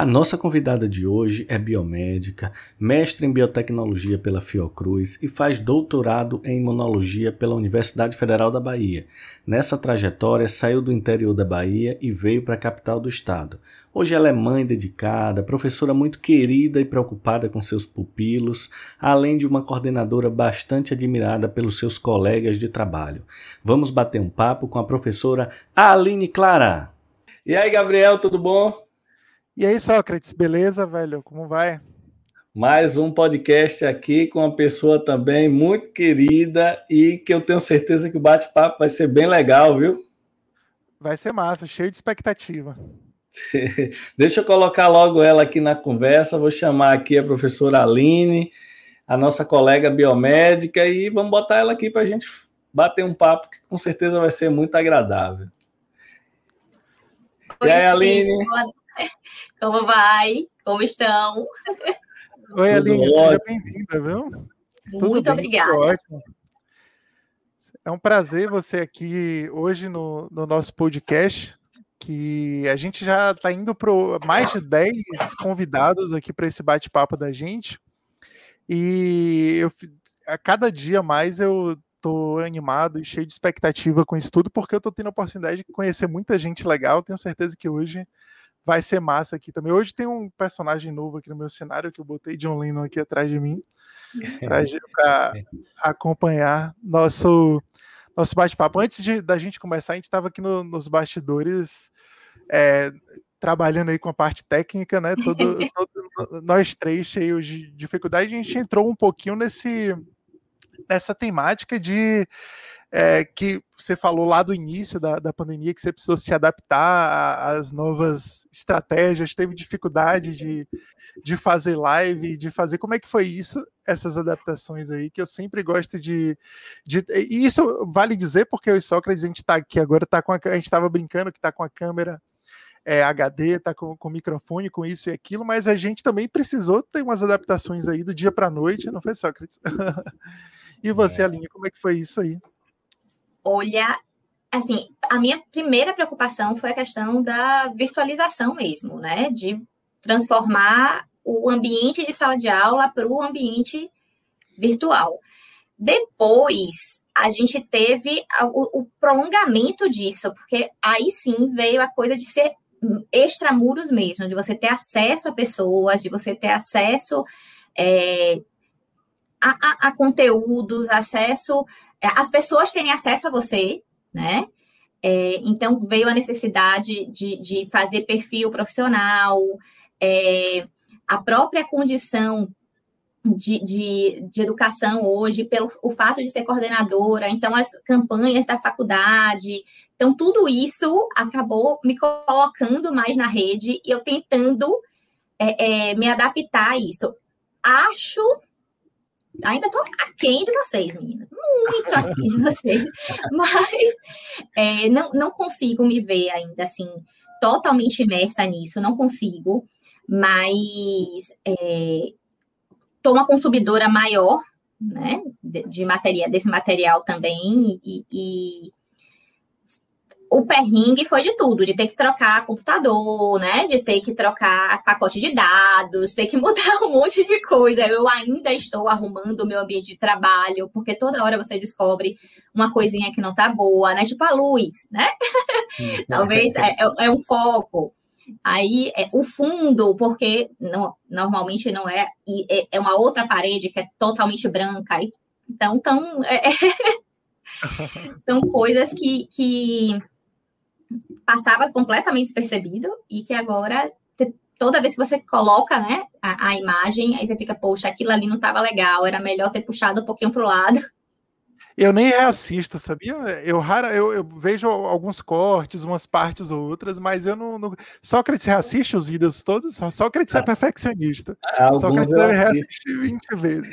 A nossa convidada de hoje é biomédica, mestre em biotecnologia pela Fiocruz e faz doutorado em imunologia pela Universidade Federal da Bahia. Nessa trajetória, saiu do interior da Bahia e veio para a capital do estado. Hoje ela é mãe dedicada, professora muito querida e preocupada com seus pupilos, além de uma coordenadora bastante admirada pelos seus colegas de trabalho. Vamos bater um papo com a professora Aline Clara. E aí, Gabriel, tudo bom? E aí, Sócrates, beleza, velho? Como vai? Mais um podcast aqui com uma pessoa também muito querida e que eu tenho certeza que o bate-papo vai ser bem legal, viu? Vai ser massa, cheio de expectativa. Deixa eu colocar logo ela aqui na conversa. Vou chamar aqui a professora Aline, a nossa colega biomédica, e vamos botar ela aqui para a gente bater um papo que com certeza vai ser muito agradável. Oi, e aí, Aline? Como vai? Como estão? Oi, Aline, seja bem-vinda, viu? Muito bem, obrigada. Ótimo. É um prazer você aqui hoje no, no nosso podcast, que a gente já está indo para mais de 10 convidados aqui para esse bate-papo da gente. E eu, a cada dia mais eu tô animado e cheio de expectativa com isso tudo, porque eu tô tendo a oportunidade de conhecer muita gente legal. Tenho certeza que hoje vai ser massa aqui também. Hoje tem um personagem novo aqui no meu cenário que eu botei John Lennon aqui atrás de mim para acompanhar nosso nosso bate-papo. Antes de, da gente começar, a gente estava aqui no, nos bastidores é, trabalhando aí com a parte técnica, né? Todo, todo, nós três cheios de dificuldade, a gente entrou um pouquinho nesse nessa temática de é, que você falou lá do início da, da pandemia, que você precisou se adaptar às novas estratégias, teve dificuldade de, de fazer live, de fazer. Como é que foi isso, essas adaptações aí, que eu sempre gosto de. de e isso vale dizer, porque eu e Sócrates, a gente está aqui agora, tá com a, a gente estava brincando que está com a câmera. É, HD, tá com, com microfone, com isso e aquilo, mas a gente também precisou ter umas adaptações aí do dia para noite, não foi, Sócrates? e você, é. Aline, como é que foi isso aí? Olha, assim, a minha primeira preocupação foi a questão da virtualização mesmo, né? De transformar o ambiente de sala de aula para o ambiente virtual. Depois, a gente teve o, prolongamento disso, porque aí sim veio a coisa de ser extramuros mesmo, de você ter acesso a pessoas, de você ter acesso é, a, a, a conteúdos, acesso as pessoas terem acesso a você, né? É, então veio a necessidade de, de fazer perfil profissional, é, a própria condição de, de, de, educação hoje, pelo o fato de ser coordenadora, então as campanhas da faculdade, então tudo isso acabou me colocando mais na rede e eu tentando é, é, me adaptar a isso. Acho Ainda estou aquém de vocês, meninas. Muito aquém de vocês. Mas é, não, não consigo me ver ainda assim, totalmente imersa nisso, não consigo. Mas é, uma consumidora maior né, de, de material, desse material também, e, e o perrengue foi de tudo, de ter que trocar computador, né? De ter que trocar pacote de dados, ter que mudar um monte de coisa. Eu ainda estou arrumando o meu ambiente de trabalho, porque toda hora você descobre uma coisinha que não tá boa, né? Tipo a luz, né? Talvez é, é, é, um foco. Aí é, o fundo, porque não, normalmente não é, é, é uma outra parede que é totalmente branca. Então, tão, é, são coisas que, que passava completamente despercebido e que agora toda vez que você coloca né, a, a, imagem, aí você fica, poxa, aquilo ali não estava legal, era melhor ter puxado um pouquinho para o lado. Eu nem reassisto, sabia? Eu, rara, eu, eu, vejo alguns cortes, umas partes ou outras, mas eu não. não... Sócrates reassiste os vídeos todos? Sócrates é ah. perfeccionista. Alguns Sócrates deve reassistir 20 vezes.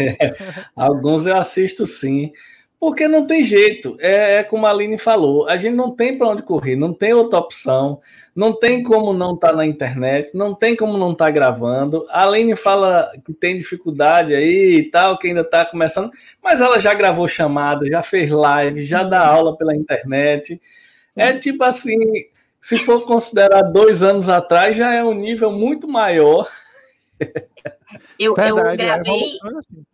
Alguns eu assisto sim. Porque não tem jeito, é, é, como a Aline falou, a gente não tem para onde correr, não tem outra opção, não tem como não estar tá na internet, não tem como não estar tá gravando. A Aline fala que tem dificuldade aí e tal, que ainda está começando, mas ela já gravou chamada, já fez live, já dá aula pela internet. É tipo assim, se for considerar dois anos atrás, já é um nível muito maior. Eu, Verdade, eu é, gravei. É, assim.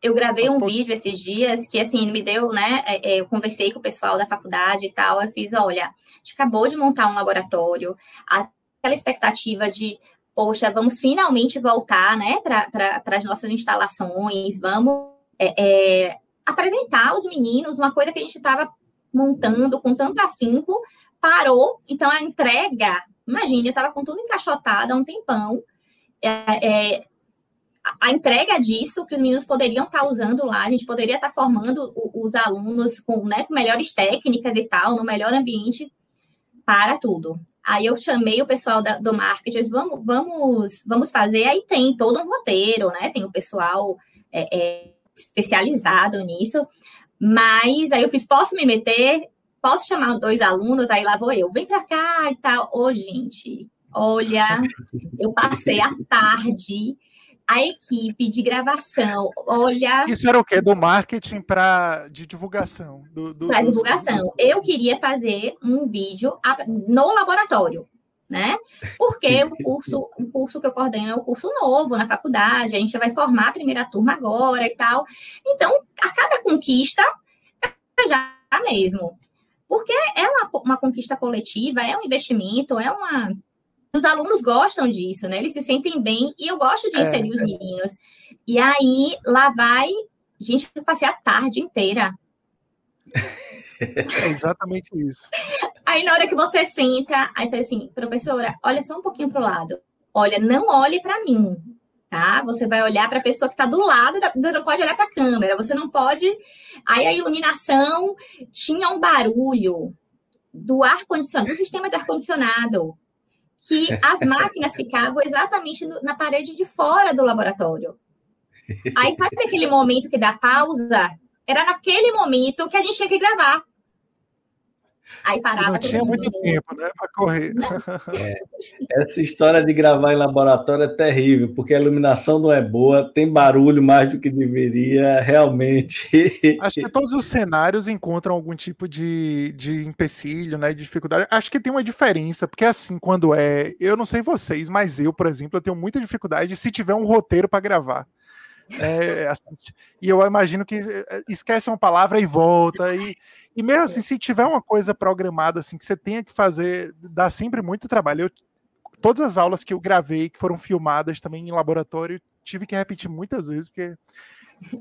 Eu gravei um vídeo esses dias que, assim, me deu, né? É, é, eu conversei com o pessoal da faculdade e tal. Eu fiz: olha, a gente acabou de montar um laboratório, aquela expectativa de, poxa, vamos finalmente voltar, né, para as nossas instalações, vamos é, é, apresentar aos meninos uma coisa que a gente estava montando com tanto afinco, parou. Então, a entrega, imagina, eu estava com tudo encaixotado há um tempão. É, é, a entrega disso que os meninos poderiam estar tá usando lá, a gente poderia estar tá formando os alunos com, né, com melhores técnicas e tal, no melhor ambiente para tudo. Aí eu chamei o pessoal da, do marketing, vamos, vamos, vamos fazer. Aí tem todo um roteiro, né? Tem o pessoal é, é, especializado nisso. Mas aí eu fiz, posso me meter? Posso chamar dois alunos? Aí lá vou eu, vem para cá e tal. Ô, gente, olha, eu passei a tarde a equipe de gravação, olha. Isso era o quê? Do marketing para de divulgação? Do, do para divulgação. Do... Eu queria fazer um vídeo no laboratório, né? Porque o curso, o curso que eu coordeno é um curso novo na faculdade, a gente vai formar a primeira turma agora e tal. Então, a cada conquista é já mesmo. Porque é uma, uma conquista coletiva, é um investimento, é uma os alunos gostam disso, né? Eles se sentem bem e eu gosto de é, inserir é, os meninos. E aí, lá vai. Gente, eu passei a tarde inteira. É exatamente isso. Aí, na hora que você senta, aí fala assim, professora, olha só um pouquinho para o lado. Olha, não olhe para mim, tá? Você vai olhar para a pessoa que está do lado, da, você não pode olhar para a câmera, você não pode. Aí a iluminação tinha um barulho do ar condicionado, do sistema de ar condicionado que as máquinas ficavam exatamente no, na parede de fora do laboratório. Aí, sabe aquele momento que dá pausa? Era naquele momento que a gente tinha que gravar. Aí parava. Não tinha muito tempo, né, para correr. É, essa história de gravar em laboratório é terrível, porque a iluminação não é boa, tem barulho mais do que deveria, realmente. Acho que todos os cenários encontram algum tipo de, de empecilho, né, de dificuldade. Acho que tem uma diferença, porque assim, quando é, eu não sei vocês, mas eu, por exemplo, eu tenho muita dificuldade se tiver um roteiro para gravar. É, assim, e eu imagino que é, esquece uma palavra e volta. E, e mesmo assim, se tiver uma coisa programada assim que você tenha que fazer, dá sempre muito trabalho. Eu, todas as aulas que eu gravei, que foram filmadas também em laboratório, tive que repetir muitas vezes, porque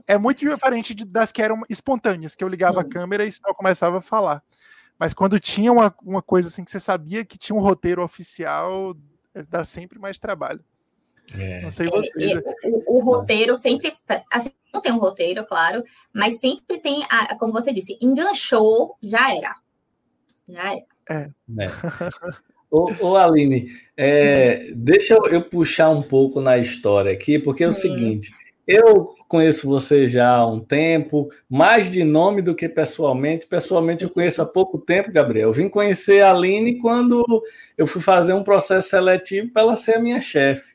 é muito diferente das que eram espontâneas, que eu ligava Sim. a câmera e só começava a falar. Mas quando tinha uma, uma coisa assim que você sabia que tinha um roteiro oficial, dá sempre mais trabalho. É. Não sei vocês. É, o, o, roteiro sempre. Assim, não tem um roteiro, claro, mas sempre tem, a, como você disse, enganchou, já era. Já era. É. é. ô, ô, Aline, é, deixa eu, eu, puxar um pouco na história aqui, porque é o seguinte. Eu conheço você já há um tempo, mais de nome do que pessoalmente. Pessoalmente eu conheço há pouco tempo, Gabriel. Eu vim conhecer a Aline quando eu fui fazer um processo seletivo para ela ser a minha chefe.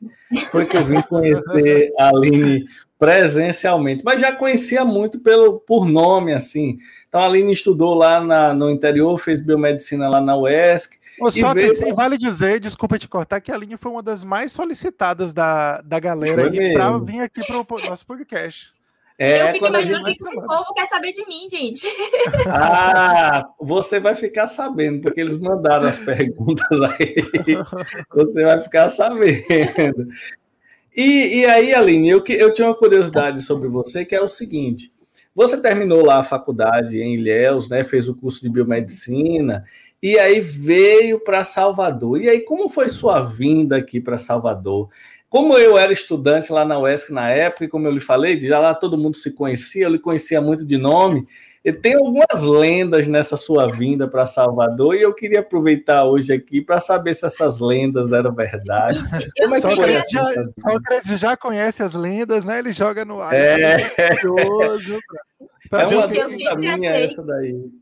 Foi que eu vim conhecer a Aline presencialmente, mas já conhecia muito pelo por nome assim. Então a Aline estudou lá na, no interior, fez biomedicina lá na UESC, Ô, só veio... que, vale dizer, desculpa te cortar, que a linha foi uma das mais solicitadas da, da galera para vir aqui para o nosso podcast. É, eu fico imaginando o que esse povo quer saber de mim, gente. Ah, você vai ficar sabendo, porque eles mandaram as perguntas aí. Você vai ficar sabendo. E, e aí, Aline, eu, eu tinha uma curiosidade sobre você, que é o seguinte. Você terminou lá a faculdade em Ilhéus, né? Fez o curso de biomedicina e aí veio para Salvador. E aí, como foi sua vinda aqui para Salvador? Como eu era estudante lá na UESC na época, e como eu lhe falei, já lá todo mundo se conhecia, eu lhe conhecia muito de nome. E tem algumas lendas nessa sua vinda para Salvador, e eu queria aproveitar hoje aqui para saber se essas lendas eram verdade. Como é que Sócrates, já, Sócrates já conhece as lendas, né? Ele joga no ar. É, é, curioso, pra, pra é uma minha essa daí.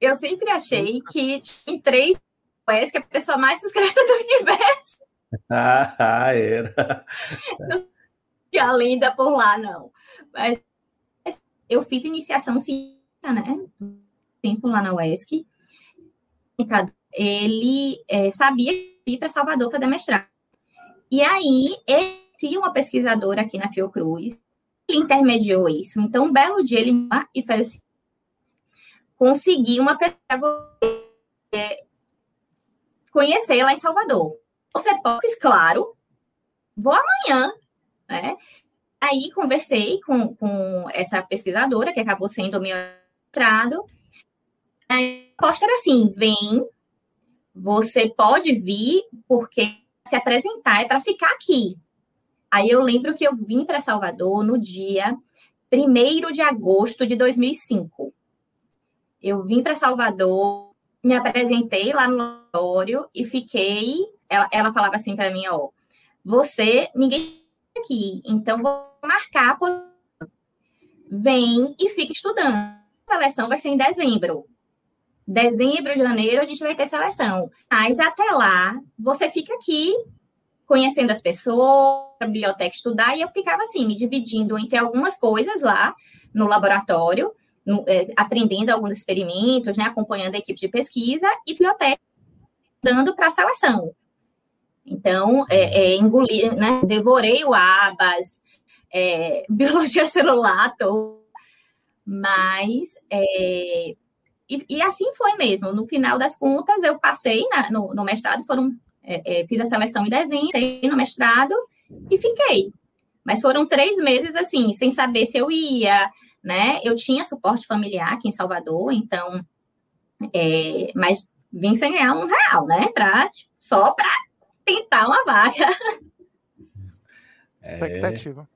Eu sempre achei que em três és que é a pessoa mais discreta do universo. Ah, era. Não tinha linda por lá, não. Mas eu fiz iniciação científica, né? Tempo lá na UESC. ele é, sabia ir para Salvador fazer mestrado. E aí, ele tinha uma pesquisadora aqui na Fiocruz, ele intermediou isso. Então, um belo dia, ele e fez assim, conseguir uma pessoa é, conhecer lá em Salvador. Você pode, claro, vou amanhã, né? Aí conversei com, com essa pesquisadora, que acabou sendo o meu mestrado. A resposta era assim: vem, você pode vir, porque se apresentar é para ficar aqui. Aí eu lembro que eu vim para Salvador no dia 1 de agosto de 2005. Eu vim para Salvador, me apresentei lá no laboratório e fiquei. Ela, ela falava assim para mim: ó, você, ninguém aqui, então vou marcar. Vem e fica estudando. A seleção vai ser em dezembro. Dezembro, janeiro, a gente vai ter seleção. Mas até lá, você fica aqui conhecendo as pessoas, a biblioteca estudar, e eu ficava assim, me dividindo entre algumas coisas lá no laboratório, no, é, aprendendo alguns experimentos, né, acompanhando a equipe de pesquisa, e biblioteca dando para a seleção. Então, é, é, engoli, né, devorei o ABAS, é, biologia celular, mas é, e, e, assim foi mesmo. No final das contas, eu passei na, no, no, mestrado, foram é, é, fiz a seleção em dezembro, no mestrado e fiquei. Mas foram três meses assim, sem saber se eu ia, né? Eu tinha suporte familiar aqui em Salvador, então, é, mas vim sem ganhar um real, né? Pra, tipo, só para tentar uma vaga. Expectativa.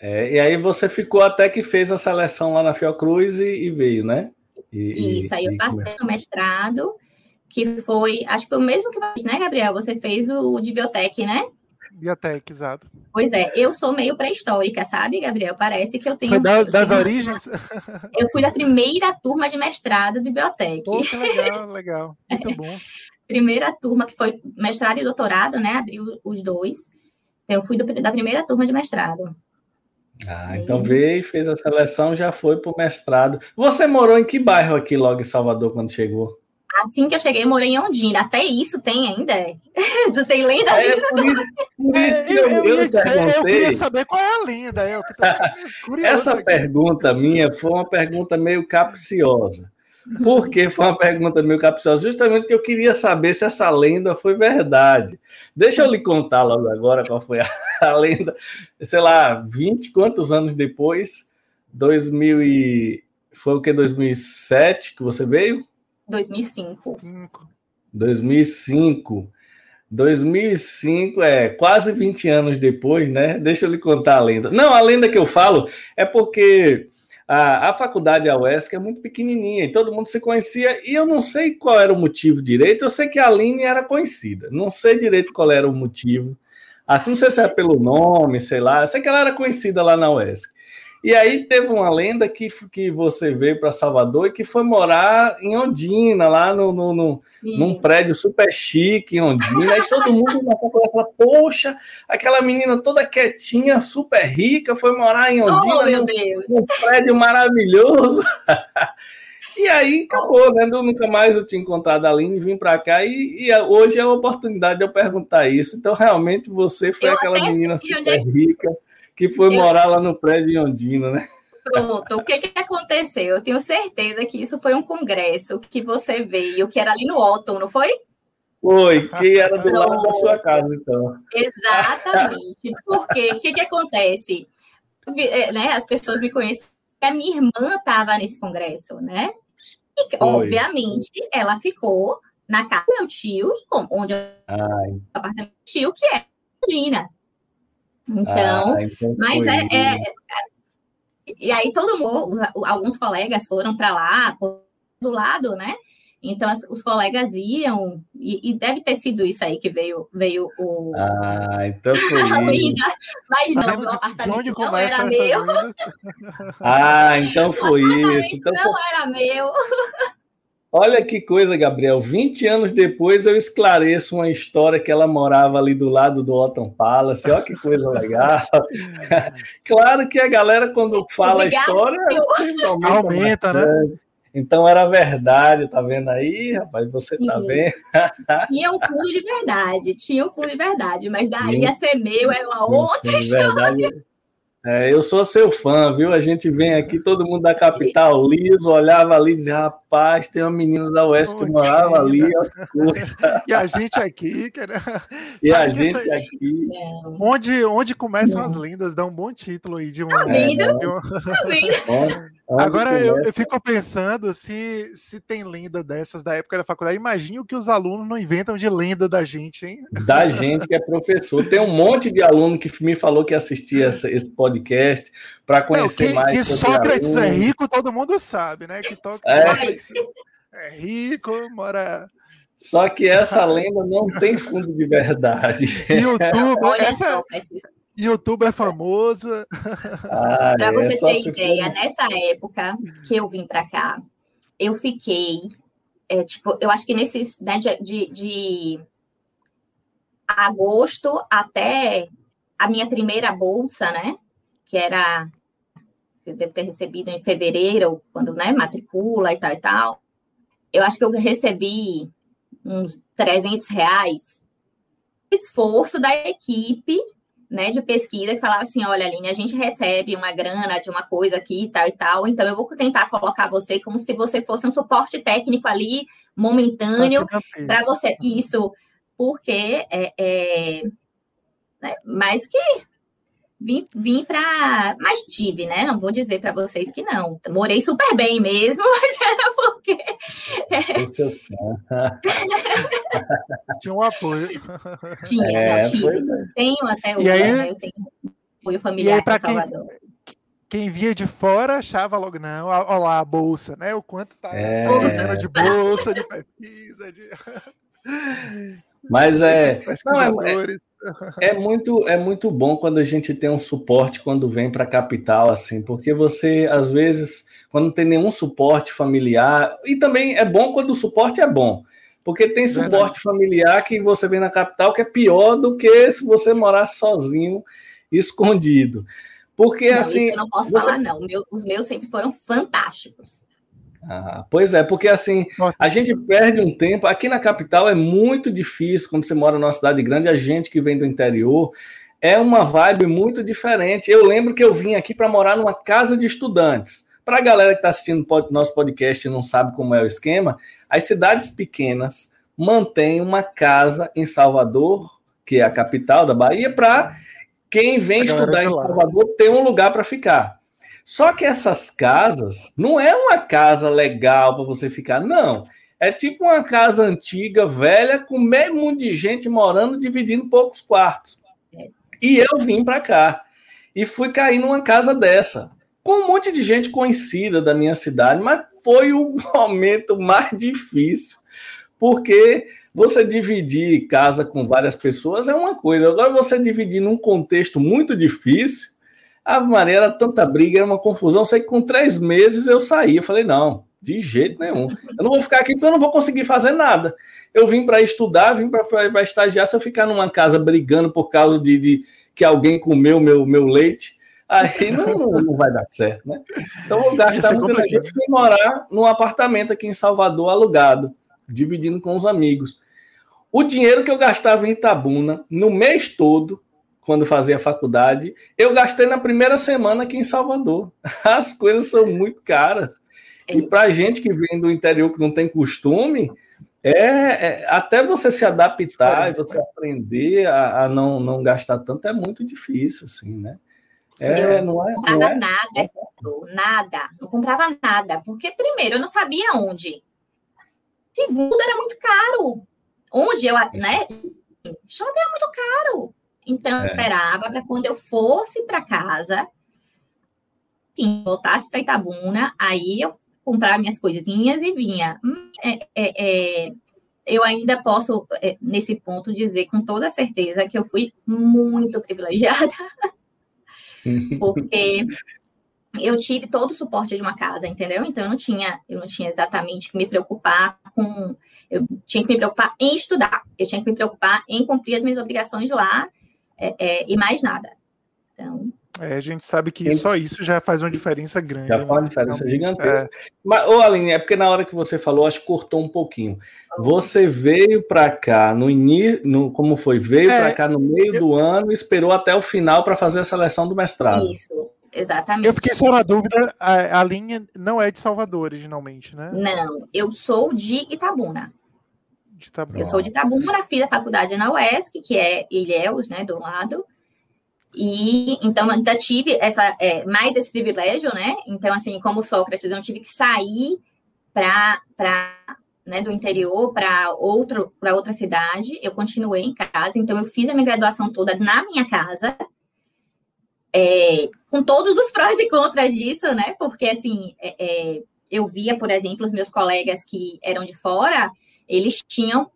É, e aí você ficou até que fez a seleção lá na Fiocruz e, e veio, né? E, Isso, aí eu passei no mestrado, que foi, acho que foi o mesmo que você, né, Gabriel? Você fez o de biotec, né? Biotec, exato. Pois é, eu sou meio pré-histórica, sabe, Gabriel? Parece que eu tenho. Foi da, das tenho... origens? Eu fui da primeira turma de mestrado de biotec. Pô, que legal, legal. Muito bom. primeira turma, que foi mestrado e doutorado, né? Abriu os dois. Então, eu fui do, da primeira turma de mestrado. Ah, então veio, fez a seleção, já foi para o mestrado. Você morou em que bairro aqui logo em Salvador quando chegou? Assim que eu cheguei, eu morei em Ondina. Até isso tem ainda. Tu tem lenda é, por isso, por isso é, eu, eu, eu, dizer, eu, queria saber qual é a lenda. Eu, Essa aqui. pergunta minha foi uma pergunta meio capciosa. Por que foi uma pergunta meio capciosa? Justamente porque eu queria saber se essa lenda foi verdade. Deixa eu lhe contar logo agora qual foi a, a lenda. Sei lá, 20 quantos anos depois? 2000 e... Foi o que? 2007 que você veio? 2005. 2005. 2005 é quase 20 anos depois, né? Deixa eu lhe contar a lenda. Não, a lenda que eu falo é porque a, a faculdade, a UESC, é muito pequenininha e todo mundo se conhecia. E eu não sei qual era o motivo direito. Eu sei que a Aline era conhecida. Não sei direito qual era o motivo. Assim, não sei se é pelo nome, sei lá. Eu sei que ela era conhecida lá na UESC. E aí teve uma lenda que, que você veio para Salvador e que foi morar em Ondina, lá no, no, no num prédio super chique em Ondina. E todo mundo na fala, poxa, aquela menina toda quietinha, super rica, foi morar em Ondina, oh, num, num prédio maravilhoso. E aí acabou, né? Eu nunca mais eu tinha encontrado a Aline, vim para cá e, e, hoje é a oportunidade de eu perguntar isso. Então, realmente, você foi eu aquela menina super é rica que foi eu... morar lá no prédio em Ondina, né? Pronto, o que, que aconteceu? Eu tenho certeza que isso foi um congresso que você veio, que era ali no Otton, não foi? Foi, que era do lado da sua casa, então. Exatamente. Porque o que, que acontece? É, né, as pessoas me conhecem, a minha irmã estava nesse congresso, né? E, foi. obviamente, ela ficou na casa do meu tio, onde Ai. o apartamento do tio, que é Lina. Então, ah, então mas é, é, é, E aí todo mundo, alguns colegas foram para lá, do lado, né? Então as, os colegas iam, e, e, deve ter sido isso aí que veio, veio o. Ah, então foi isso. Mas não, o apartamento não era meu. ah, então foi isso. Então não foi... era meu. Olha que coisa, Gabriel. 20 anos depois eu esclareço uma história que ela morava ali do lado do Otton Palace. Olha que coisa legal. claro que a galera, quando fala Obrigado, a história, aumenta, né? Então era verdade, tá vendo aí, rapaz? Você tá Sim. tá vendo? Tinha um fundo de verdade, tinha um fundo de verdade, mas daí Sim. a ser meu é uma outra história. Verdade. É, eu sou seu fã, viu? A gente vem aqui, todo mundo da capital liso, olhava ali e dizia, rapaz, tem uma menina da Oeste que morava ali, coisa. E a gente aqui, cara. E a gente aqui. Onde, onde começam Não. as lendas, dá um bom título aí de um. Tá? De um... Tá vendo? Agora eu, eu, fico pensando se, se tem lenda dessas da época da faculdade. Imagine o que os alunos não inventam de lenda da gente, hein? Da gente que é professor. Tem um monte de aluno que me falou que assistia essa, esse podcast para conhecer não, que, mais. Que Sócrates aluno. é rico, todo mundo sabe, né? Que Sócrates é. é rico, mora só que essa lenda não tem fundo de verdade. YouTube, essa, YouTube é famoso. Ah, para é, você ter ideia, for... nessa época que eu vim para cá, eu fiquei, é, tipo, eu acho que nesses, né, de, de, de agosto até a minha primeira bolsa, né, que era, eu devo ter recebido em fevereiro, quando, né, matricula e tal e tal, eu acho que eu recebi uns 300 reais esforço da equipe né, de pesquisa que falava assim, olha, Aline, a gente recebe uma grana de uma coisa aqui e tal e tal, então eu vou tentar colocar você como se você fosse um suporte técnico ali, momentâneo, para você. Isso, porque é, é né, mas que vim, vim para. Mas tive, né? Não vou dizer para vocês que não. Morei super bem mesmo, mas era porque. Tinha um apoio. Tinha, é, não, tive. É. Tenho até hoje, aí, né? Eu tenho apoio familiar para Salvador. Quem quem via de fora achava logo, não, olha lá a bolsa, né? O quanto tá é. acontecendo de bolsa, de pesquisa, de. Mas é. Não, é, é, muito, é muito bom quando a gente tem um suporte quando vem para a capital, assim, porque você, às vezes, quando não tem nenhum suporte familiar, e também é bom quando o suporte é bom, porque tem suporte Verdade. familiar que você vem na capital que é pior do que se você morar sozinho, escondido. Porque não, assim. eu não posso você... falar, não. Meu, os meus sempre foram fantásticos. Ah, pois é, porque assim, a gente perde um tempo. Aqui na capital é muito difícil, quando você mora numa cidade grande, a gente que vem do interior é uma vibe muito diferente. Eu lembro que eu vim aqui para morar numa casa de estudantes. Para a galera que está assistindo nosso podcast e não sabe como é o esquema, as cidades pequenas mantêm uma casa em Salvador, que é a capital da Bahia, para quem vem estudar em Salvador ter um lugar para ficar. Só que essas casas não é uma casa legal para você ficar, não. É tipo uma casa antiga, velha, com meio mundo de gente morando, dividindo poucos quartos. E eu vim para cá e fui cair numa casa dessa, com um monte de gente conhecida da minha cidade, mas foi o momento mais difícil, porque você dividir casa com várias pessoas é uma coisa, agora você dividir num contexto muito difícil a Maria era tanta briga, era uma confusão. Sei que com três meses eu saí. Eu falei, não, de jeito nenhum. Eu não vou ficar aqui porque eu não vou conseguir fazer nada. Eu vim para estudar, vim para estagiar. Se eu ficar numa casa brigando por causa de, de que alguém comeu meu, meu leite, aí não, não vai dar certo, né? Então eu vou gastar muito energia e morar num apartamento aqui em Salvador alugado, dividindo com os amigos. O dinheiro que eu gastava em Itabuna no mês todo, quando fazia faculdade, eu gastei na primeira semana aqui em Salvador. As coisas são muito caras. E para gente que vem do interior que não tem costume, é, é até você se adaptar e você né? aprender a, a, não, não gastar tanto é muito difícil, assim, né? É, eu não, é, não comprava não é... nada, nada, não comprava nada, porque primeiro eu não sabia onde. Segundo, era muito caro. Onde eu, né? Shopping era muito caro. Então, eu é. esperava para quando eu fosse para casa, sim, voltasse para Itabuna, aí eu comprar minhas coisinhas e vinha. Hum, é, é, é, eu ainda posso, nesse ponto, dizer com toda certeza que eu fui muito privilegiada, porque eu tive todo o suporte de uma casa, entendeu? Então eu não tinha, eu não tinha exatamente que me preocupar com, eu tinha que me preocupar em estudar, eu tinha que me preocupar em cumprir as minhas obrigações lá é, é, e mais nada. Então, É, a gente sabe que só isso já faz uma diferença grande. Já faz uma né? diferença né? gigantesca. É. Mas, ô Aline, é porque na hora que você falou, acho que cortou um pouquinho. Você veio para cá no início, no, como foi? Veio é, para cá no meio eu... do ano e esperou até o final para fazer a seleção do mestrado. Isso, exatamente. Eu fiquei só na dúvida, a, a linha não é de Salvador originalmente, né? Não, eu sou de Itabuna. De Itabuna. Eu sou de Itabuna, fiz a faculdade na UESC, que é Ilhéus, né, do lado. E então ainda tive essa é, mais esse privilégio, né? Então assim, como Sócrates, eu não tive que sair para né, do interior para outro para outra cidade. Eu continuei em casa, então eu fiz a minha graduação toda na minha casa. É, com todos os prós e contras disso, né? Porque assim, é, é eu via, por exemplo, os meus colegas que eram de fora, eles tinham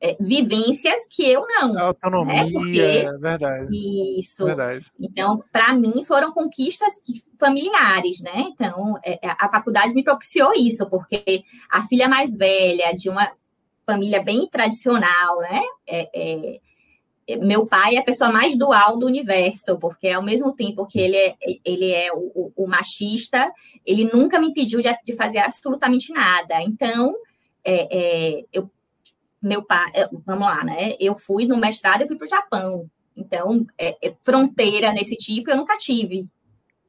é, vivências que eu não. A autonomia, né? Porque, é verdade. Isso. Verdade. Então, para mim, foram conquistas familiares, né? Então, é, é, a faculdade me propiciou isso, porque a filha mais velha de uma família bem tradicional, né? É, é, é, meu pai é a pessoa mais dual do universo, porque ao mesmo tempo que ele é, ele é o, o, o machista, ele nunca me impediu de, de fazer absolutamente nada. Então, é, é, eu meu pai, é, vamos lá, né? Eu fui no mestrado, eu fui para o Japão. Então, é, é, fronteira nesse tipo eu nunca tive,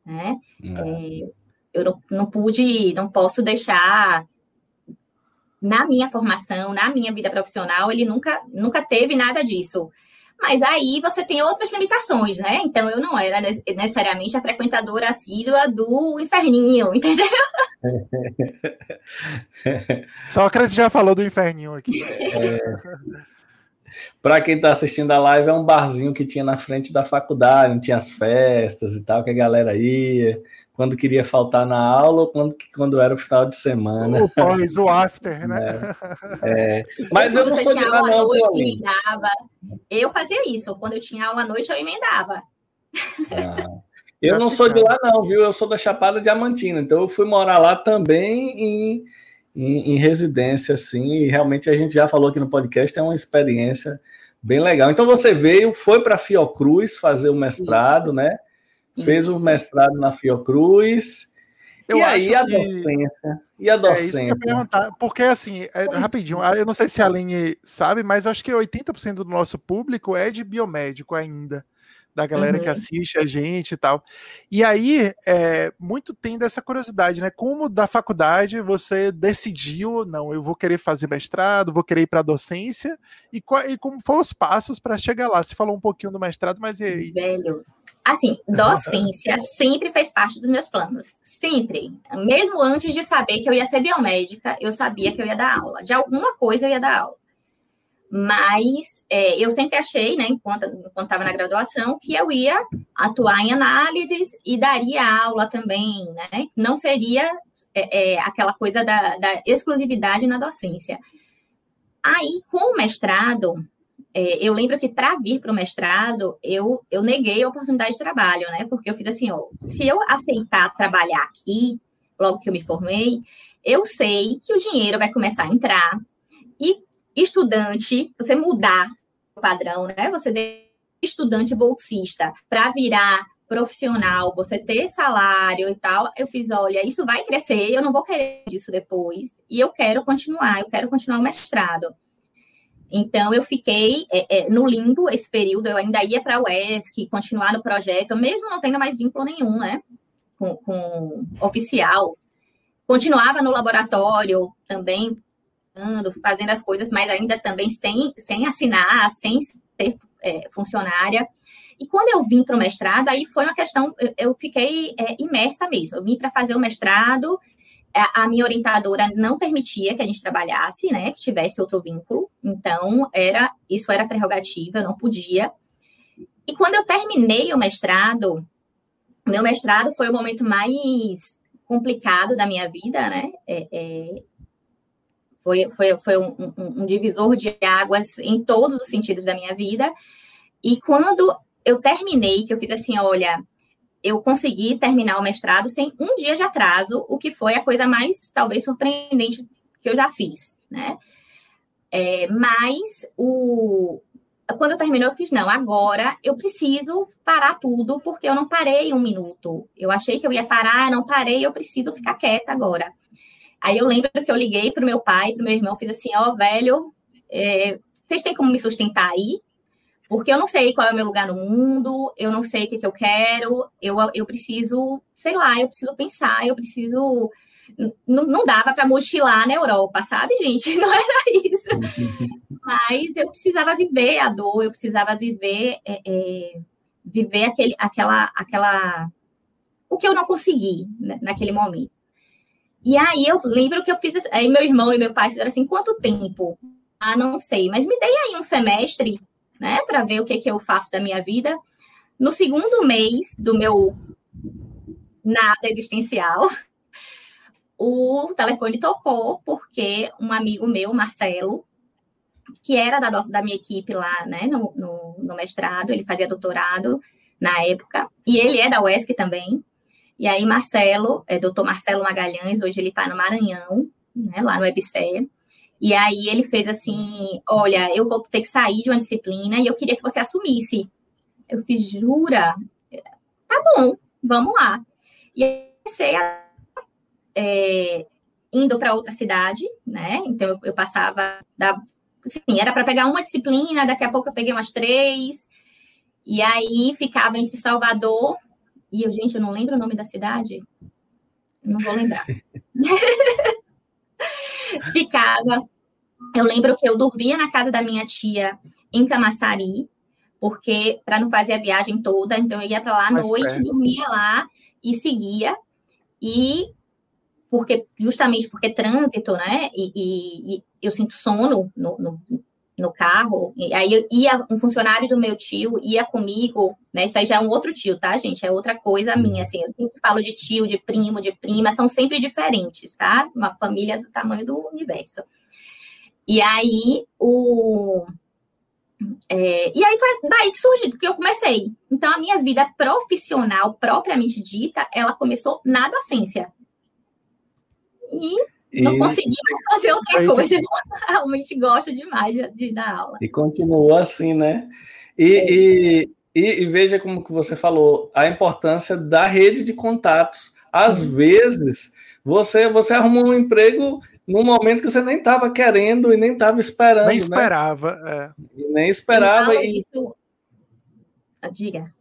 né? É. eu não, não pude, não posso deixar na minha formação, na minha vida profissional, ele nunca, nunca teve nada disso. Mas aí você tem outras limitações, né? Então eu não era necessariamente a frequentadora assídua do inferninho, entendeu? Sócrates já falou do inferninho aqui. É. Para quem está assistindo a live, é um barzinho que tinha na frente da faculdade, tinha as festas e tal, que a galera ia quando queria faltar na aula ou quando, quando era o final de semana. O pós, o after, né? É, é. Mas eu não sou de lá, não. Noite, emendava. Eu fazia isso. Quando eu tinha aula à noite, eu emendava. Ah. Eu não sou de lá, não, viu? Eu sou da Chapada Diamantina. Então, eu fui morar lá também em, em, em residência, assim. E realmente a gente já falou aqui no podcast, é uma experiência bem legal. Então, você veio, foi para Fiocruz fazer o mestrado, Sim. né? Fez o mestrado na Fiocruz. Eu e aí a docência? E a docência? É isso que eu perguntar, porque assim, é, rapidinho, eu não sei se a Aline sabe, mas acho que 80% do nosso público é de biomédico ainda da galera uhum. que assiste a gente e tal. E aí, é, muito tem dessa curiosidade, né? Como da faculdade você decidiu, não, eu vou querer fazer mestrado, vou querer ir para a docência, e, e, como foram os passos para chegar lá? Você falou um pouquinho do mestrado, mas e aí? Velho, Assim, docência sempre fez parte dos meus planos. Sempre. Mesmo antes de saber que eu ia ser biomédica, eu sabia que eu ia dar aula. De alguma coisa eu ia dar aula. Mas é, eu sempre achei, né, enquanto estava na graduação, que eu ia atuar em análises e daria aula também, né? Não seria é, é, aquela coisa da, da exclusividade na docência. Aí, com o mestrado, é, eu lembro que para vir para o mestrado, eu, eu neguei a oportunidade de trabalho, né? Porque eu fiz assim, ó, se eu aceitar trabalhar aqui, logo que eu me formei, eu sei que o dinheiro vai começar a entrar e estudante, você mudar o padrão, né? Você de estudante bolsista para virar profissional, você ter salário e tal, eu fiz, olha, isso vai crescer, eu não vou querer disso depois, e eu quero continuar, eu quero continuar o mestrado. Então, eu fiquei é, é, no limbo esse período, eu ainda ia para a UESC, continuar no projeto, mesmo não tendo mais vínculo nenhum, né, com, com oficial. Continuava no laboratório também, fazendo as coisas, mas ainda também sem, sem assinar, sem ser é, funcionária. E quando eu vim para o mestrado, aí foi uma questão, eu, fiquei é, imersa mesmo. Eu vim para fazer o mestrado a minha orientadora não permitia que a gente trabalhasse, né, que tivesse outro vínculo. Então, era isso era prerrogativa, eu não podia. E quando eu terminei o mestrado, meu mestrado foi o momento mais complicado da minha vida, né? É, é, foi foi, foi um, um, divisor de águas em todos os sentidos da minha vida. E quando eu terminei, que eu fiz assim, olha, eu consegui terminar o mestrado sem um dia de atraso, o que foi a coisa mais, talvez, surpreendente que eu já fiz, né? É, mas o, quando eu terminou, eu fiz, não, agora eu preciso parar tudo, porque eu não parei um minuto. Eu achei que eu ia parar, não parei, eu preciso ficar quieta agora. Aí eu lembro que eu liguei para o meu pai, para o meu irmão, fiz assim, ó, oh, velho, é, vocês têm como me sustentar aí? Porque eu não sei qual é o meu lugar no mundo, eu não sei o que, que eu quero, eu, eu preciso, sei lá, eu preciso pensar, eu preciso não, não dava para mochilar na Europa, sabe, gente? Não era isso. Mas eu precisava viver a dor, eu precisava viver, é, é, viver aquele, aquela, aquela, o que eu não consegui né, naquele momento. E aí eu lembro que eu fiz, aí meu irmão e meu pai fizeram assim, quanto tempo? Ah, não sei, mas me dei aí um semestre, né, para ver o que que eu faço da minha vida. No segundo mês do meu nada existencial, o telefone tocou porque um amigo meu, Marcelo, que era da, nossa, da minha equipe lá, né, no, no, no, mestrado, ele fazia doutorado na época, e ele é da UESC também. E aí, Marcelo, é doutor Marcelo Magalhães, hoje ele está no Maranhão, né, lá no EBSE. E aí ele fez assim: olha, eu vou ter que sair de uma disciplina e eu queria que você assumisse. Eu fiz, jura? Tá bom, vamos lá. E aí comecei a é, indo para outra cidade, né? Então eu, eu passava da, assim, era para pegar uma disciplina, daqui a pouco eu peguei umas três, e aí ficava entre Salvador e eu, gente, eu não lembro o nome da cidade, não vou lembrar. ficava. Eu lembro que eu dormia na casa da minha tia em Camaçari, porque para não fazer a viagem toda, então eu ia para lá à noite, perto. dormia lá e seguia. E porque justamente porque trânsito, né? E, e, e eu sinto sono no, no, no, carro. E aí ia, um funcionário do meu tio ia comigo, né? Isso aí já é um outro tio, tá, gente? É outra coisa minha, assim. Eu sempre falo de tio, de primo, de prima, são sempre diferentes, tá? Uma família do tamanho do universo. E aí o é, e aí foi daí que surgiu, que eu comecei. Então, a minha vida profissional, propriamente dita, ela começou na docência e não consegui mais fazer outra coisa. Eu realmente gosto demais de, de, dar aula. E continuou assim, né? E, é. e, e, e, veja como que você falou, a importância da rede de contatos. Às vezes, você, você arrumou um emprego num momento que você nem estava querendo e nem estava esperando. Nem né? esperava. Né? É. Nem esperava. E... Isso... Ah, diga.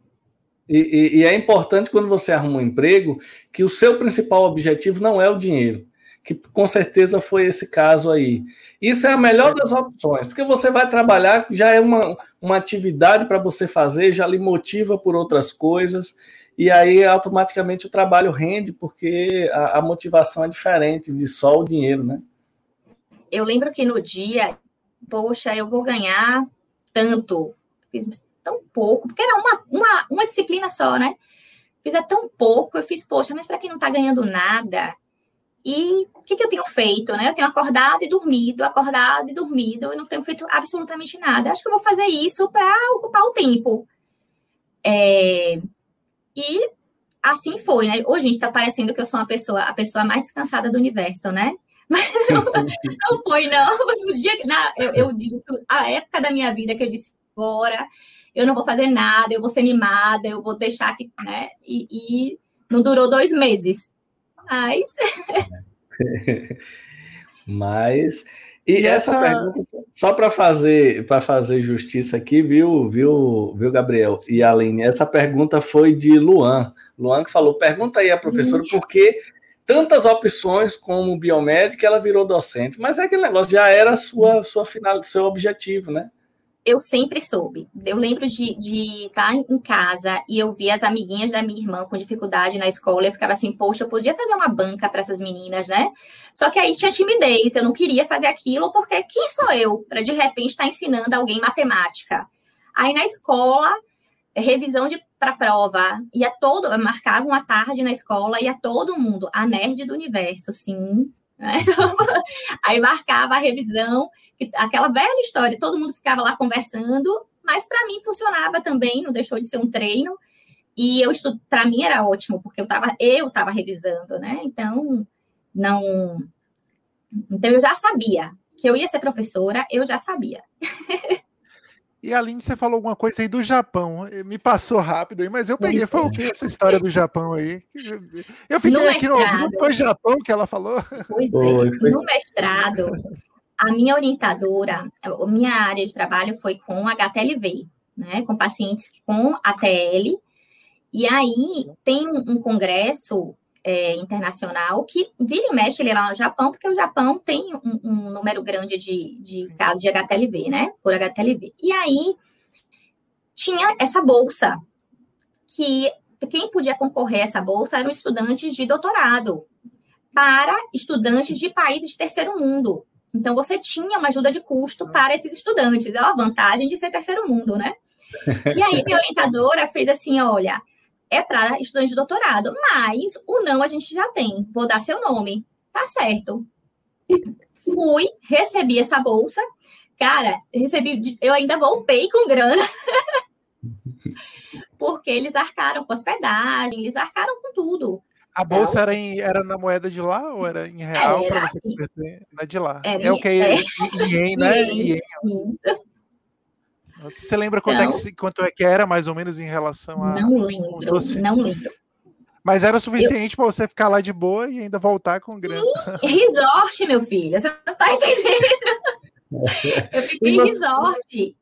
E, e, e, é importante quando você arruma um emprego que o seu principal objetivo não é o dinheiro que com certeza foi esse caso aí. Isso é a melhor das opções, porque você vai trabalhar, já é uma, uma atividade para você fazer, já lhe motiva por outras coisas, e aí automaticamente o trabalho rende, porque a, a motivação é diferente de só o dinheiro, né? Eu lembro que no dia, poxa, eu vou ganhar tanto, fiz tão pouco, porque era uma, uma, uma disciplina só, né? Fiz é tão pouco, eu fiz, poxa, mas para quem não está ganhando nada, e o que, que, eu tenho feito, né? Eu tenho acordado e dormido, acordado e dormido, e não tenho feito absolutamente nada. Acho que eu vou fazer isso para ocupar o tempo. É... E assim foi, né? Hoje, gente, está parecendo que eu sou uma pessoa, a pessoa mais descansada do universo, né? Mas não, não foi, não. No dia que, na, eu, eu, digo a época da minha vida que eu disse, agora eu não vou fazer nada, eu vou ser mimada, eu vou deixar que, né? E, e não durou dois meses mas. Mas. E, e essa, essa pergunta, só para fazer para fazer justiça aqui, viu, viu, viu, Gabriel e Aline? Essa pergunta foi de Luan. Luan que falou: pergunta aí a professora por que tantas opções como biomédica ela virou docente. Mas é aquele negócio, já era sua, sua final, seu objetivo, né? Eu sempre soube. Eu lembro de, estar em casa e eu via as amiguinhas da minha irmã com dificuldade na escola. Eu ficava assim, poxa, eu podia fazer uma banca para essas meninas, né? Só que aí tinha timidez, eu não queria fazer aquilo, porque quem sou eu para de repente estar tá ensinando alguém matemática? Aí na escola, revisão de para prova, ia todo, marcava uma tarde na escola, ia todo mundo, a nerd do universo, sim, Aí marcava a revisão, aquela velha história, todo mundo ficava lá conversando, mas para mim funcionava também, não deixou de ser um treino. E eu estudo, para mim era ótimo, porque eu estava eu tava revisando, né? Então, não Então eu já sabia que eu ia ser professora, eu já sabia. E Aline, você falou alguma coisa aí do Japão. Me passou rápido aí, mas eu peguei. Foi o que essa história do Japão aí? Eu fiquei no aqui mestrado, no foi Japão que ela falou. Pois é, no mestrado, a minha orientadora, a minha área de trabalho foi com HTLV, né? Com pacientes com ATL. E aí tem um congresso é, internacional que vira e mexe ele lá no Japão, porque o Japão tem um, um número grande de, de casos de HTLV, né? Por HTLV. E aí tinha essa bolsa, que quem podia concorrer a essa bolsa eram estudantes de doutorado, para estudantes de países de terceiro mundo. Então, você tinha uma ajuda de custo para esses estudantes. É uma vantagem de ser terceiro mundo, né? E aí, minha orientadora fez assim: olha, é para estudante de doutorado, mas o não a gente já tem. Vou dar seu nome. Tá certo. Fui, recebi essa bolsa. Cara, recebi, eu ainda voltei com grana. porque eles arcaram com hospedagem, eles arcaram com tudo. A bolsa era, em, era na moeda de lá ou era em real para você converter? Na de lá. Era, é o que é, ien, né? Ien. Isso. Você lembra quanto, é que, quanto é que era, mais ou menos, em relação a. Não lembro, não lembro. Mas era o suficiente eu... para você ficar lá de boa e ainda voltar com grana. Sim, resort, meu filho. Você não tá entendendo? Eu fiquei em resort.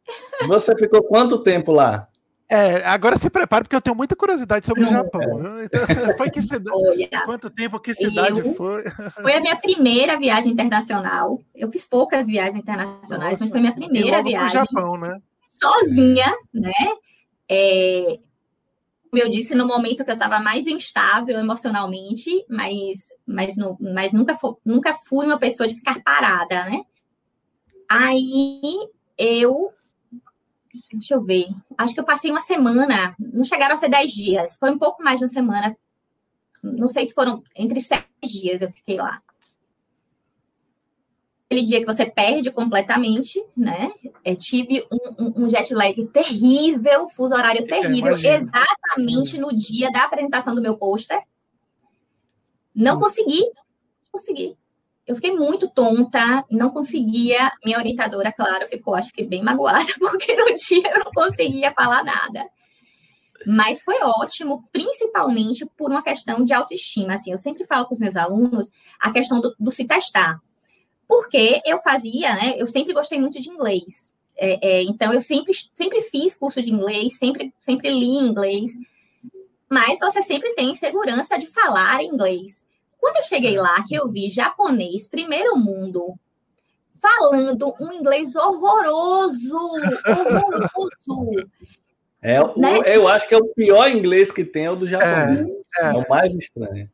Você ficou quanto tempo lá? É, agora se prepare, porque eu tenho muita curiosidade sobre o Japão. É. Então, foi que cidade? Olha, Quanto tempo, que cidade eu, foi? Foi a minha primeira viagem internacional. Eu fiz poucas viagens internacionais, Nossa, mas foi a minha primeira viagem. Japão, né? Sozinha, né? É, como eu disse, no momento que eu estava mais instável emocionalmente, mas, mas, no, mas nunca, nunca fui uma pessoa de ficar parada, né? Aí eu. Deixa eu ver. Acho que eu passei uma semana, não chegaram a ser dez dias, foi um pouco mais de uma semana. Não sei se foram entre sete dias eu fiquei lá aquele dia que você perde completamente, né? Eu tive um, um, jet lag terrível, fuso horário terrível, exatamente no dia da apresentação do meu pôster. Não hum. consegui, não consegui. Eu fiquei muito tonta, não conseguia. Minha orientadora, claro, ficou, acho que bem magoada, porque no dia eu não conseguia falar nada. Mas foi ótimo, principalmente por uma questão de autoestima. Assim, eu sempre falo com os meus alunos a questão do, do se testar porque eu fazia, né? Eu sempre gostei muito de inglês. É, é, então, eu sempre, sempre fiz curso de inglês, sempre, sempre li inglês. Mas você sempre tem segurança de falar inglês. Quando eu cheguei lá, que eu vi japonês, primeiro mundo, falando um inglês horroroso, horroroso. É, né? eu acho que é o pior inglês que tem, é o do japonês. É, é. é o mais estranho.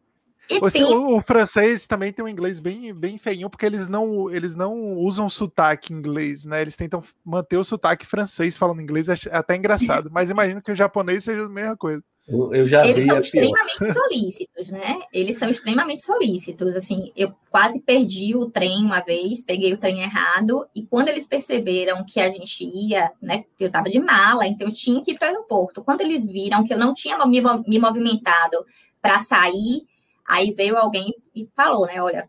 Você, tem... o, o, francês também tem um inglês bem, bem feinho, porque eles não, eles não usam sotaque inglês, né? Eles tentam manter o sotaque francês falando inglês, é até engraçado. Mas imagino que o japonês seja a mesma coisa. Eu já Eles são extremamente solícitos, né? Eles são extremamente solícitos. Assim, eu quase perdi o trem uma vez, peguei o trem errado, e quando eles perceberam que a gente ia, né? Eu tava de mala, então eu tinha que ir para o aeroporto. Quando eles viram que eu não tinha me, me movimentado para sair Aí veio alguém e falou, né? Olha,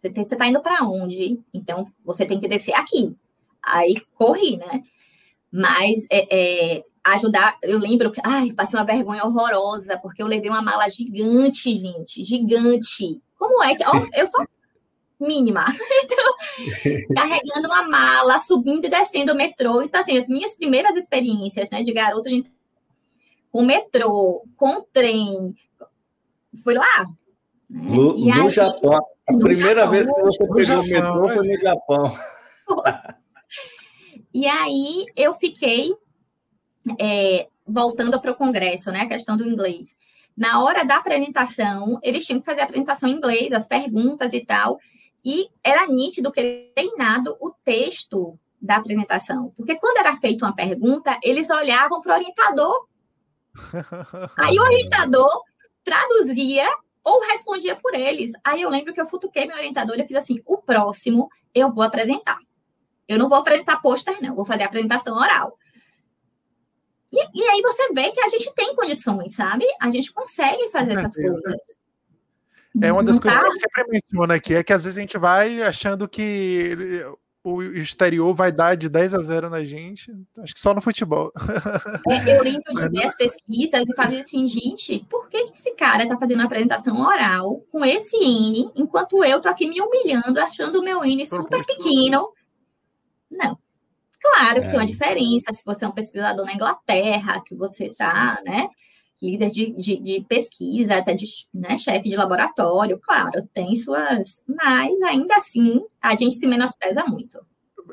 você está indo para onde? Então você tem que descer aqui. Aí corri, né? Mas é, é, ajudar, eu lembro que, ai, passei uma vergonha horrorosa, porque eu levei uma mala gigante, gente, gigante. Como é que. Ó, eu sou mínima. Então, carregando uma mala, subindo e descendo o metrô. Então, assim, as minhas primeiras experiências, né, de garoto de com metrô, com trem, foi lá, no, no aí, Japão. A primeira Japão, vez que você pegou o metrô foi no Japão. E aí eu fiquei é, voltando para o congresso, né? A questão do inglês. Na hora da apresentação, eles tinham que fazer a apresentação em inglês, as perguntas e tal. E era nítido que treinado o texto da apresentação. Porque quando era feita uma pergunta, eles olhavam para o orientador. Aí o orientador traduzia ou respondia por eles. Aí eu lembro que eu futuquei meu orientador e fiz assim: o próximo eu vou apresentar. Eu não vou apresentar pôster, não, vou fazer a apresentação oral. E, e, aí você vê que a gente tem condições, sabe? A gente consegue fazer essas coisas. É uma das coisas que eu sempre menciono aqui, é que às vezes a gente vai achando que o exterior vai dar de 10 a 0 na gente. Acho que só no futebol. É, eu lembro de ver as pesquisas e fazer assim, gente, por que esse cara está fazendo uma apresentação oral com esse N, enquanto eu tô aqui me humilhando, achando o meu N super pequeno? Não. Claro que é. tem uma diferença se você é um pesquisador na Inglaterra, que você está, né? Líder de, de, de, pesquisa, até de né, chefe de laboratório, claro, tem suas. Mas ainda assim, a gente se menospreza muito.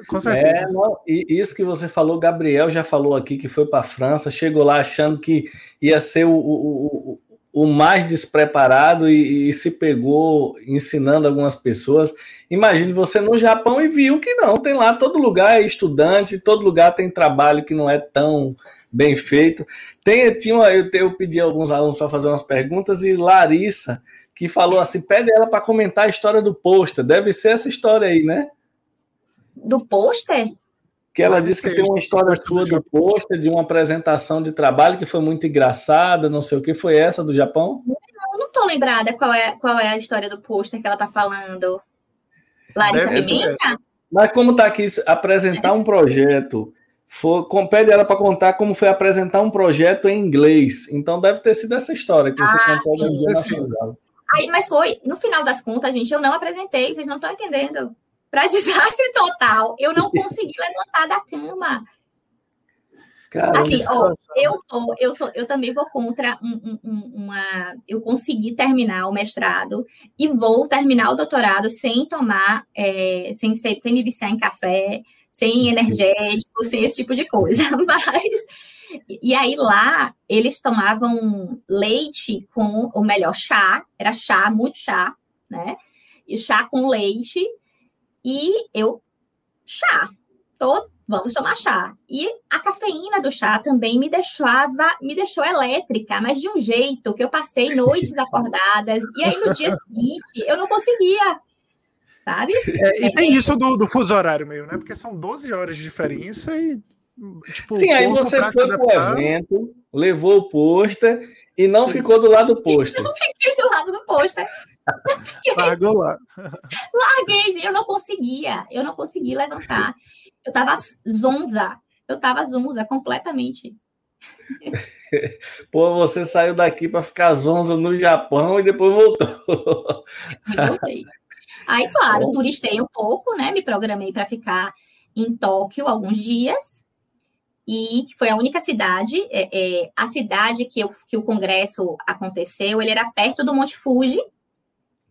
Com certeza. É, não, e isso que você falou, Gabriel já falou aqui que foi para a França, chegou lá achando que ia ser o, o, o, o mais despreparado e, e, se pegou ensinando algumas pessoas. Imagine você no Japão e viu que não, tem lá todo lugar é estudante, todo lugar tem trabalho que não é tão bem feito. Tem, tinha uma, eu, eu pedi a alguns alunos para fazer umas perguntas e Larissa, que falou assim: pede ela para comentar a história do pôster. Deve ser essa história aí, né? Do pôster? Que ela disse que tem uma história sua do pôster, de uma apresentação de trabalho que foi muito engraçada, não sei o que. Foi essa do Japão? Não, não tô lembrada qual é, qual é a história do pôster que ela tá falando. Larissa Pimenta? Mas como tá aqui apresentar um projeto for, pede ela para contar como foi apresentar um projeto em inglês. Então deve ter sido essa história que você ah, contou dia na Aí, mas foi, no final das contas, gente, eu não apresentei, vocês não estão entendendo. Para desastre total, eu não consegui levantar da cama. Cara, assim, ó, eu sou, eu sou, eu também vou contra um, um, uma. Eu consegui terminar o mestrado e vou terminar o doutorado sem tomar, é, sem, sem me viciar em café, sem energético, sem esse tipo de coisa. Mas. E aí lá eles tomavam leite com, ou melhor, chá, era chá, muito chá, né? E chá com leite. E eu, chá, todo, vamos tomar chá. E a cafeína do chá também me deixava, me deixou elétrica, mas de um jeito que eu passei noites acordadas. E aí no dia seguinte eu não conseguia sabe? É, e tem isso do, do fuso horário meio, né? Porque são 12 horas de diferença e. Tipo, Sim, aí você foi pro evento, levou o pôster e não ficou do lado do pôster. Não fiquei do lado do pôster. Largou lá. Larguei, eu não conseguia, eu não conseguia levantar. Eu tava zonza, eu tava zonza completamente. Pô, você saiu daqui para ficar zonza no Japão e depois voltou. voltei. Aí, claro, turistei um pouco, né? Me programei para ficar em Tóquio alguns dias. E foi a única cidade, é, é, a cidade que, eu, que o congresso aconteceu, ele era perto do Monte Fuji,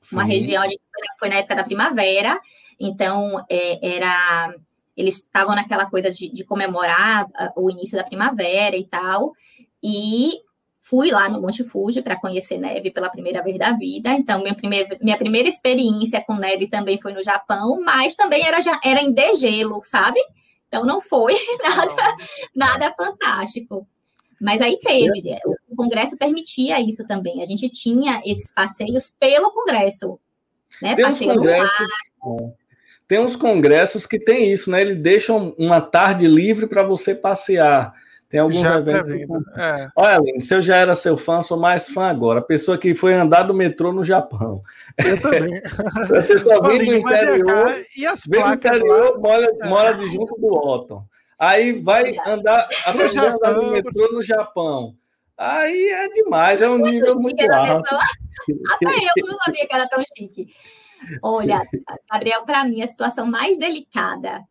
Sim. uma região, a gente foi na época da primavera, então é, era eles estavam naquela coisa de, de, comemorar o início da primavera e tal, e Fui lá no Monte Fuji para conhecer neve pela primeira vez da vida. Então, minha primeira, minha primeira experiência com neve também foi no Japão, mas também era, era em degelo, sabe? Então, não foi nada, nada fantástico. Mas aí teve, é, o Congresso permitia isso também. A gente tinha esses passeios pelo Congresso. Né? Tem uns congressos, tem uns congressos que tem isso, né? Eles deixam uma tarde livre para você passear. Tem alguns já eventos. É. Olha, Aline, se eu já era seu fã, sou mais fã agora. A pessoa que foi andar do metrô no Japão. Eu também. a pessoa vem do interior. E as vem do interior, lá? mora, é. mora de junto do Otton. Aí vai andar, aprender a andar no metrô no Japão. Aí é demais, é um muito nível muito alto. Até eu não sabia que era tão chique. Olha, Gabriel, para mim, a situação mais delicada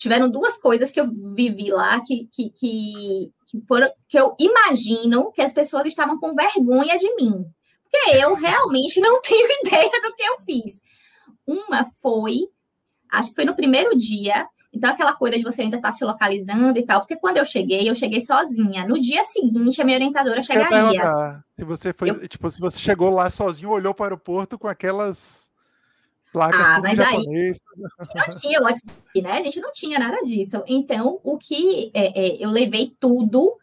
tiveram duas coisas que eu vivi lá que, que, que, que, foram que eu imagino que as pessoas estavam com vergonha de mim. Porque eu realmente não tenho ideia do que eu fiz. Uma foi, acho que foi no primeiro dia, então aquela coisa de você ainda estar tá se localizando e tal, porque quando eu cheguei, eu cheguei sozinha. No dia seguinte, a minha orientadora chegaria. Se você foi, eu... tipo, se você chegou lá sozinho, olhou para o aeroporto com aquelas placas ah, mas japonês. aí não tinha WhatsApp, né? A gente não tinha nada disso. Então, o que é, é, eu levei tudo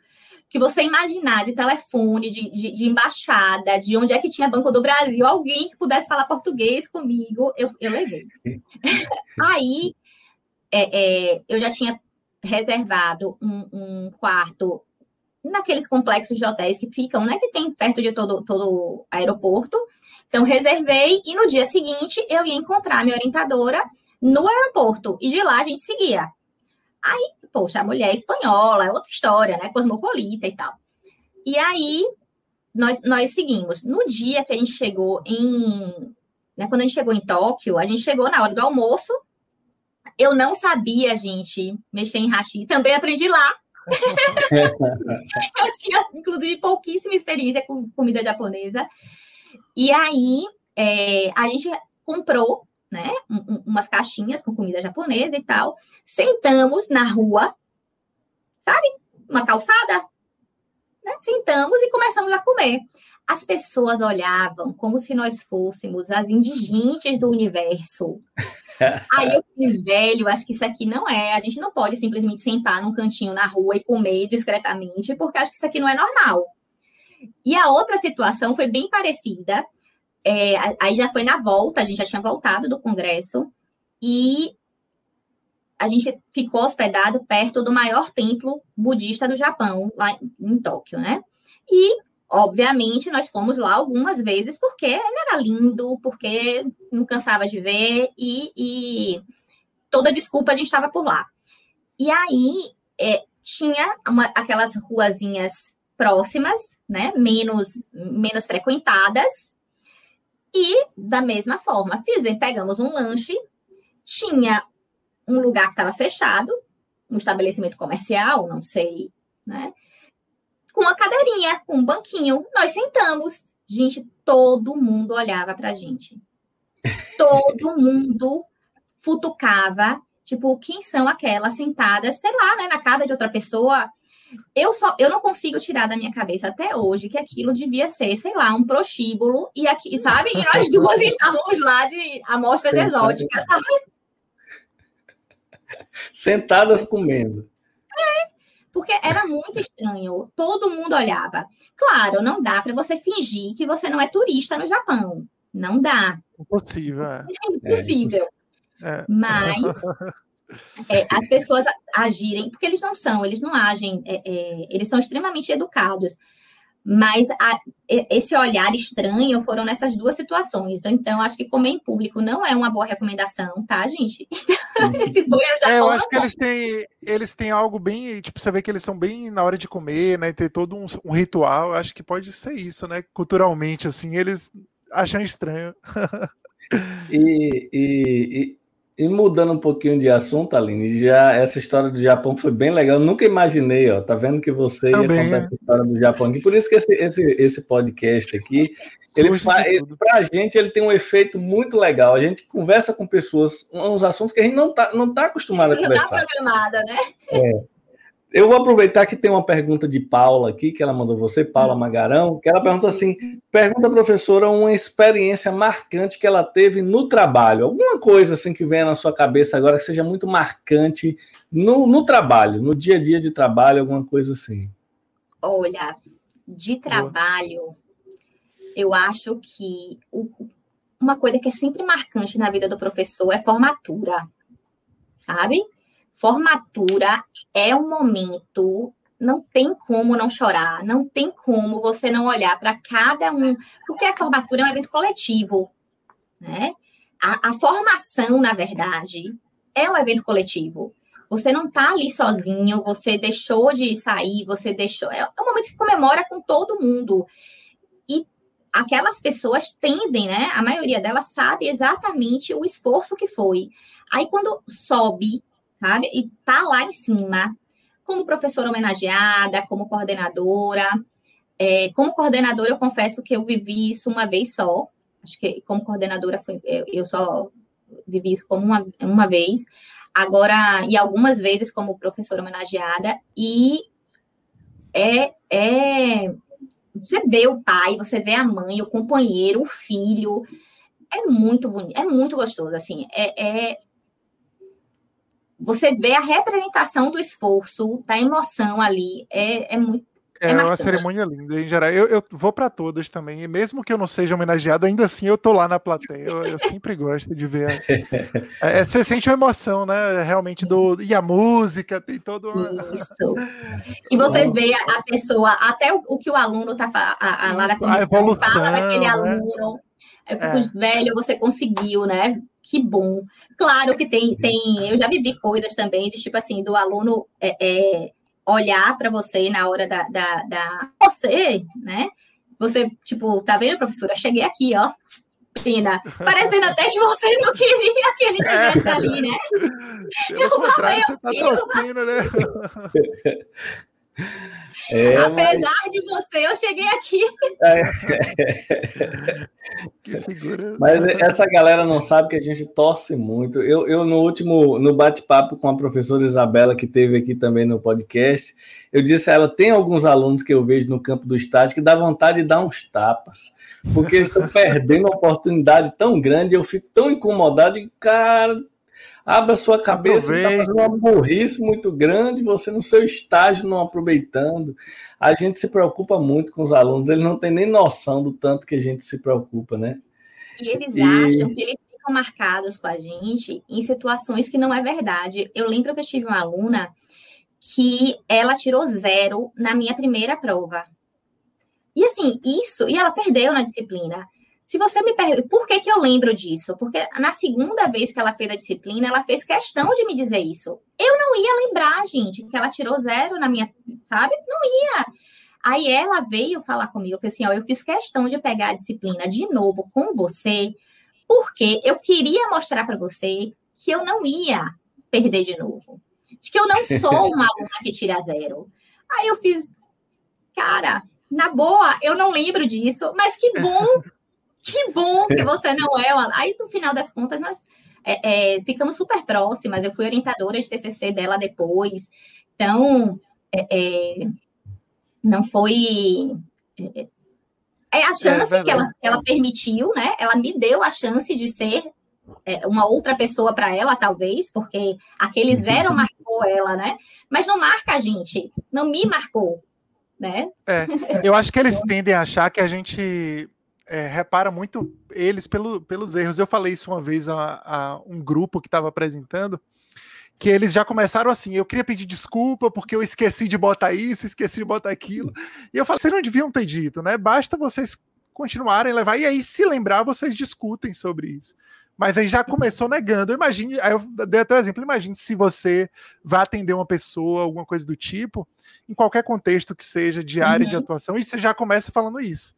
que você imaginar de telefone, de, de, de, embaixada, de onde é que tinha Banco do Brasil, alguém que pudesse falar português comigo, eu, eu levei. aí, é, é, eu já tinha reservado um, um, quarto naqueles complexos de hotéis que ficam, né, que tem perto de todo, todo aeroporto, então, reservei e no dia seguinte eu ia encontrar a minha orientadora no aeroporto. E de lá a gente seguia. Aí, poxa, a mulher é espanhola, é outra história, né? Cosmopolita e tal. E aí, nós, nós seguimos. No dia que a gente chegou em. Né, quando a gente chegou em Tóquio, a gente chegou na hora do almoço. Eu não sabia, gente, mexer em hashi. Também aprendi lá. eu tinha, inclusive, pouquíssima experiência com comida japonesa. E aí, é, a gente comprou né, um, umas caixinhas com comida japonesa e tal. Sentamos na rua, sabe? Uma calçada. Né? Sentamos e começamos a comer. As pessoas olhavam como se nós fôssemos as indigentes do universo. Aí eu fiz, velho, acho que isso aqui não é. A gente não pode simplesmente sentar num cantinho na rua e comer discretamente, porque acho que isso aqui não é normal. E a outra situação foi bem parecida. É, aí já foi na volta, a gente já tinha voltado do congresso e a gente ficou hospedado perto do maior templo budista do Japão, lá em Tóquio, né? E Obviamente, nós fomos lá algumas vezes porque era lindo, porque não cansava de ver e, e toda desculpa a gente estava por lá. E aí é, tinha uma, aquelas ruazinhas próximas, né, menos, menos frequentadas, e da mesma forma, fizemos, pegamos um lanche, tinha um lugar que estava fechado, um estabelecimento comercial, não sei, né? com uma cadeirinha, um banquinho. Nós sentamos. Gente, todo mundo olhava pra gente. Todo mundo futucava, tipo, quem são aquelas sentadas, sei lá, né, na casa de outra pessoa. Eu só, eu não consigo tirar da minha cabeça até hoje que aquilo devia ser, sei lá, um prostíbulo e aqui, sabe? E nós duas estávamos lá de amostras exóticas, sabe? Sentadas comendo. É, porque era muito estranho. Todo mundo olhava. Claro, não dá para você fingir que você não é turista no Japão. Não dá. Impossível. É, é impossível. É. Mas é, as pessoas agirem, porque eles não são, eles não agem, é, é, eles são extremamente educados. Mas a, esse olhar estranho foram nessas duas situações. Então, acho que comer em público não é uma boa recomendação, tá, gente? esse foi eu é, eu acho que eles têm, eles têm algo bem. Tipo, você vê que eles são bem na hora de comer, né? Ter todo um, um ritual. Eu acho que pode ser isso, né? Culturalmente, assim, eles acham estranho. e, e, e mudando um pouquinho de assunto, Aline, já essa história do Japão foi bem legal. Eu nunca imaginei, ó. Tá vendo que você Também, ia contar é. essa história do Japão aqui. Por isso que esse, esse, esse podcast aqui, ele faz, pra gente, ele tem um efeito muito legal. A gente conversa com pessoas, uns assuntos que a gente não tá, não tá acostumado a conversar. Não tá programada, né? É. Eu vou aproveitar que tem uma pergunta de Paula aqui, que ela mandou você, Paula hum. Magarão, que ela perguntou assim: pergunta, professora, uma experiência marcante que ela teve no trabalho. Alguma coisa assim que venha na sua cabeça agora que seja muito marcante no, no trabalho, no dia a dia de trabalho, alguma coisa assim. Olha, de trabalho, eu acho que uma coisa que é sempre marcante na vida do professor é formatura, sabe? Formatura é um momento, não tem como não chorar, não tem como você não olhar para cada um, porque a formatura é um evento coletivo, né? A, a formação, na verdade, é um evento coletivo. Você não está ali sozinho, você deixou de sair, você deixou. É, é um momento que comemora com todo mundo. E aquelas pessoas tendem, né? A maioria delas sabe exatamente o esforço que foi. Aí, quando sobe sabe? E tá lá em cima, como professora homenageada, como coordenadora. É, como coordenadora, eu confesso que eu vivi isso uma vez só. Acho que como coordenadora foi, eu, só vivi isso como uma, uma vez. Agora, e algumas vezes como professora homenageada. E é, é você vê o pai, você vê a mãe, o companheiro, o filho. É muito bonito, é muito gostoso, assim. É, é, você vê a representação do esforço, da emoção ali, é, é muito. É, é uma cerimônia linda, em geral. Eu, eu vou para todas também, e mesmo que eu não seja homenageado, ainda assim eu tô lá na plateia. Eu, eu sempre gosto de ver. Assim. É, você sente a emoção, né? Realmente do. E a música, tem todo. Uma... Isso. E você vê a pessoa, até o, o que o aluno tá a, a Lara a evolução, fala daquele né? aluno. Eu fico, é. velho, você conseguiu, né? Que bom. Claro que tem, tem, eu já vivi coisas também, de tipo assim, do aluno é, é, olhar para você na hora da, da, da, Você, né? Você, tipo, tá vendo, professora? Cheguei aqui, ó. Pina, parecendo até que você não queria que ele estivesse é. ali, né? Pelo eu contrário, você tá torcendo, né? É, Apesar mas... de você, eu cheguei aqui. É. que figura. Mas essa galera não sabe que a gente torce muito. Eu, eu no último, no bate-papo com a professora Isabela, que teve aqui também no podcast, eu disse a ela: tem alguns alunos que eu vejo no campo do estágio que dá vontade de dar uns tapas, porque eles estão perdendo uma oportunidade tão grande. Eu fico tão incomodado e, cara Abra sua cabeça, está fazendo uma burrice muito grande, você no seu estágio não aproveitando. A gente se preocupa muito com os alunos, eles não têm nem noção do tanto que a gente se preocupa, né? E eles e... acham que eles ficam marcados com a gente em situações que não é verdade. Eu lembro que eu tive uma aluna que ela tirou zero na minha primeira prova. E assim, isso, e ela perdeu na disciplina. Se você me pergunta, por que, que eu lembro disso? Porque na segunda vez que ela fez a disciplina, ela fez questão de me dizer isso. Eu não ia lembrar, gente, que ela tirou zero na minha, sabe? Não ia. Aí ela veio falar comigo, eu falei assim, ó, eu fiz questão de pegar a disciplina de novo com você, porque eu queria mostrar para você que eu não ia perder de novo. De que eu não sou uma aluna que tira zero. Aí eu fiz, cara, na boa, eu não lembro disso, mas que bom que bom que você não é. Uma... Aí, no final das contas, nós é, é, ficamos super próximas. Eu fui orientadora de TCC dela depois. Então, é, é não foi. É, é a chance que ela, ela permitiu, né? Ela me deu a chance de ser uma outra pessoa para ela, talvez, porque aquele uhum. zero marcou ela, né? Mas não marca a gente, não me marcou, né? É, eu acho que eles tendem a achar que a gente é, repara muito eles pelo, pelos erros. Eu falei isso uma vez a, a um grupo que estava apresentando, que eles já começaram assim. Eu queria pedir desculpa porque eu esqueci de botar isso, esqueci de botar aquilo. E eu falei, vocês não deviam ter dito, né? Basta vocês continuarem a levar. E aí, se lembrar, vocês discutem sobre isso. Mas aí já começou negando. Imagine, aí eu dei até o um exemplo. Imagine se você vai atender uma pessoa, alguma coisa do tipo, em qualquer contexto que seja de área uhum. de atuação, e você já começa falando isso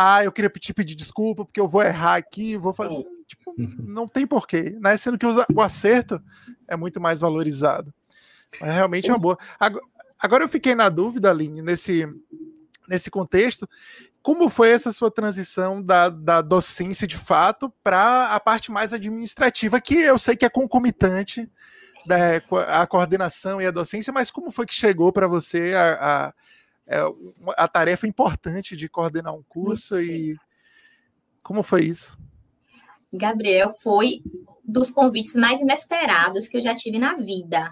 ah, eu queria te pedir desculpa porque eu vou errar aqui, vou fazer. Tipo, não tem porquê, né? Sendo que o acerto é muito mais valorizado. Mas realmente é uma boa. Agora eu fiquei na dúvida, Aline, nesse, nesse contexto, como foi essa sua transição da, da docência de fato para a parte mais administrativa, que eu sei que é concomitante da, a coordenação e a docência, mas como foi que chegou para você a, a é, a tarefa importante de coordenar um curso e como foi isso? Gabriel, foi dos convites mais inesperados que eu já tive na vida,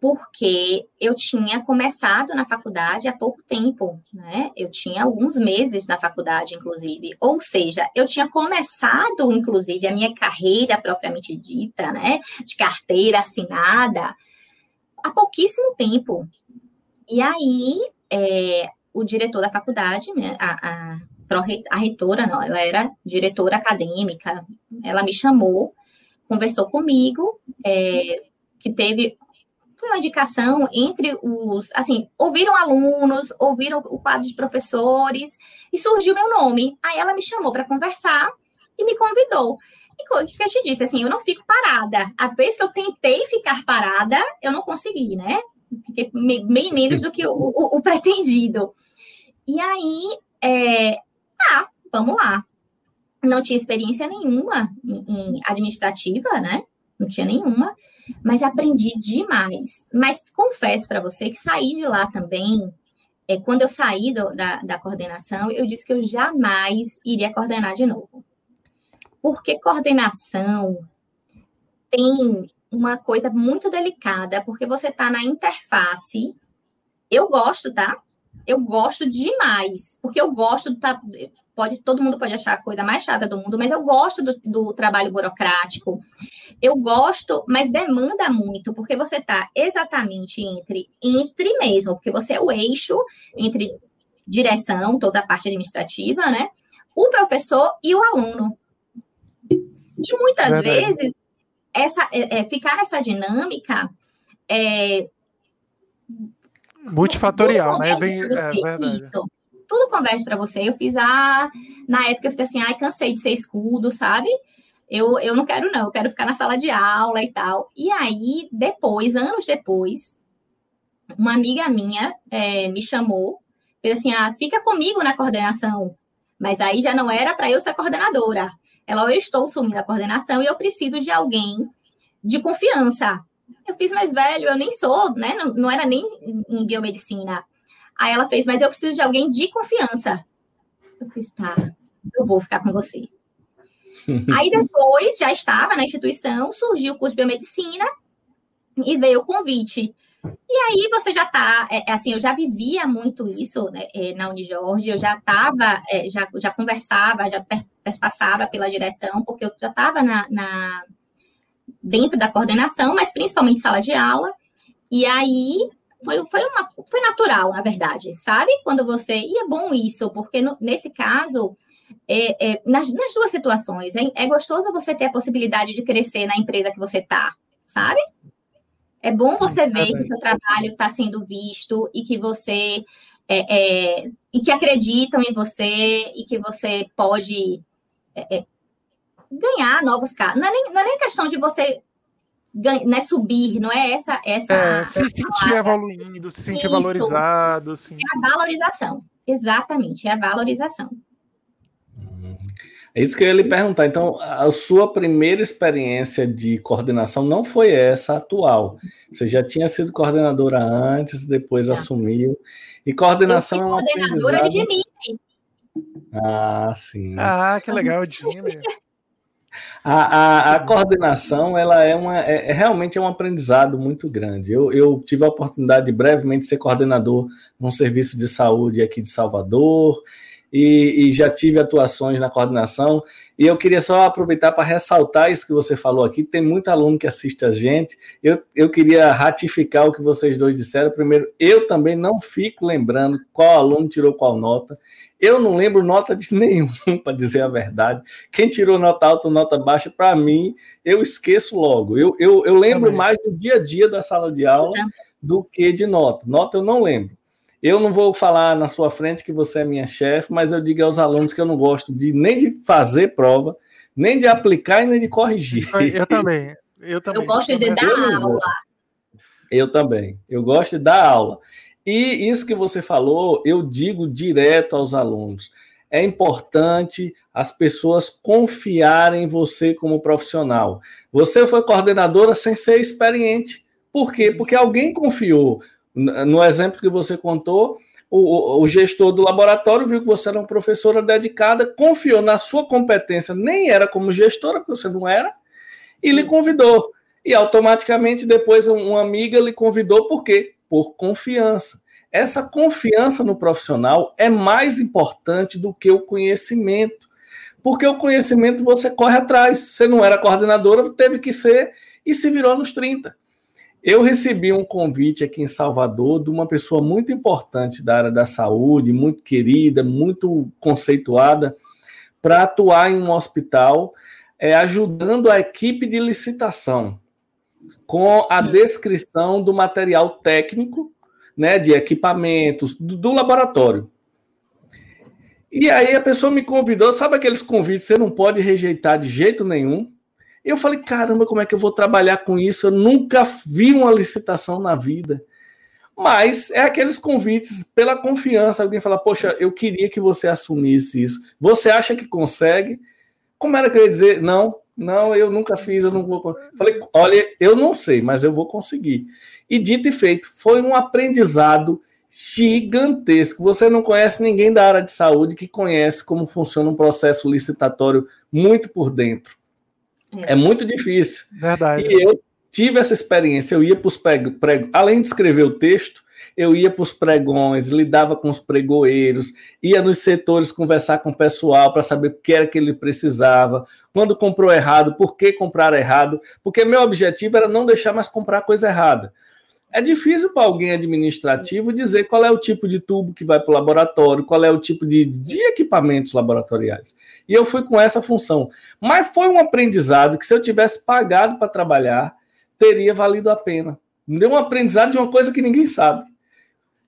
porque eu tinha começado na faculdade há pouco tempo, né? Eu tinha alguns meses na faculdade, inclusive, ou seja, eu tinha começado, inclusive, a minha carreira propriamente dita, né? De carteira assinada, há pouquíssimo tempo. E aí é, o diretor da faculdade, né, a, a, a reitora, não, ela era diretora acadêmica, ela me chamou, conversou comigo, é, que teve foi uma indicação entre os, assim, ouviram alunos, ouviram o quadro de professores e surgiu meu nome. Aí ela me chamou para conversar e me convidou. E o que eu te disse, assim, eu não fico parada. A vez que eu tentei ficar parada, eu não consegui, né? fiquei bem menos do que o, o, o pretendido. E aí, é, tá, vamos lá. Não tinha experiência nenhuma em, em administrativa, né? Não tinha nenhuma, mas aprendi demais. Mas confesso para você que saí de lá também. É, quando eu saí do, da, da coordenação, eu disse que eu jamais iria coordenar de novo. Porque coordenação tem uma coisa muito delicada, porque você está na interface. Eu gosto, tá? Eu gosto demais, porque eu gosto tá, pode todo mundo pode achar a coisa mais chata do mundo, mas eu gosto do, do trabalho burocrático. Eu gosto, mas demanda muito, porque você está exatamente entre entre mesmo, porque você é o eixo entre direção, toda a parte administrativa, né? O professor e o aluno. E muitas verdade. vezes, essa, é, é, ficar nessa dinâmica é. Multifatorial, né? Vem, é verdade. Isso. Tudo conversa para você. Eu fiz a. Na época eu fiz assim, ai, cansei de ser escudo, sabe? Eu, eu não quero, não, eu quero ficar na sala de aula e tal. E aí, depois, anos depois, uma amiga minha é, me chamou, fez assim: ah, fica comigo na coordenação. Mas aí já não era para eu ser coordenadora. Ela, eu estou assumindo a coordenação e eu preciso de alguém de confiança. Eu fiz mais velho, eu nem sou, né? Não, não era nem em biomedicina. Aí ela fez, mas eu preciso de alguém de confiança. Eu fiz, tá, eu vou ficar com você. Aí depois, já estava na instituição, surgiu o curso de biomedicina e veio o convite. E aí você já está, é, é, assim, eu já vivia muito isso né, é, na Unijorge, eu já estava, é, já, já conversava, já passava pela direção, porque eu já estava na, na, dentro da coordenação, mas principalmente sala de aula. E aí foi, foi, uma, foi natural, na verdade, sabe? Quando você. E é bom isso, porque no, nesse caso é, é, nas, nas, duas situações, é, é, gostoso você ter a possibilidade de crescer na empresa que você está, sabe? É bom Sim, você ver que seu trabalho está sendo visto e que você é, é, e que acreditam em você e que você pode é, ganhar novos casos. Não, não é nem, questão de você ganha, né, subir, não é essa essa. É, se sentir evoluindo, se sentir Isso. valorizado. Sim. É a valorização, exatamente, é a valorização. É isso que eu ia lhe perguntar. Então, a sua primeira experiência de coordenação não foi essa atual. Você já tinha sido coordenadora antes, depois é. assumiu. E coordenação é uma coordenadora de mim. Ah, sim. Ah, que legal, Jimmy. A, a, a, coordenação ela é, uma, é, é, realmente é um aprendizado muito grande. Eu, eu tive a oportunidade de brevemente ser coordenador num serviço de saúde aqui de Salvador e, e, já tive atuações na coordenação. E eu queria só aproveitar para ressaltar isso que você falou aqui. Tem muito aluno que assiste a gente. Eu, eu queria ratificar o que vocês dois disseram. Primeiro, eu também não fico lembrando qual aluno tirou qual nota. Eu não lembro nota de nenhum, para dizer a verdade. Quem tirou nota alta ou nota baixa, para mim, eu esqueço logo. Eu, eu, eu lembro mais do dia a dia da sala de aula do que de nota. Nota eu não lembro. Eu não vou falar na sua frente que você é minha chefe, mas eu digo aos alunos que eu não gosto de nem de fazer prova, nem de aplicar e nem de corrigir. Eu também. Eu, também. eu gosto de dar aula. Eu também. Eu gosto de dar aula. E isso que você falou, eu digo direto aos alunos. É importante as pessoas confiarem em você como profissional. Você foi coordenadora sem ser experiente. Por quê? Porque alguém confiou. No exemplo que você contou, o, o, gestor do laboratório viu que você era uma professora dedicada, confiou na sua competência, nem era como gestora, porque você não era, e lhe convidou. E automaticamente depois uma amiga lhe convidou, por quê? Por confiança. Essa confiança no profissional é mais importante do que o conhecimento. Porque o conhecimento você corre atrás. Você não era coordenadora, teve que ser e se virou nos 30. Eu recebi um convite aqui em Salvador de uma pessoa muito importante da área da saúde, muito querida, muito conceituada, para atuar em um hospital, é, ajudando a equipe de licitação com a hum. descrição do material técnico, né, de equipamentos, do, do laboratório. E aí a pessoa me convidou, sabe aqueles convites que você não pode rejeitar de jeito nenhum? Eu falei, caramba, como é que eu vou trabalhar com isso? Eu nunca vi uma licitação na vida. Mas é aqueles convites pela confiança. Alguém fala, poxa, eu queria que você assumisse isso. Você acha que consegue? Como era que eu ia dizer? Não, não, eu nunca fiz, eu não vou. Falei, olha, eu não sei, mas eu vou conseguir. E dito e feito, foi um aprendizado gigantesco. Você não conhece ninguém da área de saúde que conhece como funciona um processo licitatório muito por dentro. É. é muito difícil. Verdade. E eu tive essa experiência. Eu ia para os pregos, além de escrever o texto, eu ia para os pregões, lidava com os pregoeiros, ia nos setores conversar com o pessoal para saber o que era que ele precisava, quando comprou errado, por que comprar errado, porque meu objetivo era não deixar mais comprar coisa errada. É difícil para alguém administrativo dizer qual é o tipo de tubo que vai para o laboratório, qual é o tipo de, de equipamentos laboratoriais. E eu fui com essa função. Mas foi um aprendizado que, se eu tivesse pagado para trabalhar, teria valido a pena. Deu um aprendizado de uma coisa que ninguém sabe.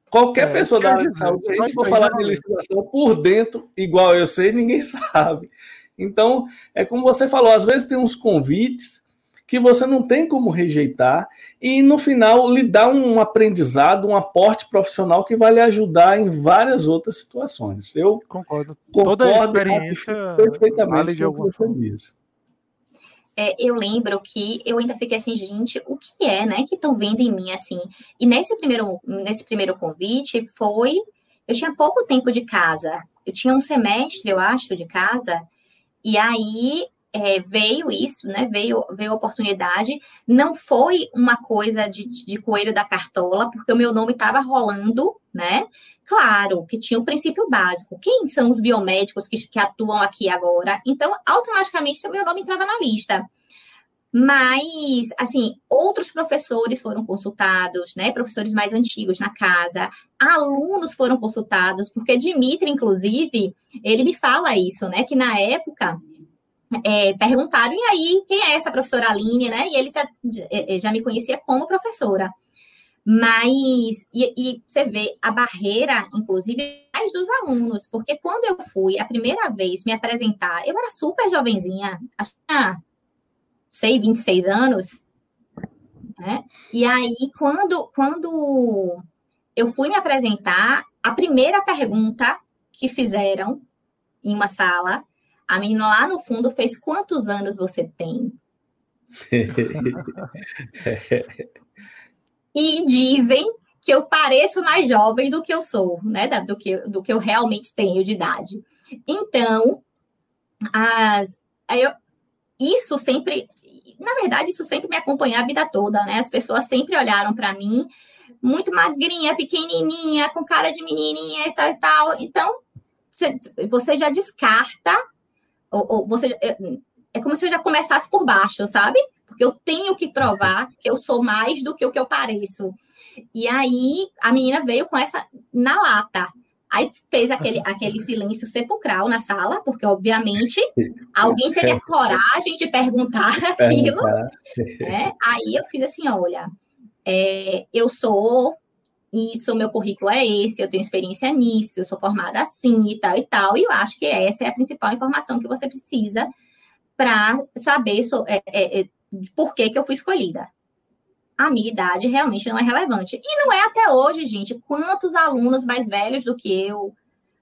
Qualquer é, pessoa da área de saúde, se a gente for falar de licitação por dentro, igual eu sei, ninguém sabe. Então, é como você falou, às vezes tem uns convites que você não tem como rejeitar e no final lhe dá um aprendizado, um aporte profissional que vai lhe ajudar em várias outras situações. Eu concordo. concordo Toda a experiência perfeitamente vale de alguma forma. É, eu lembro que eu ainda fiquei assim, gente, o que é, né, que estão vendo em mim assim? E nesse primeiro, nesse primeiro convite foi, eu tinha pouco tempo de casa, eu tinha um semestre, eu acho, de casa, e aí é, veio isso, né? Veio, veio a oportunidade. Não foi uma coisa de, de coelho da cartola, porque o meu nome estava rolando, né? Claro que tinha o princípio básico. Quem são os biomédicos que, que atuam aqui agora? Então, automaticamente, o meu nome entrava na lista. Mas, assim, outros professores foram consultados, né? Professores mais antigos na casa, alunos foram consultados, porque Dimitri, inclusive, ele me fala isso, né? Que na época é, perguntaram, e aí, quem é essa professora Aline, né? E ele já, já me conhecia como professora. Mas, e, e, você vê a barreira, inclusive, mais dos alunos, porque quando eu fui a primeira vez me apresentar, eu era super jovenzinha, acho que tinha, sei, 26 anos, né? E aí, quando, quando eu fui me apresentar, a primeira pergunta que fizeram em uma sala a menina lá no fundo fez quantos anos você tem? e dizem que eu pareço mais jovem do que eu sou, né? Do que, do que eu realmente tenho de idade. Então, as, eu, isso sempre, na verdade, isso sempre me acompanha a vida toda, né? As pessoas sempre olharam para mim muito magrinha, pequenininha, com cara de menininha e tal e tal. Então, você já descarta ou, ou você é, é como se eu já começasse por baixo, sabe? Porque eu tenho que provar que eu sou mais do que o que eu pareço. E aí a menina veio com essa na lata. Aí fez aquele, aquele silêncio sepulcral na sala, porque, obviamente, alguém teria coragem de perguntar aquilo. Né? Aí eu fiz assim: olha, é, eu sou isso, meu currículo é esse, eu tenho experiência nisso, eu sou formada assim e tal e tal. E eu acho que essa é a principal informação que você precisa para saber so, é, é, é, por que, que eu fui escolhida. A minha idade realmente não é relevante. E não é até hoje, gente. Quantos alunos mais velhos do que eu?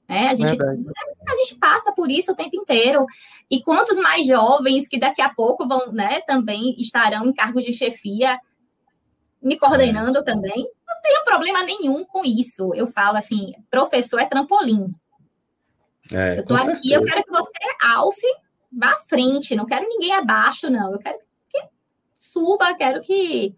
Né? A, gente, a gente passa por isso o tempo inteiro. E quantos mais jovens que daqui a pouco vão, né, também estarão em cargos de chefia, me coordenando também não tenho problema nenhum com isso. Eu falo assim, professor é trampolim. É, eu tô aqui, certeza. eu quero que você alce, vá à frente, não quero ninguém abaixo, não. Eu quero que suba, quero que.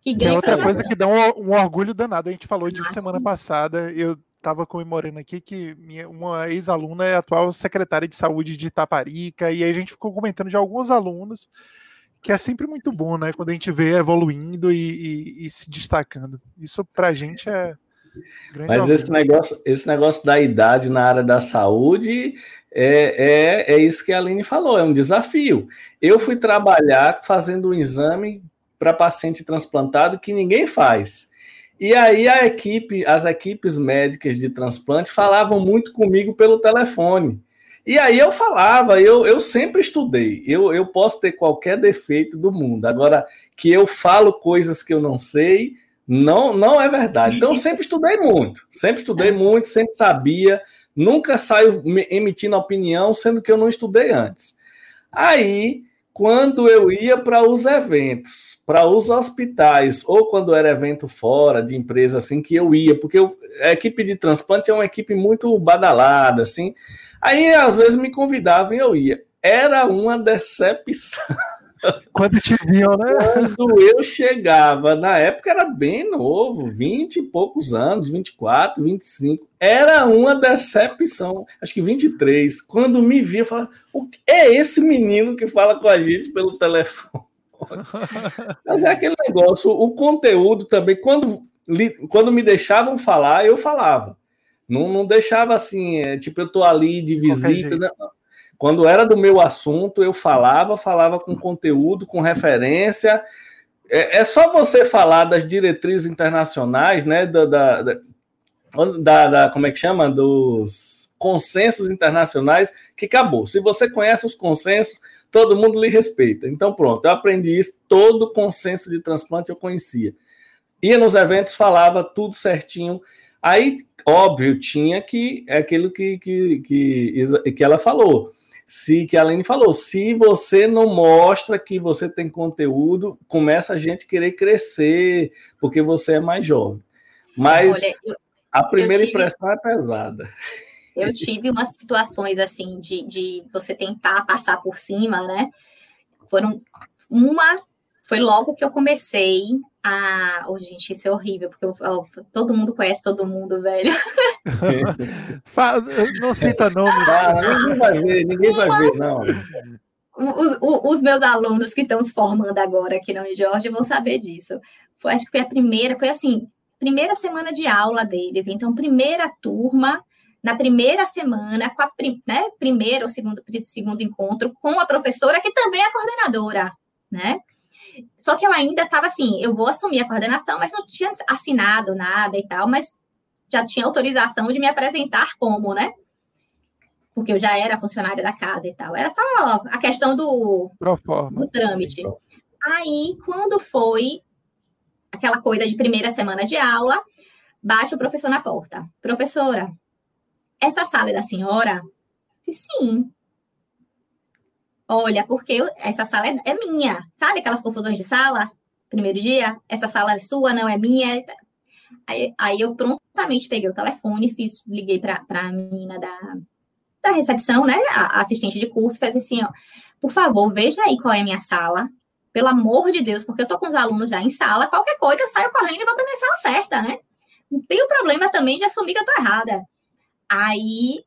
Que Tem outra coisa que dá um, um, orgulho danado. A gente falou disso ah, semana sim. passada. Eu estava comemorando aqui que minha, uma ex-aluna é atual secretária de saúde de Itaparica, e aí a gente ficou comentando de alguns alunos que é sempre muito bom, né? Quando a gente vê evoluindo e, e, e se destacando. Isso para a gente é. Mas esse negócio, esse negócio da idade na área da saúde é, é, é isso que a Aline falou, é um desafio. Eu fui trabalhar fazendo um exame para paciente transplantado que ninguém faz. E aí a equipe, as equipes médicas de transplante falavam muito comigo pelo telefone. E aí eu falava, eu, eu sempre estudei, eu, eu posso ter qualquer defeito do mundo. Agora, que eu falo coisas que eu não sei, não, não é verdade. Então, eu sempre estudei muito, sempre estudei muito, sempre sabia, nunca saio emitindo opinião, sendo que eu não estudei antes. Aí, quando eu ia para os eventos, para os hospitais, ou quando era evento fora de empresa, assim, que eu ia, porque eu, a equipe de transplante é uma equipe muito badalada, assim, Aí, às vezes, me convidavam e eu ia. Era uma decepção. Quando te viam, né? Quando eu chegava, na época era bem novo, 20 e poucos anos, 24, 25. Era uma decepção, acho que 23. Quando me via, falava: é esse menino que fala com a gente pelo telefone? Mas é aquele negócio, o conteúdo também, quando, quando me deixavam falar, eu falava. Não, não deixava assim, é, tipo, eu tô ali de visita. Né? Quando era do meu assunto, eu falava, falava com conteúdo, com referência. É, é só você falar das diretrizes internacionais, né? Da, da, da, da, como é que chama? Dos consensos internacionais, que acabou. Se você conhece os consensos, todo mundo lhe respeita. Então, pronto, eu aprendi isso, todo consenso de transplante eu conhecia. Ia nos eventos, falava tudo certinho. Aí, óbvio, tinha que é aquilo que, que, que, que ela falou. Se que a Aline falou, se você não mostra que você tem conteúdo, começa a gente querer crescer, porque você é mais jovem. Mas Olha, eu, a primeira tive... impressão é pesada. Eu tive umas situações assim de, de você tentar passar por cima, né? Foram uma foi logo que eu comecei a. Oh, gente, isso é horrível, porque eu, oh, todo mundo conhece todo mundo, velho. não cita nomes. Ah, ninguém vai ver, ninguém vai ver, não. Os, os, meus alunos que estão se formando agora aqui na Jorge vão saber disso. Foi, acho que foi a primeira, foi assim, primeira semana de aula deles. Então, primeira turma, na primeira semana, com a né, primeiro ou segundo, segundo encontro, com a professora, que também é coordenadora, né? Só que eu ainda estava assim, eu vou assumir a coordenação, mas não tinha assinado nada e tal, mas já tinha autorização de me apresentar como, né? Porque eu já era funcionária da casa e tal. Era só a questão do, do trâmite. Aí, quando foi aquela coisa de primeira semana de aula, baixa o professor na porta. Professora, essa sala é da senhora? Sim. Olha, porque eu, essa sala é, é, minha. Sabe aquelas confusões de sala? Primeiro dia, essa sala é sua, não é minha. Aí, aí eu prontamente peguei o telefone, fiz, liguei para a menina da, da recepção, né? A, assistente de curso, fez assim, ó. Por favor, veja aí qual é a minha sala pelo amor de Deus, porque eu tô com os alunos já em sala, qualquer coisa eu saio correndo e vou para minha sala certa, né? Não tenho problema também de assumir que eu tô errada. Aí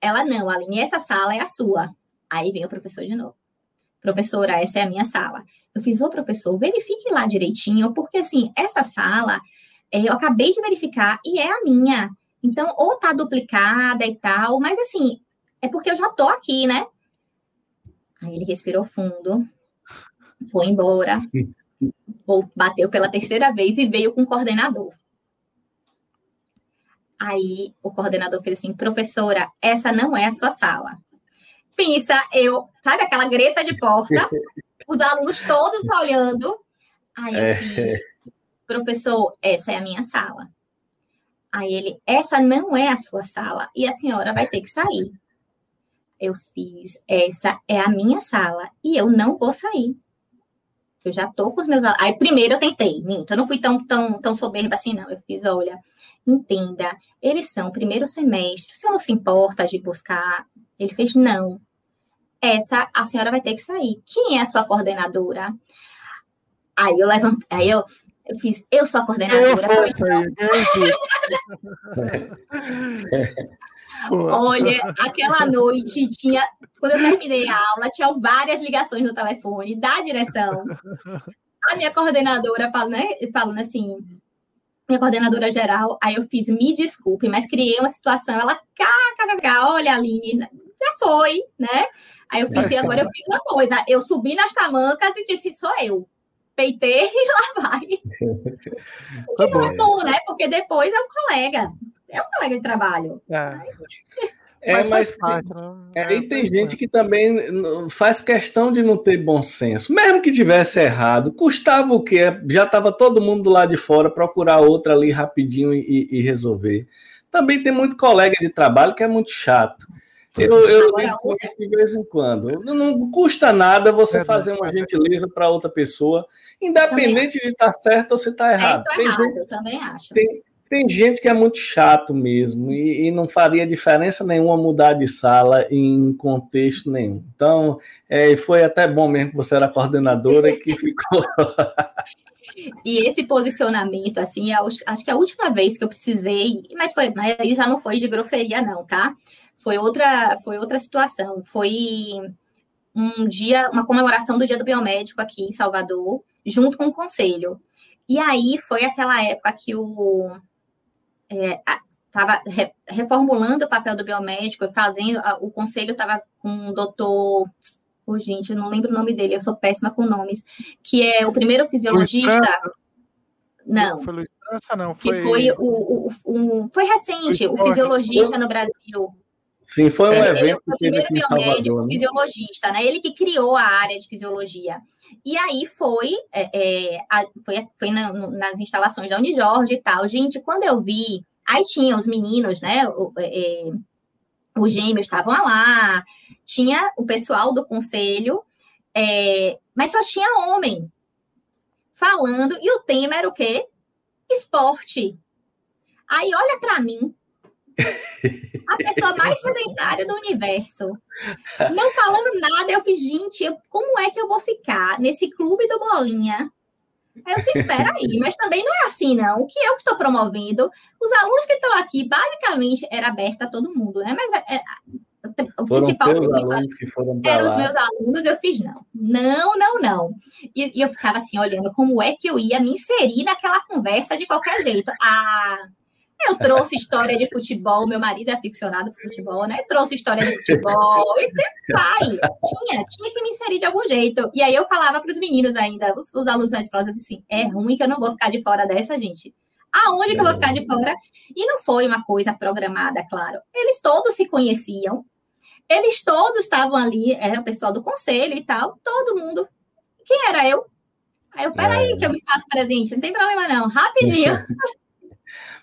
ela, não, Aline, essa sala é a sua. Aí vem o professor de novo. Professora, essa é a minha sala. Eu fiz, ô professor, verifique lá direitinho, porque assim, essa sala é, eu acabei de verificar e é a minha. Então, ou tá duplicada e tal, mas assim, é porque eu já tô aqui, né? Aí ele respirou fundo, foi embora, bateu pela terceira vez e veio com o coordenador. Aí o coordenador fez assim: professora, essa não é a sua sala. Pensa, eu, sabe aquela greta de porta, os alunos todos olhando. Aí eu é. fiz: professor, essa é a minha sala. Aí ele: essa não é a sua sala e a senhora vai ter que sair. Eu fiz: essa é a minha sala e eu não vou sair. Eu já tô com os meus Aí primeiro eu tentei, minto, eu não fui tão, tão, tão soberba assim, não. Eu fiz, olha, entenda, eles são primeiro semestre, você não se importa de buscar. Ele fez, não. Essa a senhora vai ter que sair. Quem é a sua coordenadora? Aí eu levantei, aí eu, eu fiz, eu sou a coordenadora. Olha, aquela noite tinha. Quando eu terminei a aula, tinha várias ligações no telefone da direção. A minha coordenadora falando, né, falando assim, minha coordenadora geral, aí eu fiz, me desculpe, mas criei uma situação, ela, kkkk, olha, Aline, já foi, né? Aí eu fiz, e agora eu fiz uma coisa, eu subi nas tamancas e disse, sou eu. Peitei e lá vai. Tá que não é bom, né? Porque depois é um colega é um colega de trabalho. É. É, mas, mas parte, né? é, e tem gente que também faz questão de não ter bom senso. Mesmo que tivesse errado, custava o quê? Já estava todo mundo lá de fora, procurar outra ali rapidinho e, e, resolver. Também tem muito colega de trabalho que é muito chato. Eu, eu isso de vez em quando. Não, não custa nada você é, fazer uma gentileza para outra pessoa, independente de estar tá certo ou se está errado. É, errado, gente, eu também acho. Tem, tem gente que é muito chato mesmo e, e, não faria diferença nenhuma mudar de sala em contexto nenhum. Então, é, foi até bom mesmo que você era coordenadora e que ficou. e esse posicionamento, assim, é acho que é a última vez que eu precisei, mas foi, mas aí já não foi de grosseria, não, tá? Foi outra, foi outra situação. Foi um dia, uma comemoração do Dia do Biomédico aqui em Salvador, junto com o conselho. E aí foi aquela época que o estava é, re, reformulando o papel do biomédico e fazendo, o conselho estava com o doutor Oh, gente, eu não lembro o nome dele, eu sou péssima com nomes. Que é o primeiro fisiologista. Não. Foi Luiz França, não. Foi... Que foi o, o, o, foi recente, o fisiologista no Brasil. Sim, foi um é, evento. Ele foi o primeiro biomédico, né? fisiologista, né? Ele que criou a área de fisiologia. E aí foi, é, é, a, foi, foi na, nas instalações da Unijorge e tal. Gente, quando eu vi, aí tinha os meninos, né? O, é, é os gêmeos estavam lá, tinha o pessoal do conselho, é, mas só tinha homem falando, e o tema era o quê? Esporte. Aí olha para mim, a pessoa mais sedentária do universo, não falando nada, eu fiz, gente, eu, como é que eu vou ficar nesse clube do Bolinha Aí eu fiz, espera aí, mas também não é assim, não. O que eu que estou promovendo? Os alunos que estão aqui, basicamente, era aberto a todo mundo, né? Mas é, é o foram principal teus alunos que foram eram os meus alunos, eu fiz não. Não, não, não. E, e, eu ficava assim, olhando como é que eu ia me inserir naquela conversa de qualquer jeito. Ah, eu trouxe história de futebol, meu marido é aficionado por futebol, né? Trouxe história de futebol, e pai, tinha, tinha que me inserir de algum jeito. E aí eu falava para os meninos ainda, os, os alunos mais próximos, assim, é ruim que eu não vou ficar de fora dessa, gente. Aonde que eu vou ficar de fora? E não foi uma coisa programada, claro. Eles todos se conheciam, eles todos estavam ali, era o pessoal do conselho e tal, todo mundo. Quem era eu? Aí eu, peraí, é. que eu me faço presente, não tem problema não, rapidinho.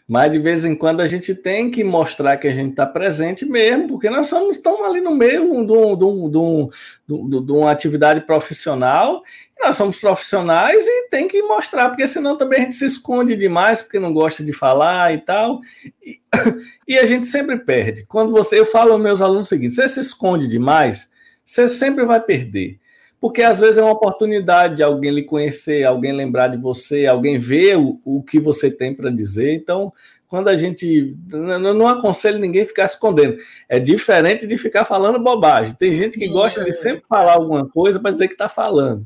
Mas de vez em quando a gente tem que mostrar que a gente está presente mesmo, porque nós somos estamos ali no meio de, um, de, um, de, de, uma atividade profissional, nós somos profissionais e tem que mostrar, porque senão também a gente se esconde demais, porque não gosta de falar e tal. E, e a gente sempre perde. Quando você, eu falo aos meus alunos o seguinte: você se esconde demais, você sempre vai perder porque às vezes é uma oportunidade de alguém lhe conhecer, alguém lembrar de você, alguém ver o, o que você tem para dizer. Então, quando a gente. Não, não aconselho ninguém ficar escondendo. É diferente de ficar falando bobagem. Tem gente que gosta de sempre falar alguma coisa para dizer que está falando.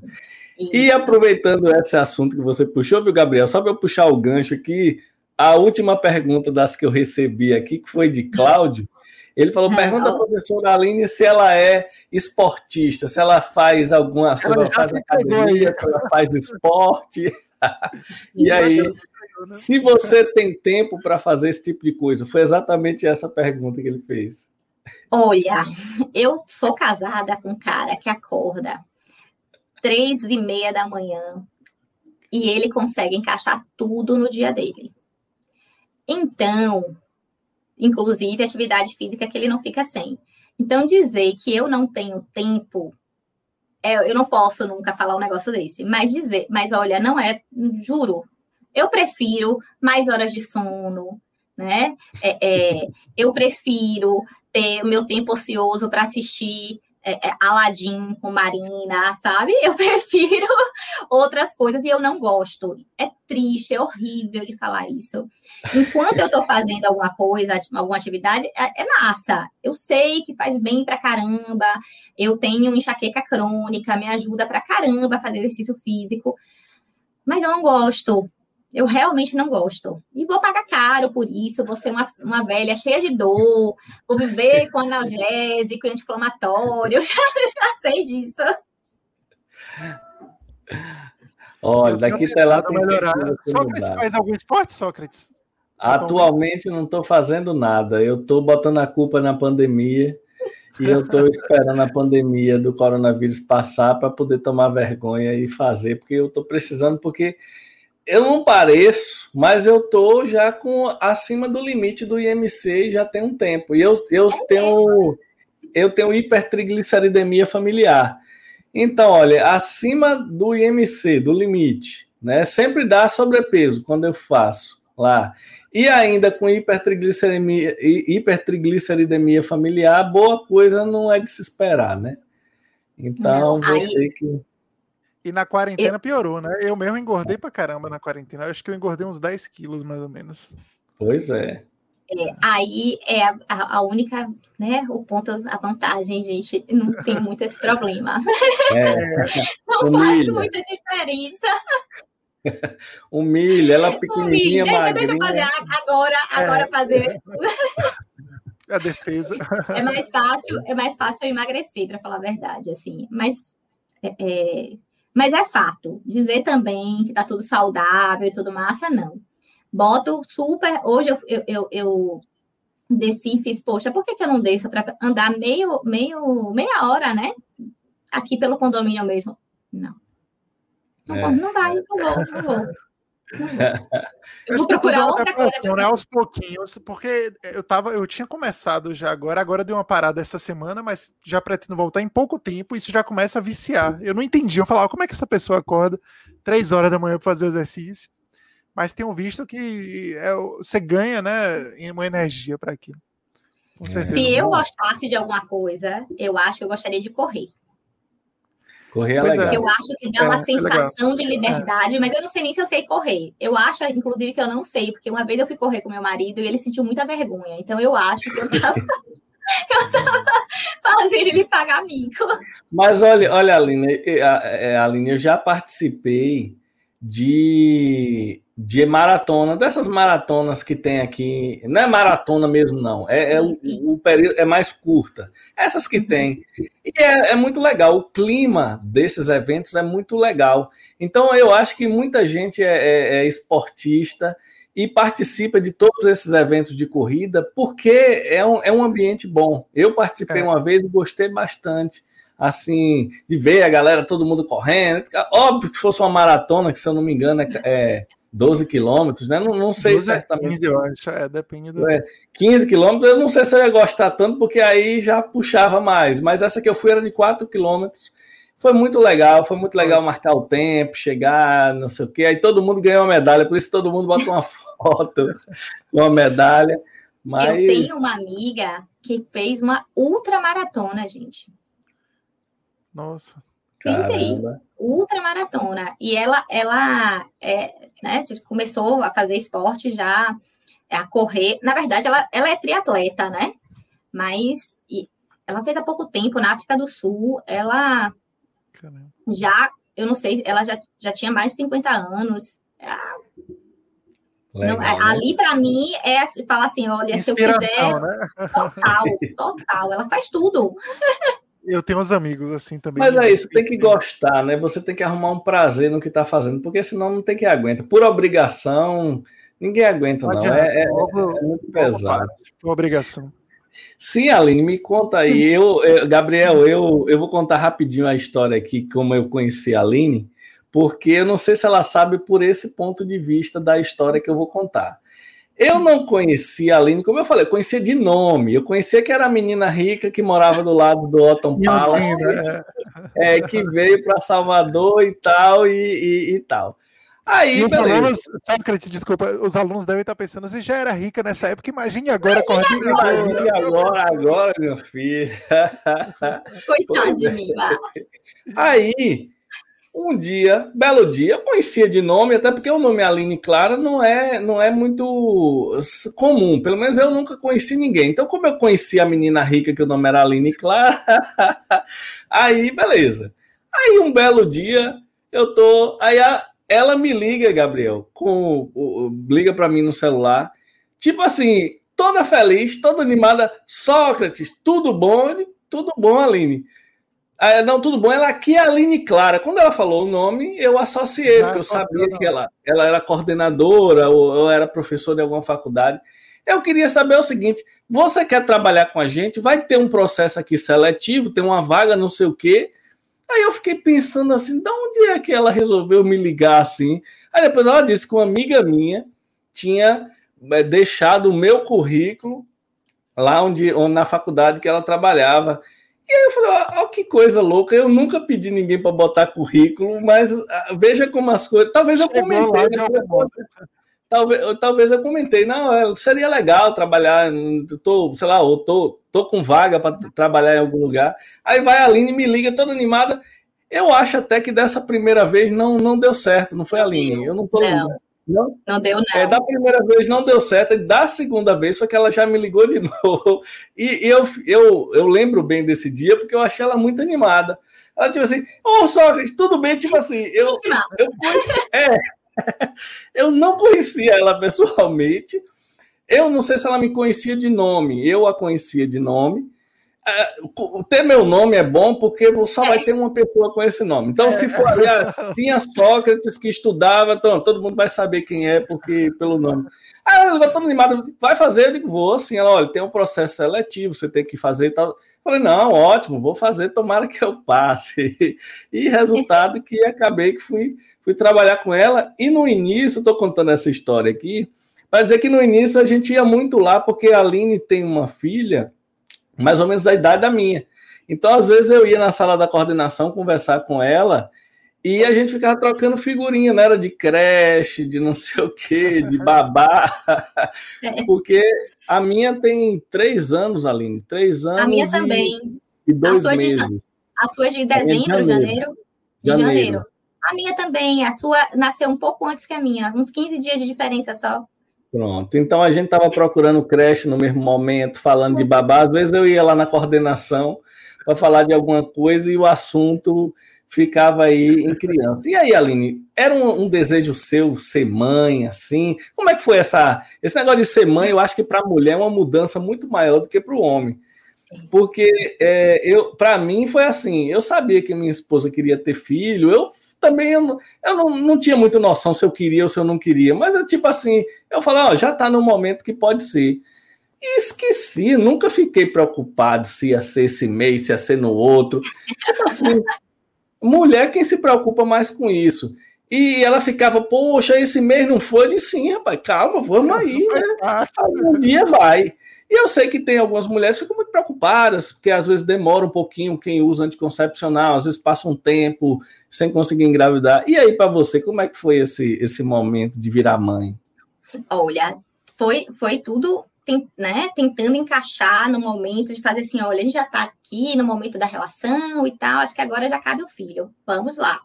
Isso. E aproveitando esse assunto que você puxou, viu, Gabriel? Só para eu puxar o gancho aqui, a última pergunta das que eu recebi aqui, que foi de Cláudio. Ele falou: pergunta à professora Aline se ela é esportista, se ela faz alguma. Se ela faz academia, se ela faz esporte. e aí, né? se você tem tempo para fazer esse tipo de coisa, foi exatamente essa pergunta que ele fez. Olha, eu sou casada com um cara que acorda três e meia da manhã e ele consegue encaixar tudo no dia dele. Então, inclusive atividade física que ele não fica sem. Então, dizer que eu não tenho tempo, é, eu não posso nunca falar um negócio desse, mas dizer, mas olha, não é, juro, eu prefiro mais horas de sono, né? É, é, eu prefiro ter o meu tempo ocioso para assistir é, é, Aladdin com Marina, sabe? Eu prefiro outras coisas e eu não gosto. É triste, é horrível de falar isso. Enquanto eu estou fazendo alguma coisa, alguma atividade, é, é, massa. Eu sei que faz bem pra caramba. Eu tenho enxaqueca crônica, me ajuda pra caramba a fazer exercício físico. Mas eu não gosto. Eu realmente não gosto. E vou pagar caro por isso, vou ser uma, uma velha cheia de dor, vou viver com analgésico e anti-inflamatório, eu já, já sei disso. Olha, daqui até lá tem melhorar. Sócrates faz algum esporte, Sócrates? Atualmente não estou fazendo nada. Eu estou botando a culpa na pandemia e eu estou esperando a pandemia do coronavírus passar para poder tomar vergonha e fazer, porque eu estou precisando, porque eu não pareço, mas eu tô já com acima do limite do IMC já tem um tempo. E eu, eu é tenho eu tenho hipertrigliceridemia familiar. Então, olha, acima do IMC, do limite, né? Sempre dá sobrepeso quando eu faço lá. E ainda com hipertrigliceridemia, hipertrigliceridemia familiar, boa coisa não é de se esperar, né? Então, não, vou aí... ter que e na quarentena eu... piorou, né? Eu mesmo engordei pra caramba na quarentena. Eu acho que eu engordei uns 10 quilos, mais ou menos. Pois é. É, aí é a, a, única, né? O ponto, a vantagem, gente, não tem muito esse problema. É. não faz muita diferença. Humilha, ela pequenininha, Humilha. Deixa, deixa eu fazer agora, agora é. fazer. A defesa. É mais fácil, é mais fácil eu emagrecer, para falar a verdade, assim. Mas é, é, mas é fato. Dizer também que tá tudo saudável e tudo massa, não. Boto super. Hoje eu, eu, eu, eu desci e fiz, poxa, por que, que eu não desço para andar meio, meio, meia hora, né? Aqui pelo condomínio mesmo. Não. Não, é. não vai, não vou, não vou. Eu vou procurar outra coisa. Né, aos pouquinhos, porque eu tava, eu tinha começado já agora, agora deu uma parada essa semana, mas já pretendo voltar em pouco tempo, isso já começa a viciar. Eu não entendi, eu falava, como é que essa pessoa acorda três horas da manhã para fazer exercício? Mas tenho visto que é, você ganha, né, uma energia para aquilo. Se eu gostasse de alguma coisa, eu acho que eu gostaria de correr. Correr é legal. Eu acho que dá uma é, é sensação é de liberdade, mas eu não sei nem se eu sei correr. Eu acho, inclusive, que eu não sei, porque uma vez eu fui correr com meu marido e ele sentiu muita vergonha. Então eu acho que eu tava. eu tava fazendo ele pagar mico. Mas olha, olha, Aline, Aline, eu já participei de de maratona, dessas maratonas que tem aqui, não é maratona mesmo, não, é, é o, o, período é mais curta. Essas que tem. E é, é, muito legal, o clima desses eventos é muito legal. Então eu acho que muita gente é, é, é esportista e participa de todos esses eventos de corrida porque é um, é um ambiente bom. Eu participei é. uma vez e gostei bastante assim, de ver a galera, todo mundo correndo. Óbvio que fosse uma maratona, que se eu não me engano é, é 12 quilômetros, né? Não, não sei 12 certamente. 15, eu acho, é, depende do. É, 15 quilômetros, eu não sei se eu ia gostar tanto, porque aí já puxava mais. Mas essa que eu fui era de 4 quilômetros. Foi muito legal, foi muito legal marcar o tempo, chegar, não sei o quê. Aí todo mundo ganhou uma medalha, por isso todo mundo bota uma foto com uma medalha. Mas... Eu tenho uma amiga que fez uma ultramaratona, gente. Nossa. Fez aí, ultramaratona. E ela, ela é, né, começou a fazer esporte já, a correr. Na verdade, ela, ela é triatleta, né? Mas ela fez há pouco tempo na África do Sul. Ela Caramba. já, eu não sei, ela já, já tinha mais de 50 anos. Ah, Legal, não, é, né? Ali, para mim, é falar assim: olha, se eu quiser. Né? Total, total. Ela faz tudo. Eu tenho uns amigos assim também. Mas é isso, tem que gostar, né? Você tem que arrumar um prazer no que está fazendo, porque senão não tem que aguentar. Por obrigação, ninguém aguenta, não. não. É, é, é, muito pesado. Por obrigação. Sim, Aline, me conta aí. Eu, eu, Gabriel, eu, eu vou contar rapidinho a história aqui, como eu conheci a Aline, porque eu não sei se ela sabe por esse ponto de vista da história que eu vou contar. Eu não conhecia a Aline, como eu falei, eu conhecia de nome. Eu conhecia que era a menina rica que morava do lado do Otton Palace, é, que veio para Salvador e tal, e, e, e tal. Aí, os alunos, Sócrates, desculpa, os alunos devem estar pensando, você já era rica nessa época, imagine agora. Imagine agora, imagine agora, agora, meu filho. Coitado de mim, Aí, um dia, belo dia, eu conhecia de nome, até porque o nome Aline Clara não é, não é muito comum, pelo menos eu nunca conheci ninguém. Então, como eu conheci a menina rica que o nome era Aline Clara, aí beleza. Aí um belo dia, eu tô, aí a, ela me liga, Gabriel, com liga para mim no celular, tipo assim, toda feliz, toda animada, Sócrates, tudo bom? Tudo bom, Aline. Ah, não, tudo bom. Ela aqui é a Aline Clara. Quando ela falou o nome, eu associei, porque eu sabia que ela, ela era coordenadora ou, ou era professora de alguma faculdade. Eu queria saber o seguinte: você quer trabalhar com a gente? Vai ter um processo aqui seletivo, tem uma vaga, não sei o quê. Aí eu fiquei pensando assim, de onde é que ela resolveu me ligar assim? Aí depois ela disse que uma amiga minha tinha é, deixado o meu currículo lá onde, onde na faculdade que ela trabalhava. E aí eu falei, ó, que coisa louca, eu nunca pedi ninguém para botar currículo, mas ah, veja como as coisas. Talvez eu comentei. Né? Talvez, talvez eu comentei, não, é, seria legal trabalhar, tô, sei lá, eu tô, tô com vaga para trabalhar em algum lugar. Aí vai a Aline me liga toda animada. Eu acho até que dessa primeira vez não, não deu certo, não foi a Aline. Eu não tô. Não. Não, não deu, não. É, da primeira vez não deu certo, e da segunda vez foi que ela já me ligou de novo. E, eu, eu, eu lembro bem desse dia, porque eu achei ela muito animada. Ela, tipo assim, ô, oh, Sócrates, tudo bem? Tipo assim, eu, eu, é, eu não conhecia ela pessoalmente. Eu não sei se ela me conhecia de nome. Eu a conhecia de nome. Uh, ter meu nome é bom porque só vai ter uma pessoa com esse nome. Então, se for ali, tinha Sócrates que estudava, então, todo mundo vai saber quem é porque pelo nome. Ah, ela todo animado, vai fazer? Eu digo, vou, sim. Ela, olha, tem um processo seletivo, você tem que fazer e tal. Eu falei, não, ótimo, vou fazer, tomara que eu passe. E resultado que acabei que fui, fui trabalhar com ela. E no início, estou contando essa história aqui, para dizer que no início a gente ia muito lá, porque a Aline tem uma filha mais ou menos da idade da minha. Então, às vezes, eu ia na sala da coordenação conversar com ela e a gente ficava trocando figurinha, não era de creche, de não sei o quê, de babá, é. porque a minha tem três anos, Aline, três anos. A minha e, também. E dois a meses. De, a sua é de dezembro, é de janeiro? De janeiro. janeiro. A minha também, a sua nasceu um pouco antes que a minha, uns 15 dias de diferença só. Pronto. Então a gente estava procurando creche no mesmo momento, falando de babá. Às vezes eu ia lá na coordenação para falar de alguma coisa e o assunto ficava aí em criança. E aí, Aline, era um, um, desejo seu ser mãe, assim? Como é que foi essa esse negócio de ser mãe? Eu acho que para a mulher é uma mudança muito maior do que para o homem. Porque é, eu, para mim foi assim, eu sabia que minha esposa queria ter filho, eu também eu, não, eu não, não tinha muita noção se eu queria ou se eu não queria, mas é tipo assim, eu falei, ó, já está no momento que pode ser. E esqueci, nunca fiquei preocupado se ia ser esse mês, se ia ser no outro. Tipo assim, mulher quem se preocupa mais com isso. E ela ficava, poxa, esse mês não foi? Eu disse, sim, rapaz, calma, vamos aí, né? Um dia vai. E eu sei que tem algumas mulheres que ficam muito preocupadas, porque às vezes demora um pouquinho quem usa anticoncepcional, às vezes passa um tempo sem conseguir engravidar. E aí, para você, como é que foi esse, esse momento de virar mãe? Olha, foi, foi tudo né, tentando encaixar no momento de fazer assim, olha, a gente já está aqui no momento da relação e tal, acho que agora já cabe o filho. Vamos lá.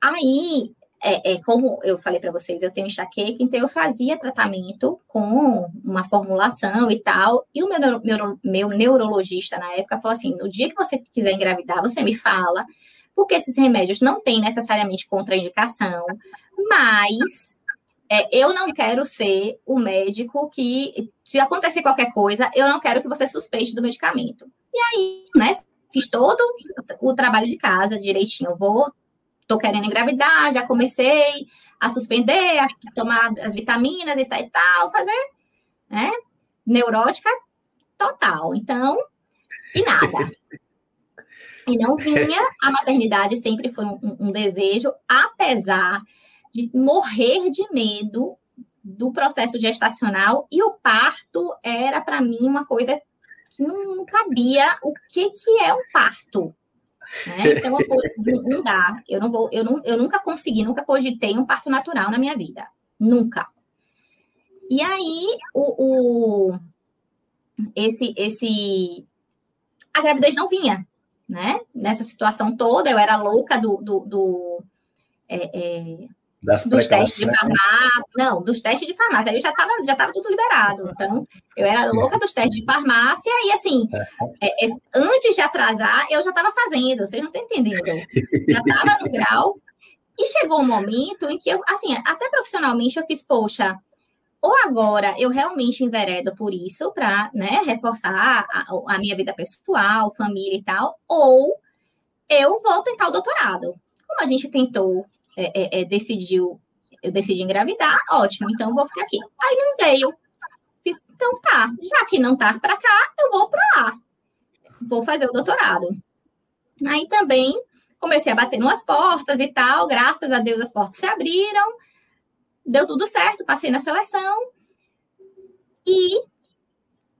Aí é, é, como eu falei para vocês, eu tenho enxaqueca, então eu fazia tratamento com uma formulação e tal. E o meu, meu, meu neurologista na época falou assim: no dia que você quiser engravidar, você me fala, porque esses remédios não têm necessariamente contraindicação, mas é, eu não quero ser o médico que, se acontecer qualquer coisa, eu não quero que você suspeite do medicamento. E aí, né, fiz todo o trabalho de casa direitinho. Vou tô querendo engravidar, já comecei a suspender, a tomar as vitaminas e tal e tal, fazer, né? Neurótica total. Então, e nada. E não vinha, a maternidade sempre foi um, um desejo, apesar de morrer de medo do processo gestacional e o parto era para mim uma coisa que não, não cabia o que que é um parto né? Então, não dá. Eu não vou, eu, não, eu nunca consegui, nunca cogitei um parto natural na minha vida. Nunca. E aí, o, o esse, esse, a gravidez não vinha, né? Nessa situação toda, eu era louca do, do, do é, é, das dos testes de farmácia, não, dos testes de farmácia. Aí eu já estava já tava tudo liberado. Então, eu era louca dos testes de farmácia e, assim, é, é, antes de atrasar, eu já estava fazendo. Vocês não estão entendendo. Já estava no grau. E chegou um momento em que eu, assim, até profissionalmente eu fiz, poxa, ou agora eu realmente enveredo por isso para né, reforçar a, a minha vida pessoal, família e tal, ou eu vou tentar o doutorado. Como a gente tentou é, é, é, decidiu, eu decidi engravidar, ótimo, então vou ficar aqui. Aí não veio. Fiz, então tá, já que não tá para cá, eu vou para lá. Vou fazer o doutorado. Aí também comecei a bater umas portas e tal, graças a Deus as portas se abriram, deu tudo certo, passei na seleção. E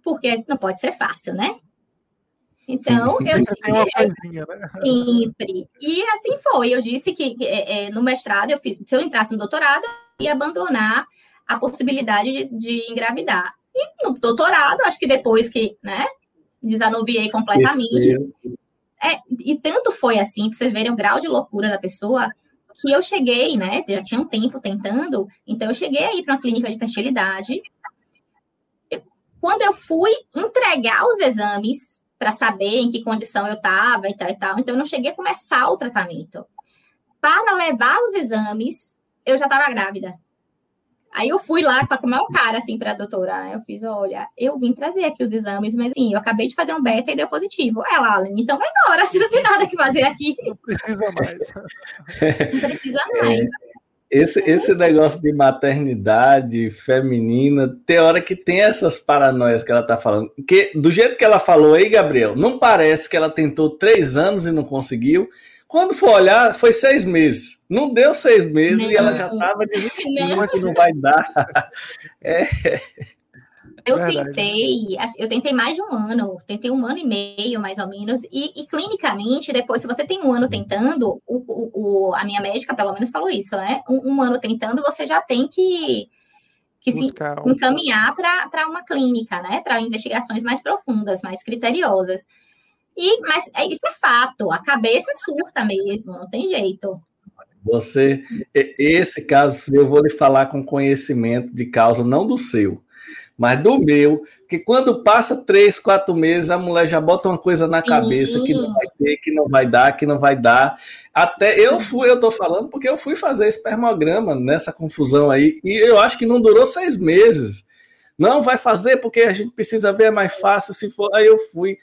porque não pode ser fácil, né? Então, eu disse, né? sempre. E assim foi. Eu disse que é, é, no mestrado, eu fiz, se eu entrasse no doutorado, eu ia abandonar a possibilidade de, de, engravidar. E no doutorado, acho que depois que, né, desanuviei completamente. É, e tanto foi assim, para vocês verem o grau de loucura da pessoa, que eu cheguei, né? Já tinha um tempo tentando, então eu cheguei aí para uma clínica de fertilidade. Quando eu fui entregar os exames para saber em que condição eu estava e tal e tal, então eu não cheguei a começar o tratamento. Para levar os exames, eu já estava grávida. Aí eu fui lá com a maior cara, assim, para a doutora. Eu fiz, olha, eu vim trazer aqui os exames, mas assim, eu acabei de fazer um beta e deu positivo. Ela, Alan, então vai embora, você não tem nada que fazer aqui. Não precisa mais. não precisa mais. É, esse, esse negócio de maternidade feminina, tem hora que tem essas paranoias que ela tá falando. Que, do jeito que ela falou aí, Gabriel, não parece que ela tentou três anos e não conseguiu. Quando for olhar, foi seis meses. Não deu seis meses não. e ela já estava desistindo que não vai dar. É. Eu tentei, eu tentei mais de um ano, tentei um ano e meio, mais ou menos, e, e clinicamente, depois, se você tem um ano tentando, o, o, o, a minha médica, pelo menos, falou isso, né? Um, um ano tentando, você já tem que, que se encaminhar para uma clínica, né? Para investigações mais profundas, mais criteriosas. E, mas é, isso é fato, a cabeça surta mesmo, não tem jeito. Você, esse caso, eu vou lhe falar com conhecimento de causa, não do seu, mas do meu, que quando passa três, quatro meses, a mulher já bota uma coisa na cabeça Sim. que não vai ter, que não vai dar, que não vai dar. Até eu fui, eu tô falando porque eu fui fazer espermograma nessa confusão aí, e eu acho que não durou seis meses. Não vai fazer porque a gente precisa ver, é mais fácil se for. Aí eu fui.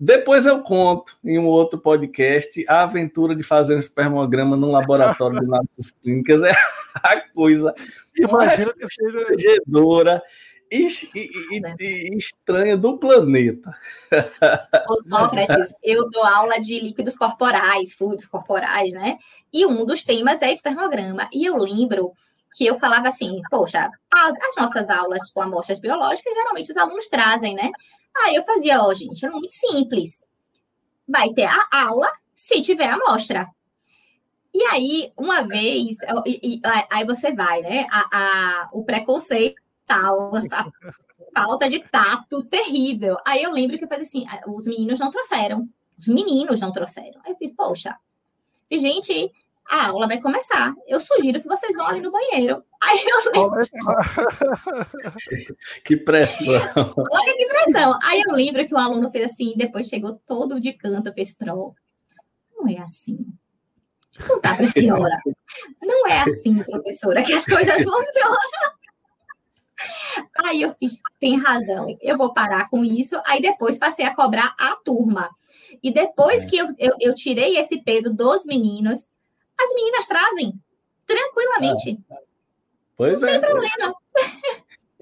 Depois eu conto em um outro podcast a aventura de fazer um espermograma num laboratório de análises clínicas. É a coisa Imagina que seja e, e, e, estranha do planeta. Sócrates, eu dou aula de líquidos corporais, fluidos corporais, né? E um dos temas é espermograma. E eu lembro que eu falava assim, poxa, as nossas aulas com amostras biológicas, geralmente os alunos trazem, né? Aí eu fazia, ó, oh, gente, é muito simples. Vai ter a aula se tiver a amostra. E aí, uma vez, e, e, aí você vai, né? A, a, o preconceito tal, falta de tato terrível. Aí eu lembro que eu falei assim: ah, os meninos não trouxeram. Os meninos não trouxeram. Aí eu fiz, poxa, e, gente, a aula vai começar. Eu sugiro que vocês vão ali no banheiro. Aí eu lembro. que pressão. Olha que pressão. Aí eu lembro que o aluno fez assim, depois chegou todo de canto, fez pro. Não é assim. Deixa eu contar para a senhora. Não é assim, professora, que as coisas funcionam. Aí eu fiz, tem razão, eu vou parar com isso. Aí depois passei a cobrar a turma. E depois é. que eu, eu, eu tirei esse peso dos meninos, as meninas trazem tranquilamente. É. Pois Não é. Não tem problema.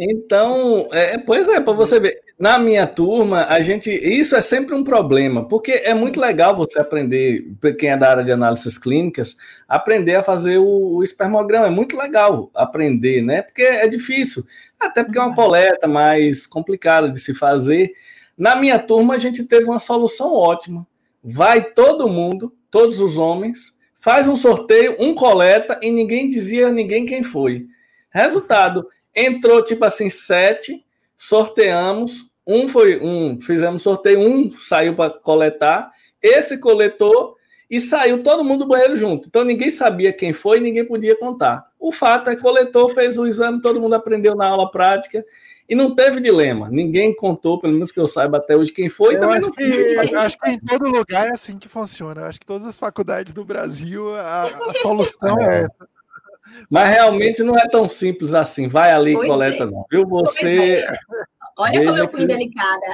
Então, é, pois é, para você ver. Na minha turma, a gente. Isso é sempre um problema, porque é muito legal você aprender, quem é da área de análises clínicas, aprender a fazer o, o espermograma. É muito legal aprender, né? Porque é difícil. Até porque é uma coleta mais complicada de se fazer. Na minha turma, a gente teve uma solução ótima. Vai todo mundo, todos os homens, faz um sorteio, um coleta e ninguém dizia a ninguém quem foi. Resultado, entrou tipo assim sete, sorteamos, um foi um, fizemos sorteio, um saiu para coletar, esse coletou e saiu todo mundo do banheiro junto. Então ninguém sabia quem foi, ninguém podia contar. O fato é que coletou, fez o exame, todo mundo aprendeu na aula prática e não teve dilema. Ninguém contou, pelo menos que eu saiba até hoje, quem foi. Eu também acho não que, acho que em todo lugar é assim que funciona. Eu acho que todas as faculdades do Brasil, a, a solução é essa. Mas realmente não é tão simples assim. Vai ali e coleta, é. não. Viu? Você. Olha como eu fui que... delicada.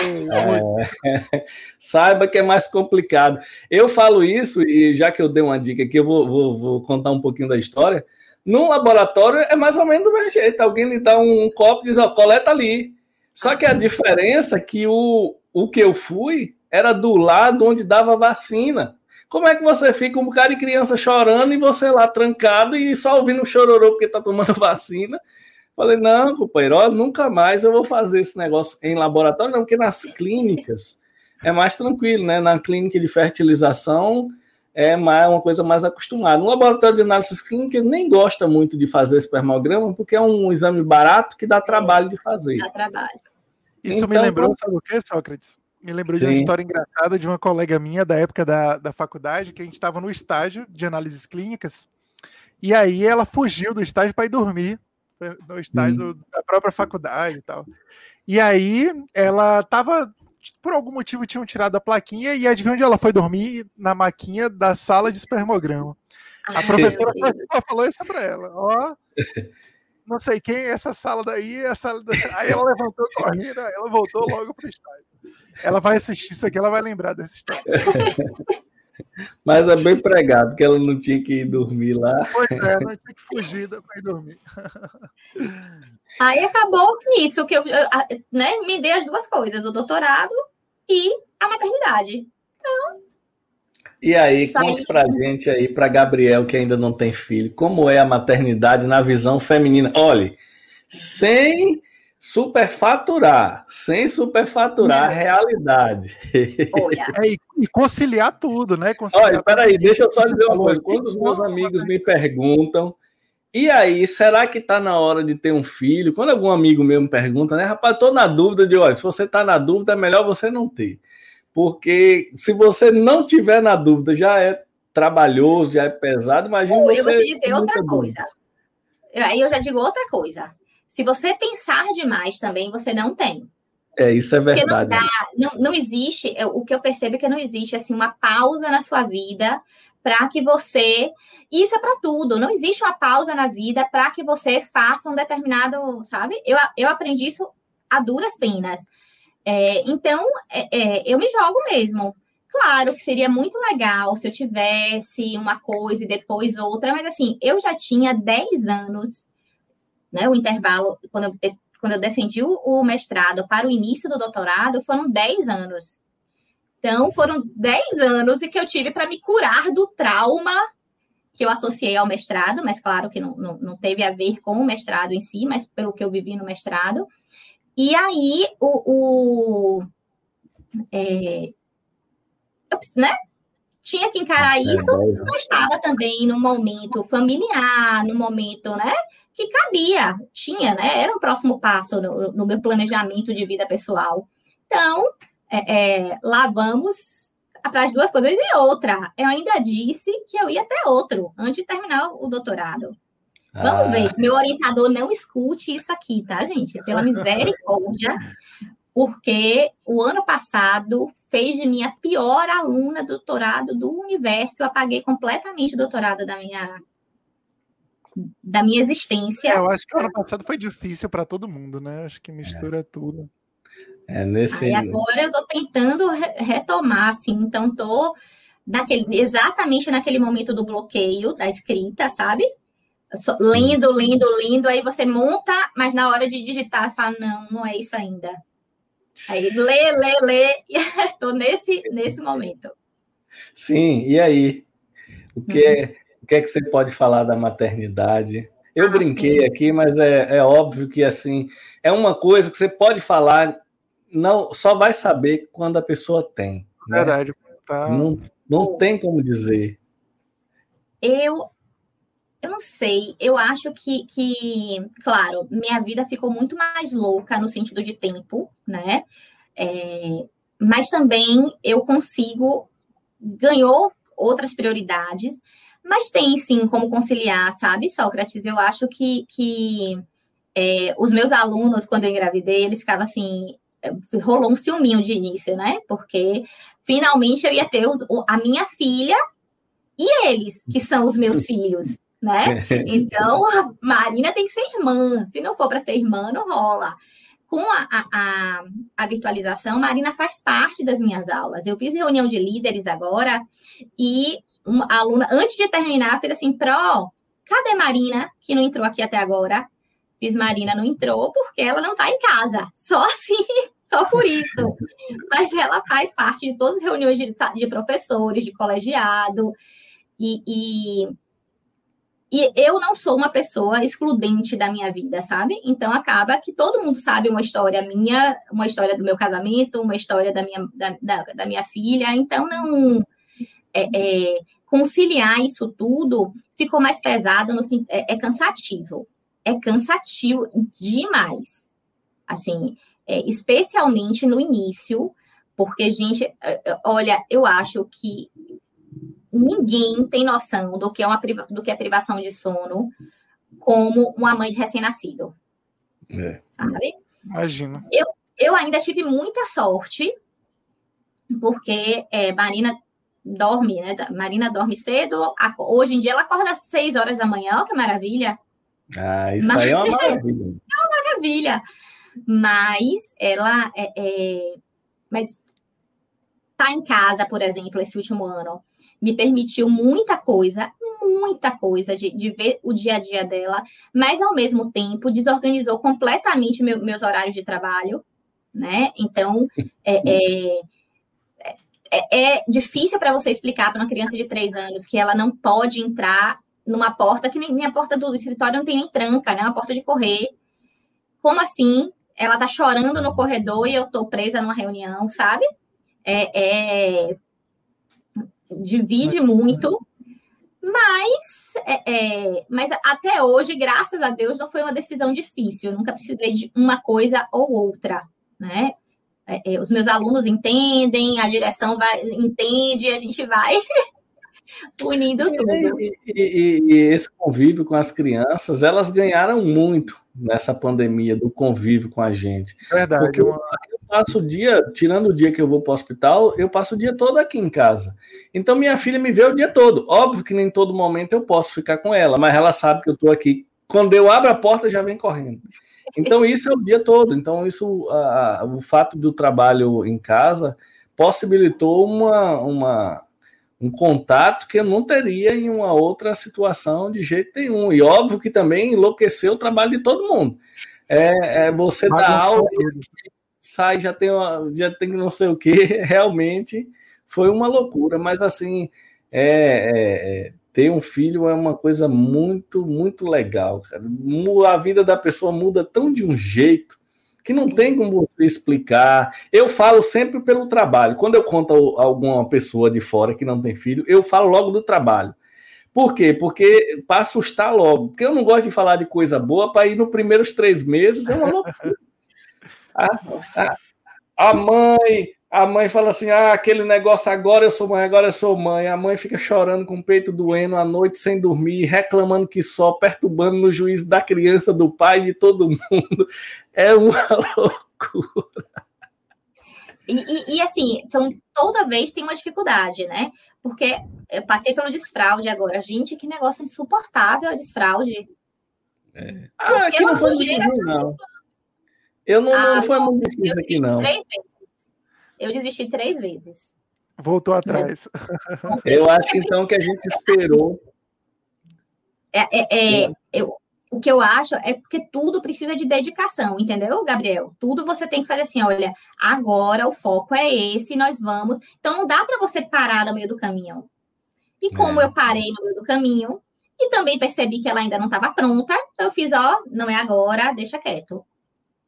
É, saiba que é mais complicado. Eu falo isso, e já que eu dei uma dica aqui, eu vou, vou, vou contar um pouquinho da história. Num laboratório é mais ou menos do mesmo jeito. Alguém lhe dá um copo e diz, ó, coleta ali. Só que a diferença é que o, o que eu fui era do lado onde dava vacina. Como é que você fica um cara de criança chorando e você lá trancado e só ouvindo chororô porque tá tomando vacina? Falei, não, companheiro, ó, nunca mais eu vou fazer esse negócio em laboratório, não, porque nas clínicas é mais tranquilo, né? Na clínica de fertilização é mais, uma coisa mais acostumada. No laboratório de análise clínica nem gosta muito de fazer espermograma, porque é um exame barato que dá trabalho de fazer. Dá trabalho. Isso então, me lembrou, sabe o que, Sócrates? Me lembrou Sim. de uma história engraçada de uma colega minha da época da, da faculdade, que a gente estava no estágio de análises clínicas, E aí ela fugiu do estágio para ir dormir, no estágio hum. da própria faculdade e tal. E aí ela tava, por algum motivo, tinham tirado a plaquinha e adivinha onde ela foi dormir? Na maquinha da sala de espermograma. A professora falou isso para ela. Ó, não sei quem, essa sala daí, essa sala daí. Aí ela levantou correndo, ela voltou logo pro estádio. Ela vai assistir isso aqui, ela vai lembrar dessa história. Mas é bem pregado, que ela não tinha que ir dormir lá. Pois é, não tinha que fugir para ir dormir. Aí acabou nisso, que eu né, me dei as duas coisas, o doutorado e a maternidade. Então, e aí, conte pra gente aí, pra Gabriel, que ainda não tem filho, como é a maternidade na visão feminina? Olhe, sem superfaturar, sem superfaturar não. a realidade. Olha. É, e conciliar tudo, né? Conciliar Olha, peraí, deixa eu só dizer uma coisa. Quando os meus amigos me perguntam, e aí, será que tá na hora de ter um filho? Quando algum amigo meu me pergunta, né? Rapaz, tô na dúvida de, olha, se você tá na dúvida, é melhor você não ter. Porque se você não tiver na dúvida, já é trabalhoso, já é pesado, imagina você... Eu vou te dizer outra coisa. Aí eu já digo outra coisa. Se você pensar demais também, você não tem. É, isso é verdade. Não, dá, não, não, existe, o que eu percebo é que não existe assim uma pausa na sua vida para que você. Isso é para tudo, não existe uma pausa na vida para que você faça um determinado, sabe? Eu, eu aprendi isso a duras penas. É, então, é, é, eu me jogo mesmo. Claro que seria muito legal se eu tivesse uma coisa e depois outra, mas assim, eu já tinha 10 anos, né? O intervalo, quando eu, quando eu defendi o, mestrado para o início do doutorado, foram 10 anos. Então, foram 10 anos que eu tive para me curar do trauma que eu associei ao mestrado, mas claro que não, não, não teve a ver com o mestrado em si, mas pelo que eu vivi no mestrado. E aí, o, o é, eu, né? Tinha que encarar é, isso, mas estava também no momento familiar, no momento, né? Que cabia, tinha, né? Era um próximo passo no, no meu planejamento de vida pessoal. Então, é, é, lá vamos para as duas coisas. E outra, eu ainda disse que eu ia até outro, antes de terminar o doutorado. Vamos ah. ver, meu orientador não escute isso aqui, tá, gente? Pela misericórdia, porque o ano passado fez de mim a pior aluna do doutorado do universo. Eu apaguei completamente o doutorado da minha da minha existência. É, eu acho que o ano passado foi difícil para todo mundo, né? Acho que mistura é. tudo. É nesse. Aí agora eu estou tentando re retomar, assim, então estou naquele, exatamente naquele momento do bloqueio da escrita, sabe? lendo, lendo, lendo, aí você monta, mas na hora de digitar você fala, não, não é isso ainda. Aí lê, lê, lê, e estou nesse, nesse momento. Sim, e aí? O que, é, uhum. O que é que você pode falar da maternidade? Eu ah, brinquei sim. aqui, mas é, é óbvio que assim é uma coisa que você pode falar, não só vai saber quando a pessoa tem. Né? Verdade. Tá. Não, não tem como dizer. Eu eu não sei, eu acho que, que, claro, minha vida ficou muito mais louca no sentido de tempo, né? É, mas também eu consigo, ganhou outras prioridades, mas tem sim como conciliar, sabe, Sócrates? Eu acho que, que é, os meus alunos, quando eu engravidei, eles ficavam assim, é, rolou um ciúminho de início, né? Porque finalmente eu ia ter os, a minha filha e eles, que são os meus filhos né? Então, a Marina tem que ser irmã. Se não for para ser irmã, não rola. Com a, a, a, virtualização, Marina faz parte das minhas aulas. Eu fiz reunião de líderes agora e uma aluna, antes de terminar, fez assim: Pro, cadê Marina, que não entrou aqui até agora? Fiz Marina não entrou porque ela não está em casa. Só assim, só por isso. Mas ela faz parte de todas as reuniões de, de professores, de colegiado. E, e e eu não sou uma pessoa excludente da minha vida, sabe? Então acaba que todo mundo sabe uma história minha, uma história do meu casamento, uma história da minha, da, da, da minha filha. Então não é, é, conciliar isso tudo ficou mais pesado, no, é, é cansativo. É cansativo demais. Assim, é, especialmente no início, porque, gente, é, é, olha, eu acho que ninguém tem noção do que é uma do que é privação de sono como uma mãe de recém-nascido. É. Sabe? Imagino. Eu, eu ainda tive muita sorte, porque é, Marina dorme, né? Marina dorme cedo. Hoje em dia ela acorda às 6 horas da manhã, olha que maravilha. Ah, isso Mas, aí é uma maravilha. É uma maravilha. Mas ela é, é, mas tá em casa, por exemplo, esse último ano, me permitiu muita coisa, muita coisa de, de ver o dia a dia dela, mas ao mesmo tempo desorganizou completamente meu, meus horários de trabalho, né? Então, é, é, é, é difícil para você explicar para uma criança de três anos que ela não pode entrar numa porta que nem, nem a porta do escritório não tem nem tranca, né? Uma porta de correr. Como assim? Ela tá chorando no corredor e eu tô presa numa reunião, sabe? É, é divide muito, mas, é, é, mas até hoje, graças a Deus, não foi uma decisão difícil. Eu nunca precisei de uma coisa ou outra, né? É, é os meus alunos entendem, a direção vai, entende, a gente vai unindo tudo. E, e, e, esse convívio com as crianças, elas ganharam muito nessa pandemia do convívio com a gente. Verdade. Porque eu, passo o dia, tirando o dia que eu vou para o hospital, eu passo o dia todo aqui em casa. Então minha filha me vê o dia todo. Óbvio que nem todo momento eu posso ficar com ela, mas ela sabe que eu estou aqui. Quando eu abro a porta, já vem correndo. Então isso é o dia todo. Então isso, a, o fato do trabalho em casa possibilitou uma, uma, um contato que eu não teria em uma outra situação de jeito nenhum. E óbvio que também enlouqueceu o trabalho de todo mundo. É, é você dar aula, sai, já tem, uma, já tem não sei o que, realmente foi uma loucura, mas assim, é, é, é, ter um filho é uma coisa muito, muito legal, cara. A vida da pessoa muda tão de um jeito que não tem como você explicar. Eu falo sempre pelo trabalho. Quando eu conto a alguma pessoa de fora que não tem filho, eu falo logo do trabalho. Por quê? Porque para assustar logo. Porque eu não gosto de falar de coisa boa para ir nos primeiros três meses é uma loucura. A, a, a, mãe, a mãe fala assim: ah, aquele negócio agora eu sou mãe, agora eu sou mãe. A mãe fica chorando com o peito doendo à noite sem dormir, reclamando que só, perturbando no juízo da criança, do pai, de todo mundo. É uma loucura. E, e, e, assim, então, toda vez tem uma dificuldade, né? Porque eu passei pelo desfraude agora. Gente, que negócio insuportável a desfraude. É. Ah, aqui não foi não. Eu não, ah, não foi muito difícil aqui, não. Eu desisti três vezes. Voltou atrás. Eu acho então que a gente esperou. É, é, é, eu, o que eu acho é porque tudo precisa de dedicação, entendeu, Gabriel? Tudo você tem que fazer assim, olha, agora o foco é esse, nós vamos. Então não dá para você parar no meio do caminho. E como é. eu parei no meio do caminho e também percebi que ela ainda não estava pronta, então eu fiz, ó, não é agora, deixa quieto.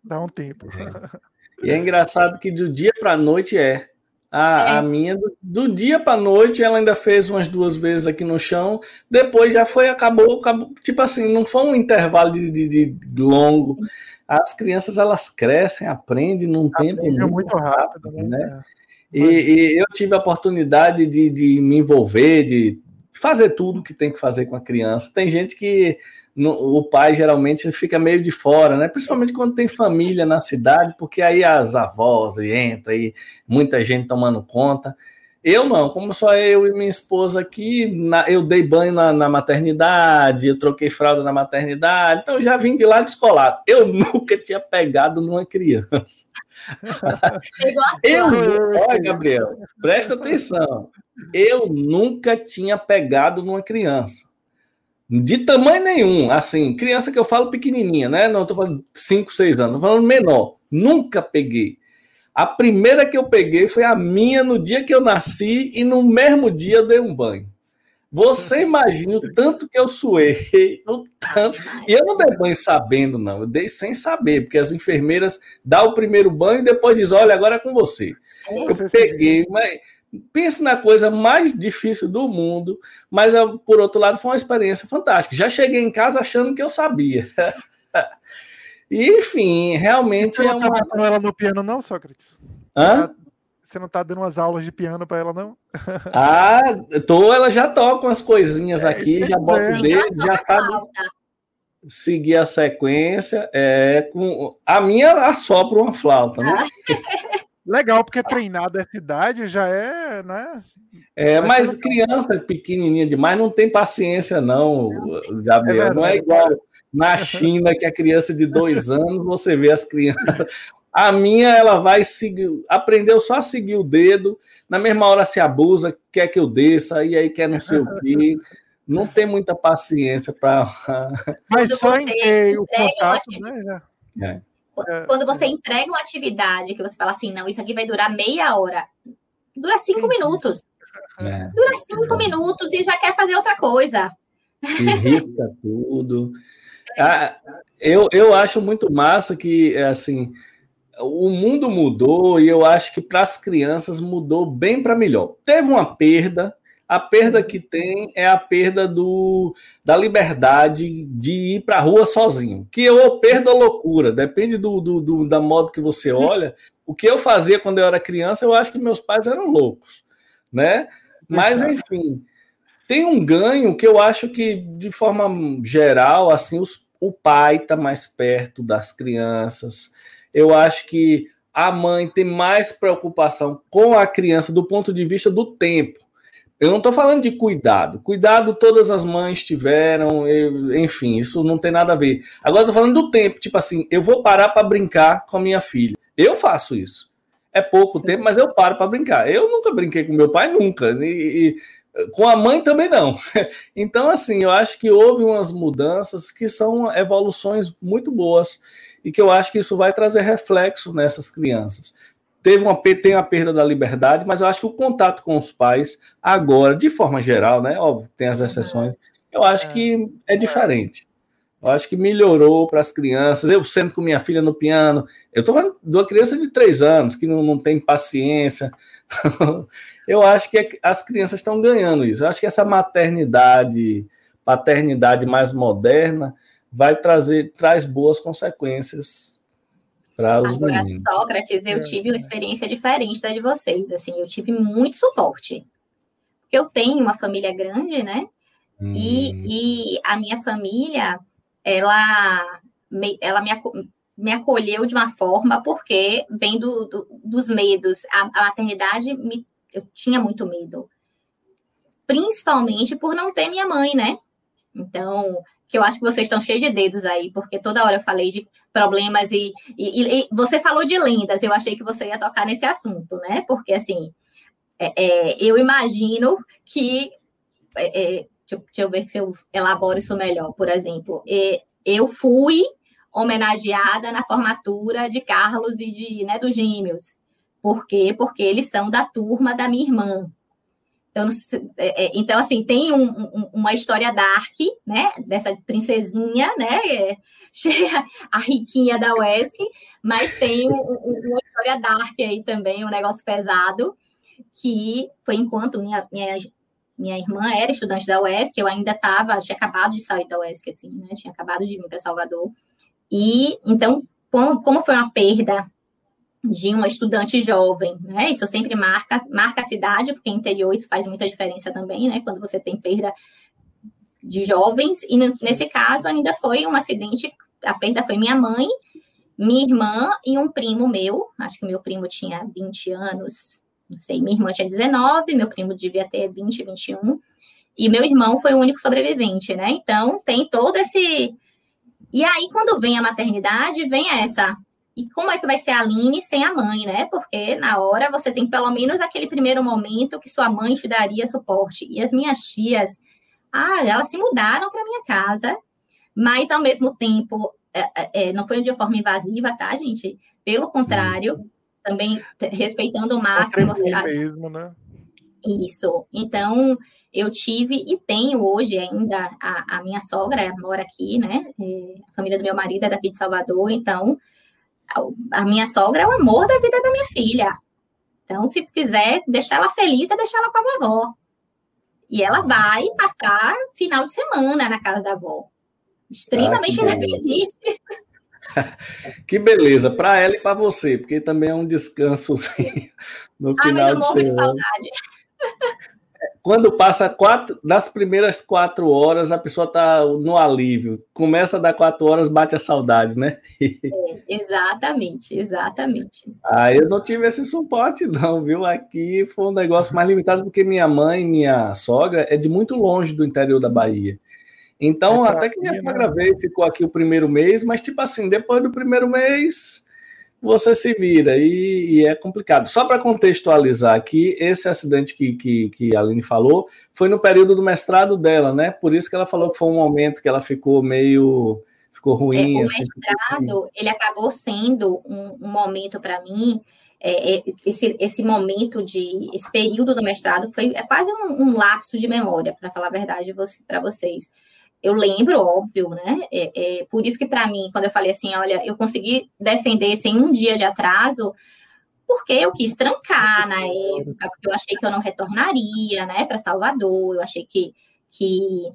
Dá um tempo. É. E é engraçado que do dia para a noite é. A, é. a minha, do, do dia para noite, ela ainda fez umas duas vezes aqui no chão, depois já foi, acabou, acabou tipo assim, não foi um intervalo de, de, de longo. As crianças, elas crescem, aprendem num Aprende tempo muito, muito rápido, rápido né? né? E, e, eu tive a oportunidade de, de me envolver, de fazer tudo que tem que fazer com a criança. Tem gente que no, o pai geralmente fica meio de fora, né? Principalmente quando tem família na cidade, porque aí as avós entram e muita gente tomando conta. Eu não, como só eu e minha esposa aqui, na, eu dei banho na, na, maternidade, eu troquei fralda na maternidade, então já vim de lá descolado. Eu nunca tinha pegado numa criança. eu, olha, Gabriel, presta atenção. Eu nunca tinha pegado numa criança. De tamanho nenhum, assim, criança que eu falo pequenininha, né? Não estou falando 5, 6 anos, estou falando menor. Nunca peguei. A primeira que eu peguei foi a minha no dia que eu nasci e no mesmo dia eu dei um banho. Você imagina o tanto que eu suei, o tanto. E eu não dei banho sabendo, não. Eu dei sem saber, porque as enfermeiras dão o primeiro banho e depois dizem: olha, agora é com você. Eu peguei, mas pense na coisa mais difícil do mundo, mas ah, por outro lado foi uma experiência fantástica. Já cheguei em casa achando que eu sabia. e, enfim, realmente Você não é uma... ela no piano não, Sócrates? Hã? você não tá dando umas aulas de piano para ela, não? Ah, tô, ela já toca umas coisinhas é, aqui, já bota é. o dedo, já sabe seguir a sequência. É, com, a minha assopra uma flauta, né? Legal, porque treinar dessa idade já é, né? É, mas criança pequenininha demais não tem paciência, não, Gabriel. É não é igual na China, que a criança de dois anos, você vê as crianças. A minha, ela vai seguir, aprendeu só a seguir o dedo, na mesma hora se abusa, quer que eu desça, e aí quer não sei o quê. Não tem muita paciência para. Mas só em ter o contato, né? É. É, quando você é. entrega uma atividade que você fala assim, não, isso aqui vai durar meia hora, dura cinco minutos. É. Dura cinco minutos e já quer fazer outra coisa. Irrita tudo. Ah, eu, eu acho muito massa que, assim, o mundo mudou e eu acho que para as crianças mudou bem para melhor. Teve uma perda, a perda que tem é a perda do, da liberdade de ir para a rua sozinho. Que ou perda ou loucura, depende do, do, do, da modo que você olha. O que eu fazia quando eu era criança, eu acho que meus pais eram loucos, né? Mas, enfim, tem um ganho que eu acho que, de forma geral, assim, os, o pai está mais perto das crianças. Eu acho que a mãe tem mais preocupação com a criança do ponto de vista do tempo eu não estou falando de cuidado. Cuidado todas as mães tiveram, enfim, isso não tem nada a ver. Agora estou falando do tempo, tipo assim, eu vou parar para brincar com a minha filha. Eu faço isso. É pouco tempo, mas eu paro para brincar. Eu nunca brinquei com meu pai, nunca. E, e, com a mãe também não. Então, assim, eu acho que houve umas mudanças que são evoluções muito boas e que eu acho que isso vai trazer reflexo nessas crianças teve uma, tem a perda da liberdade, mas eu acho que o contato com os pais, agora, de forma geral, né? Óbvio, tem as exceções, eu acho que é diferente. Eu acho que melhorou para as crianças. Eu sento com minha filha no piano. Eu estou falando de uma criança de três anos que não, não tem paciência. eu acho que as crianças estão ganhando isso. Eu acho que essa maternidade, paternidade mais moderna vai trazer traz boas consequências para os Agora, meninos. Sócrates, eu tive uma experiência diferente da de vocês. Assim, eu tive muito suporte. Porque eu tenho uma família grande, né? Hum. E, e a minha família, ela me, ela me, me acolheu de uma forma, porque vem do, do, dos medos. A, a maternidade, me, eu tinha muito medo. Principalmente por não ter minha mãe, né? Então, que eu acho que vocês estão cheios de dedos aí, porque toda hora eu falei de problemas e, e, e, você falou de lendas, eu achei que você ia tocar nesse assunto, né? Porque, assim, é, é, eu imagino que. É, é deixa, deixa, eu ver se eu elaboro isso melhor. Por exemplo, é, eu fui homenageada na formatura de Carlos e de né, dos Gêmeos. Por quê? Porque eles são da turma da minha irmã. Então, é, é, então assim, tem um, um, uma história dark, né? Dessa princesinha, né? É, cheia, a riquinha da UESC, mas tem um, uma história dark aí também, um negócio pesado, que foi enquanto minha, minha, minha irmã era estudante da UESC, eu ainda estava, tinha acabado de sair da UESC, assim, né? Tinha acabado de vir para Salvador. E então, como foi uma perda de uma estudante jovem, né? Isso sempre marca, marca a cidade, porque interior isso faz muita diferença também, né? Quando você tem perda de jovens, e nesse caso ainda foi um acidente, a perda foi minha mãe, minha irmã e um primo meu, acho que meu primo tinha 20 anos, não sei, minha irmã tinha 19, meu primo devia ter 20, 21, e meu irmão foi o único sobrevivente, né? Então tem todo esse. E aí, quando vem a maternidade, vem essa e como é que vai ser a Aline sem a mãe, né? Porque na hora você tem pelo menos aquele primeiro momento que sua mãe te daria suporte. E as minhas tias, ah, elas se mudaram para minha casa, mas ao mesmo tempo, é, é, é, não foi de forma invasiva, tá, gente? Pelo contrário, Sim. também respeitando o máximo. Você... mesmo, né? Isso. Então, eu tive e tenho hoje ainda a, a minha sogra mora aqui, né? É, a família do meu marido é daqui de Salvador, então a minha sogra é o amor da vida da minha filha. Então, se quiser deixar ela feliz, é deixar ela com a vovó. E ela vai passar final de semana na casa da avó. Extremamente ah, independente. que beleza, para ela e para você, porque também é um descanso no final Ai, mas eu morro de saudade. Quando passa quatro, das primeiras quatro horas, a pessoa está no alívio. Começa a dar quatro horas, bate a saudade, né? É, exatamente, exatamente. Ah, eu não tive esse suporte, não, viu? Aqui foi um negócio mais limitado, porque minha mãe, minha sogra, é de muito longe do interior da Bahia. Então, é até que minha sogra veio, ficou aqui o primeiro mês, mas, tipo assim, depois do primeiro mês, você se vira e, e é complicado. Só para contextualizar aqui, esse acidente que, que, que a Aline falou foi no período do mestrado dela, né? Por isso que ela falou que foi um momento que ela ficou meio. ficou ruim. É, o assim, mestrado, ele acabou sendo um, um momento para mim. É, é, esse, esse momento de esse período do mestrado foi é quase um, um lapso de memória, para falar a verdade para vocês eu lembro, óbvio, né? É, é por isso que, para mim, quando eu falei assim, olha, eu consegui defender sem um dia de atraso, porque eu quis trancar na época, porque eu achei que eu não retornaria, né, para Salvador, eu achei que, que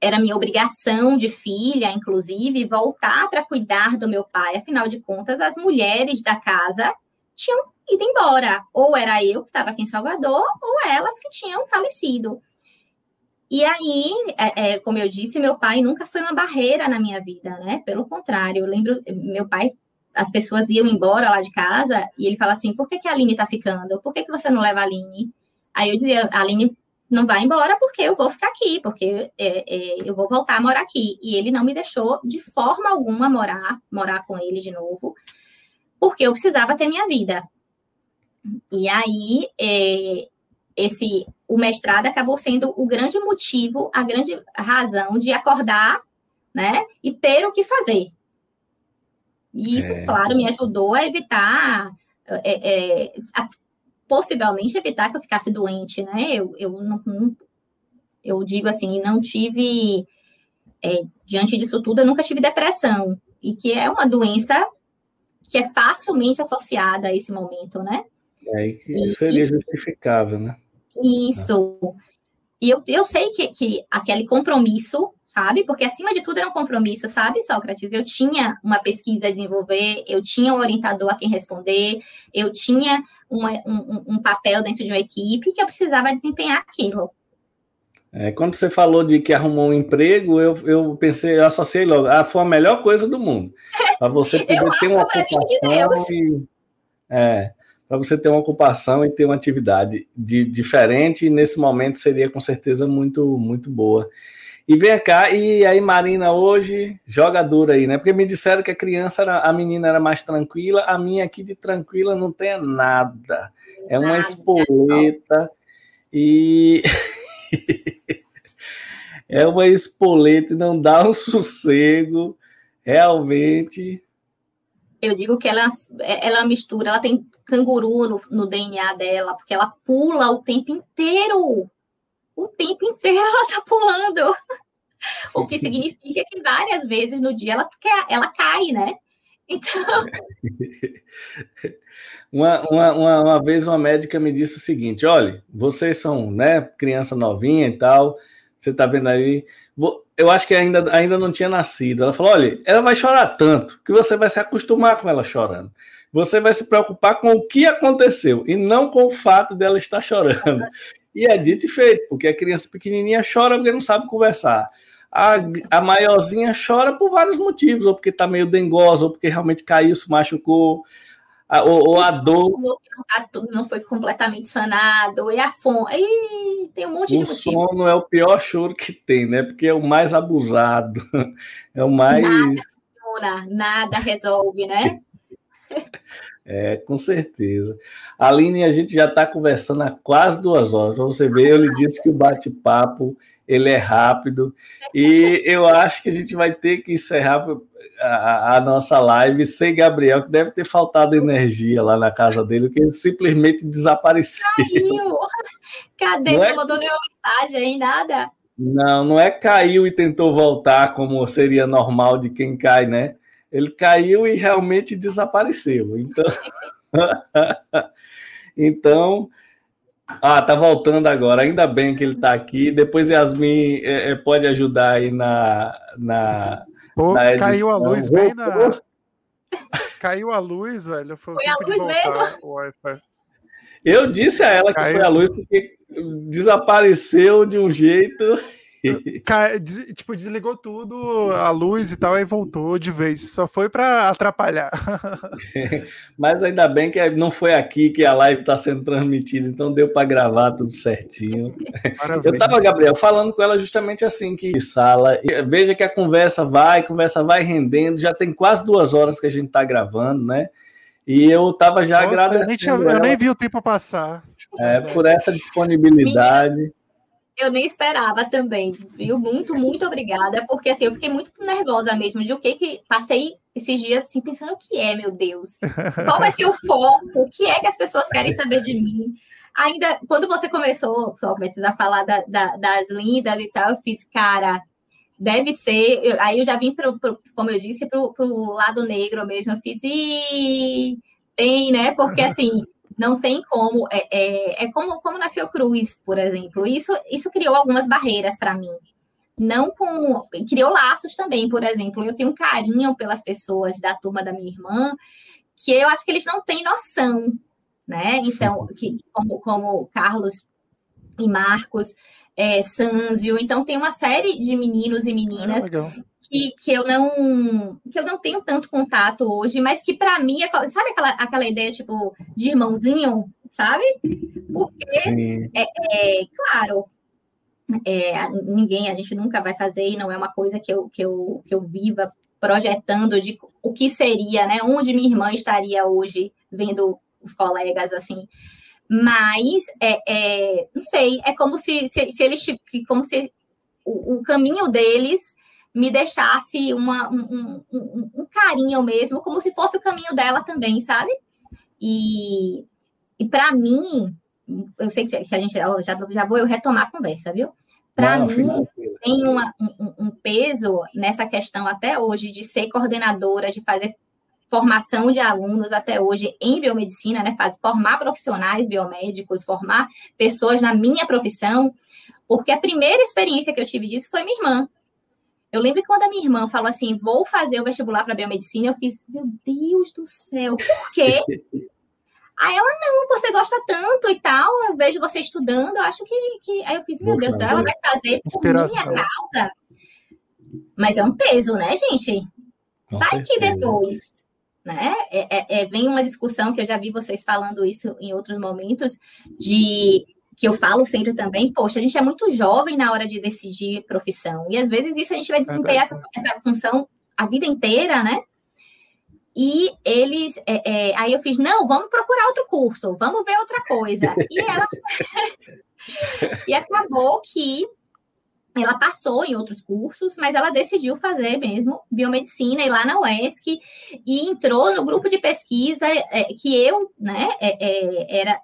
era minha obrigação de filha, inclusive, voltar para cuidar do meu pai. Afinal de contas, as mulheres da casa tinham ido embora. Ou era eu que estava aqui em Salvador, ou elas que tinham falecido. E aí, é, é, como eu disse, meu pai nunca foi uma barreira na minha vida, né? Pelo contrário, eu lembro, meu pai, as pessoas iam embora lá de casa e ele fala assim: por que, que a Aline tá ficando? Por que, que você não leva a Aline? Aí eu dizia: a Aline não vai embora porque eu vou ficar aqui, porque é, é, eu vou voltar a morar aqui. E ele não me deixou de forma alguma morar, morar com ele de novo, porque eu precisava ter minha vida. E aí, é, esse o mestrado acabou sendo o grande motivo, a grande razão de acordar, né, e ter o que fazer. E isso, é. claro, me ajudou a evitar, é, é, a, possivelmente evitar que eu ficasse doente, né? Eu, eu não, não eu digo assim, não tive é, diante disso tudo, eu nunca tive depressão e que é uma doença que é facilmente associada a esse momento, né? É, e seria justificável, né? Isso. E eu, eu sei que, que aquele compromisso, sabe? Porque acima de tudo era um compromisso, sabe, Sócrates? Eu tinha uma pesquisa a desenvolver, eu tinha um orientador a quem responder, eu tinha uma, um, um papel dentro de uma equipe que eu precisava desempenhar aquilo. É, quando você falou de que arrumou um emprego, eu, eu pensei, eu associei logo, ah, foi a melhor coisa do mundo. Para você poder ter uma é ocupação de e, é, para você ter uma ocupação e ter uma atividade de, diferente, e nesse momento seria com certeza muito, muito boa. E vem cá, e aí Marina hoje joga dura aí, né? Porque me disseram que a criança, era, a menina era mais tranquila, a minha aqui de tranquila não tem nada. É uma espoleta e é uma espoleta e não dá um sossego, realmente eu digo que ela, ela mistura, ela tem canguru no, no DNA dela, porque ela pula o tempo inteiro. O tempo inteiro ela tá pulando. o que significa que várias vezes no dia ela, ela cai, né? Então. uma, uma, uma, uma, vez uma médica me disse o seguinte: olha, vocês são né, criança novinha e tal, você tá vendo aí, eu acho que ainda, ainda não tinha nascido. Ela falou: olha, ela vai chorar tanto que você vai se acostumar com ela chorando. Você vai se preocupar com o que aconteceu e não com o fato dela estar chorando. E é dito e feito, porque a criança pequenininha chora porque não sabe conversar. A, a maiorzinha chora por vários motivos, ou porque está meio dengosa, ou porque realmente caiu, se machucou, a, ou, ou, a dor. Não foi completamente sanado, e a fome. E tem um monte o de motivos. O sono é o pior choro que tem, né? Porque é o mais abusado, é o mais. Nada, nada resolve, né? É, com certeza. Aline, a gente já está conversando há quase duas horas. Para você ver, eu lhe disse que o bate-papo ele é rápido e eu acho que a gente vai ter que encerrar a, a, nossa live sem Gabriel, que deve ter faltado energia lá na casa dele, que ele simplesmente desapareceu. Caiu! Cadê? Não, não é... mandou nenhuma mensagem aí, nada? Não, não é caiu e tentou voltar como seria normal de quem cai, né? Ele caiu e realmente desapareceu. Então, então ah, tá voltando agora. Ainda bem que ele tá aqui. Depois Yasmin é, é, pode ajudar aí na. na, Pô, na caiu a luz bem na. Caiu a luz, velho. Foi, foi a luz mesmo? Eu disse a ela que Caiu. foi a luz porque desapareceu de um jeito tipo, desligou tudo, a luz e tal, aí voltou de vez. Só foi para atrapalhar. Mas ainda bem que não foi aqui que a live está sendo transmitida, então deu para gravar tudo certinho. Maravilha. Eu estava, Gabriel, falando com ela justamente assim, que sala. Veja que a conversa vai, a conversa vai rendendo, já tem quase duas horas que a gente está gravando, né? E eu estava já Nossa, agradecendo. Eu, eu nem vi o tempo passar. É, por essa disponibilidade eu nem esperava também, viu? Muito, muito obrigada, porque assim, eu fiquei muito nervosa mesmo de o que que passei esses dias assim pensando o que é, meu Deus. Qual vai ser o foco? O que é que as pessoas querem saber de mim? Ainda quando você começou, Sócrates, a falar da, da, das lindas e tal, eu fiz, cara, deve ser. Eu, aí eu já vim pro, pro como eu disse, pro, pro lado negro mesmo. Eu fiz e tem, né? Porque assim, não tem como. É, é, é como, como na Fiocruz, por exemplo. Isso, isso criou algumas barreiras para mim. Não com. Criou laços também, por exemplo. Eu tenho um carinho pelas pessoas da turma da minha irmã, que eu acho que eles não têm noção, né? Então, que, como, como Carlos e Marcos, é, Sanzio. Então, tem uma série de meninos e meninas ah, que, que eu não que eu não tenho tanto contato hoje, mas que para mim é, sabe aquela, aquela ideia tipo de irmãozinho, sabe? Porque é, é, claro, é, ninguém, a gente nunca vai fazer e não é uma coisa que eu, que eu, que eu viva projetando de o que seria, né? Onde minha irmã estaria hoje vendo os colegas assim. Mas é, é não sei, é como se, se, se eles como se o, o caminho deles me deixasse uma, um, um, um, carinho mesmo, como se fosse o caminho dela também, sabe? E, e para mim, eu sei que a gente já, já vou eu retomar a conversa, viu? Para mim, filho. tem uma, um, um peso nessa questão até hoje de ser coordenadora, de fazer formação de alunos até hoje em biomedicina, né? Formar profissionais biomédicos, formar pessoas na minha profissão, porque a primeira experiência que eu tive disso foi minha irmã. Eu lembro que quando a minha irmã falou assim, vou fazer o vestibular para biomedicina, eu fiz, meu Deus do céu, por quê? Aí ela, não, você gosta tanto e tal, eu vejo você estudando, eu acho que. que... Aí eu fiz, meu Deus do céu, ela vai fazer por minha causa. Mas é um peso, né, gente? Com vai certeza. que depois, né? É, é, é, vem uma discussão que eu já vi vocês falando isso em outros momentos, de que eu falo sempre também, poxa, a gente é muito jovem na hora de decidir profissão. E às vezes isso a gente vai desempenhar essa, essa função a vida inteira, né? E eles. É, é, aí eu fiz, não, vamos procurar outro curso, vamos ver outra coisa. E ela. e acabou que ela passou em outros cursos, mas ela decidiu fazer mesmo biomedicina e lá na UESC e entrou no grupo de pesquisa é, que eu, né, é, é, era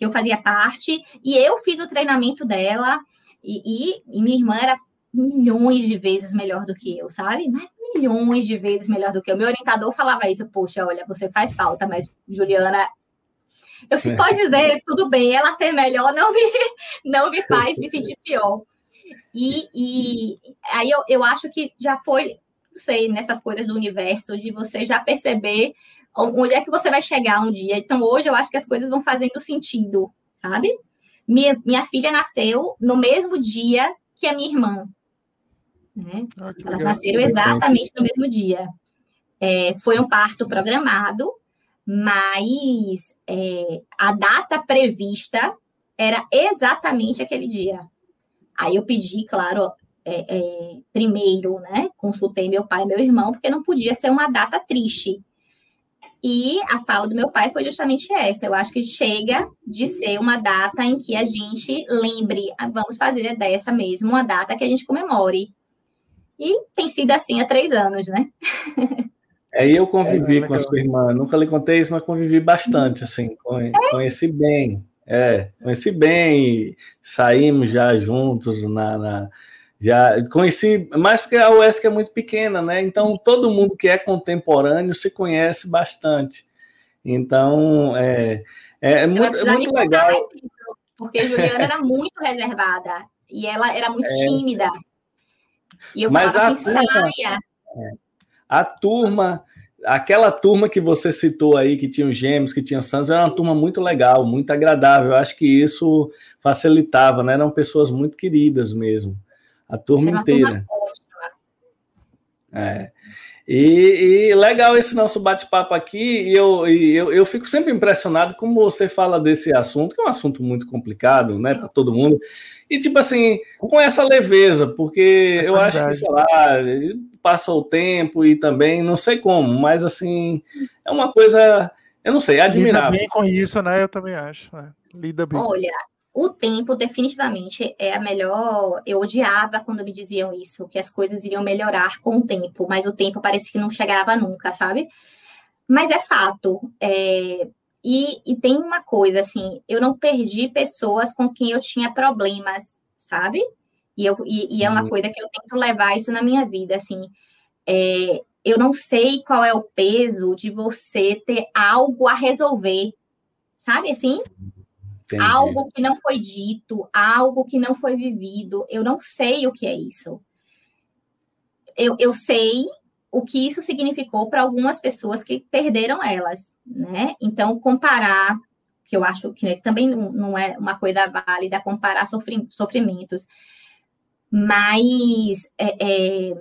que eu fazia parte, e eu fiz o treinamento dela, e, e, e minha irmã era milhões de vezes melhor do que eu, sabe? Mas milhões de vezes melhor do que eu. Meu orientador falava isso, poxa, olha, você faz falta, mas Juliana, eu se pode dizer, tudo bem, ela ser melhor não me, não me faz me sentir pior. E, e aí eu, eu acho que já foi, não sei, nessas coisas do universo, de você já perceber onde é que você vai chegar um dia. Então, hoje eu acho que as coisas vão fazendo sentido, sabe? Minha, minha filha nasceu no mesmo dia que a minha irmã. Né? Ah, Elas nasceram exatamente no mesmo dia. É, foi um parto programado, mas é, a data prevista era exatamente aquele dia. Aí eu pedi, claro, é, é, primeiro, né? Consultei meu pai e meu irmão, porque não podia ser uma data triste. E a fala do meu pai foi justamente essa. Eu acho que chega de ser uma data em que a gente lembre, ah, vamos fazer dessa mesmo uma data que a gente comemore. E tem sido assim há três anos, né? É, eu convivi é, com a sua irmã, nunca lhe contei isso, mas convivi bastante, assim, é? conheci bem, é, conheci bem, saímos já juntos na, na já conheci, mais porque a UESC é muito pequena, né? Então todo mundo que é contemporâneo se conhece bastante. Então é, é, é muito, é muito legal. Isso, porque Juliana era muito reservada e ela era muito é, tímida. E eu Mas a assim, turma, a turma aquela turma que você citou aí, que tinha os gêmeos, que tinha o Santos, era uma turma muito legal, muito agradável. Eu acho que isso facilitava, né? Eram pessoas muito queridas mesmo. A turma inteira. Turma é. E, e, legal esse nosso bate-papo aqui, e eu, e eu, eu fico sempre impressionado como você fala desse assunto, que é um assunto muito complicado, né, para todo mundo, e tipo assim, com essa leveza, porque é eu acho que, sei lá, passa o tempo e também, não sei como, mas assim, é uma coisa, eu não sei, admirável. Lida bem com isso, né, eu também acho, né? lida bem. Olha, o tempo definitivamente é a melhor. Eu odiava quando me diziam isso, que as coisas iriam melhorar com o tempo, mas o tempo parece que não chegava nunca, sabe? Mas é fato. É... E, e tem uma coisa, assim, eu não perdi pessoas com quem eu tinha problemas, sabe? E, eu, e, e é uma uhum. coisa que eu tento levar isso na minha vida, assim. É, eu não sei qual é o peso de você ter algo a resolver, sabe assim? Entendi. Algo que não foi dito, algo que não foi vivido. Eu não sei o que é isso. Eu, eu sei o que isso significou para algumas pessoas que perderam elas, né? Então, comparar, que eu acho que também não, não é uma coisa válida comparar sofrimentos, mas é, é,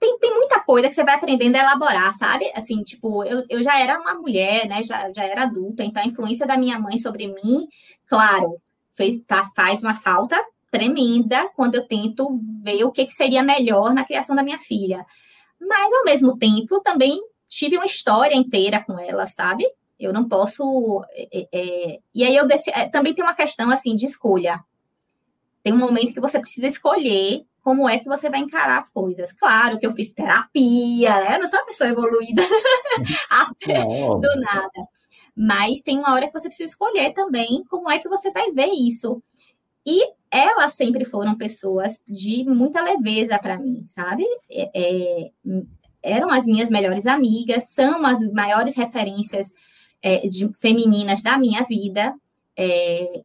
tem, tem muita coisa que você vai aprendendo a elaborar, sabe? Assim, tipo, eu, eu já era uma mulher, né? Já, já era adulta, então a influência da minha mãe sobre mim, claro, fez, tá, faz uma falta tremenda quando eu tento ver o que, que seria melhor na criação da minha filha. Mas, ao mesmo tempo, também tive uma história inteira com ela, sabe? Eu não posso. É, é... E aí eu. É, também tem uma questão assim de escolha. Tem um momento que você precisa escolher como é que você vai encarar as coisas. Claro que eu fiz terapia, né? Eu não sou uma pessoa evoluída até do nada. Mas tem uma hora que você precisa escolher também como é que você vai ver isso. E elas sempre foram pessoas de muita leveza para mim, sabe? É, é, eram as minhas melhores amigas, são as maiores referências é, de, femininas da minha vida. É,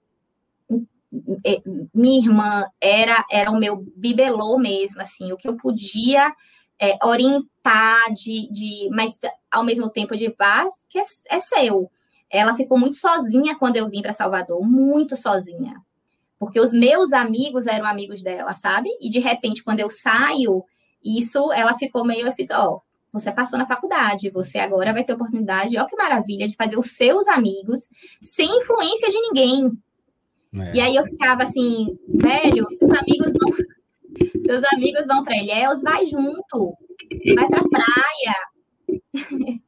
minha irmã era, era o meu bibelô mesmo, assim, o que eu podia é, orientar de, de, mas ao mesmo tempo de vá, que é, é seu. Ela ficou muito sozinha quando eu vim para Salvador, muito sozinha. Porque os meus amigos eram amigos dela, sabe? E de repente, quando eu saio, isso ela ficou meio, eu fiz, ó, você passou na faculdade, você agora vai ter oportunidade, ó que maravilha, de fazer os seus amigos sem influência de ninguém, é. E aí eu ficava assim, velho, seus amigos vão, seus amigos vão para Ilhéus, vai junto, vai para praia,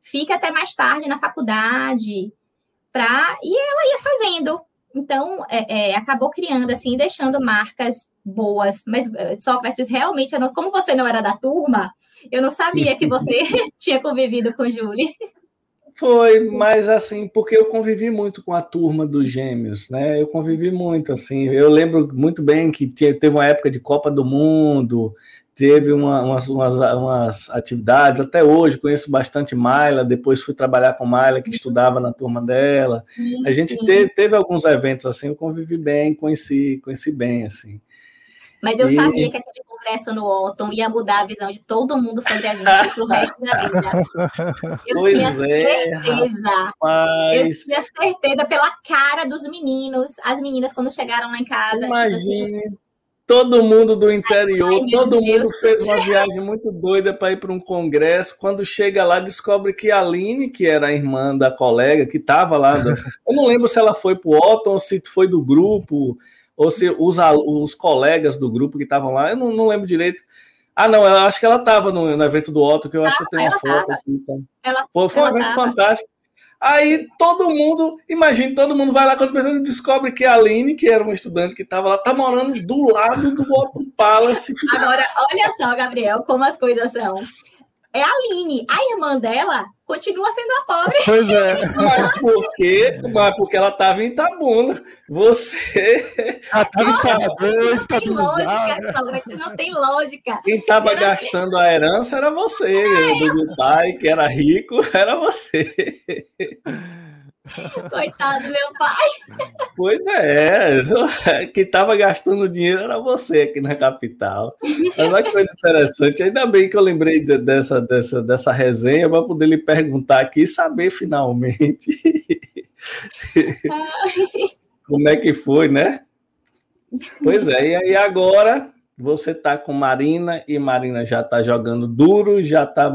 fica até mais tarde na faculdade, pra... e ela ia fazendo. Então, é, é, acabou criando, assim, deixando marcas boas. Mas, eh, Sócrates, realmente, como você não era da turma, eu não sabia que você tinha convivido com Julie. Foi, mas assim, porque eu convivi muito com a turma dos gêmeos, né? Eu convivi muito, assim. Eu lembro muito bem que teve uma época de Copa do Mundo, teve uma, umas, umas, umas, atividades, até hoje conheço bastante Maila, depois fui trabalhar com Maila, que estudava na turma dela. A gente teve, teve, alguns eventos assim, eu convivi bem, conheci, conheci bem, assim. Mas eu e... sabia que aquele congresso no Otton ia mudar a visão de todo mundo sobre a gente pro resto da vida. Eu pois tinha é, certeza. Rapaz. Eu tinha certeza pela cara dos meninos, as meninas quando chegaram lá em casa. Tipo assim, todo mundo do interior, Ai, todo Deus mundo fez uma viagem muito doida para ir para um congresso. Quando chega lá, descobre que a Aline, que era a irmã da colega, que estava lá, eu não lembro se ela foi para o Otton ou se foi do grupo ou se os, os colegas do grupo que estavam lá, eu não, não, lembro direito. Ah, não, eu acho que ela estava no, no, evento do Otto, que eu ah, acho que eu tenho uma foto aqui. Então. Ela, foi, foi um evento tava. fantástico. Aí todo mundo, imagina, todo mundo vai lá quando descobre que a Aline, que era uma estudante que estava lá, tá morando do lado do Otto Palace. Agora, olha só, Gabriel, como as coisas são é a Aline. A irmã dela continua sendo a pobre. Pois é. Mas por quê? Mas porque ela estava em Itabuna. Você. Nossa, não tem lógica, não tem lógica. Quem estava gastando a herança era você. É. Do pai, que era rico, era você. Coitado do meu pai. Pois é, quem estava gastando dinheiro era você aqui na capital. Mas que coisa interessante, ainda bem que eu lembrei dessa, dessa, dessa resenha para poder lhe perguntar aqui e saber finalmente como é que foi, né? Pois é, e aí agora você está com Marina e Marina já está jogando duro, já está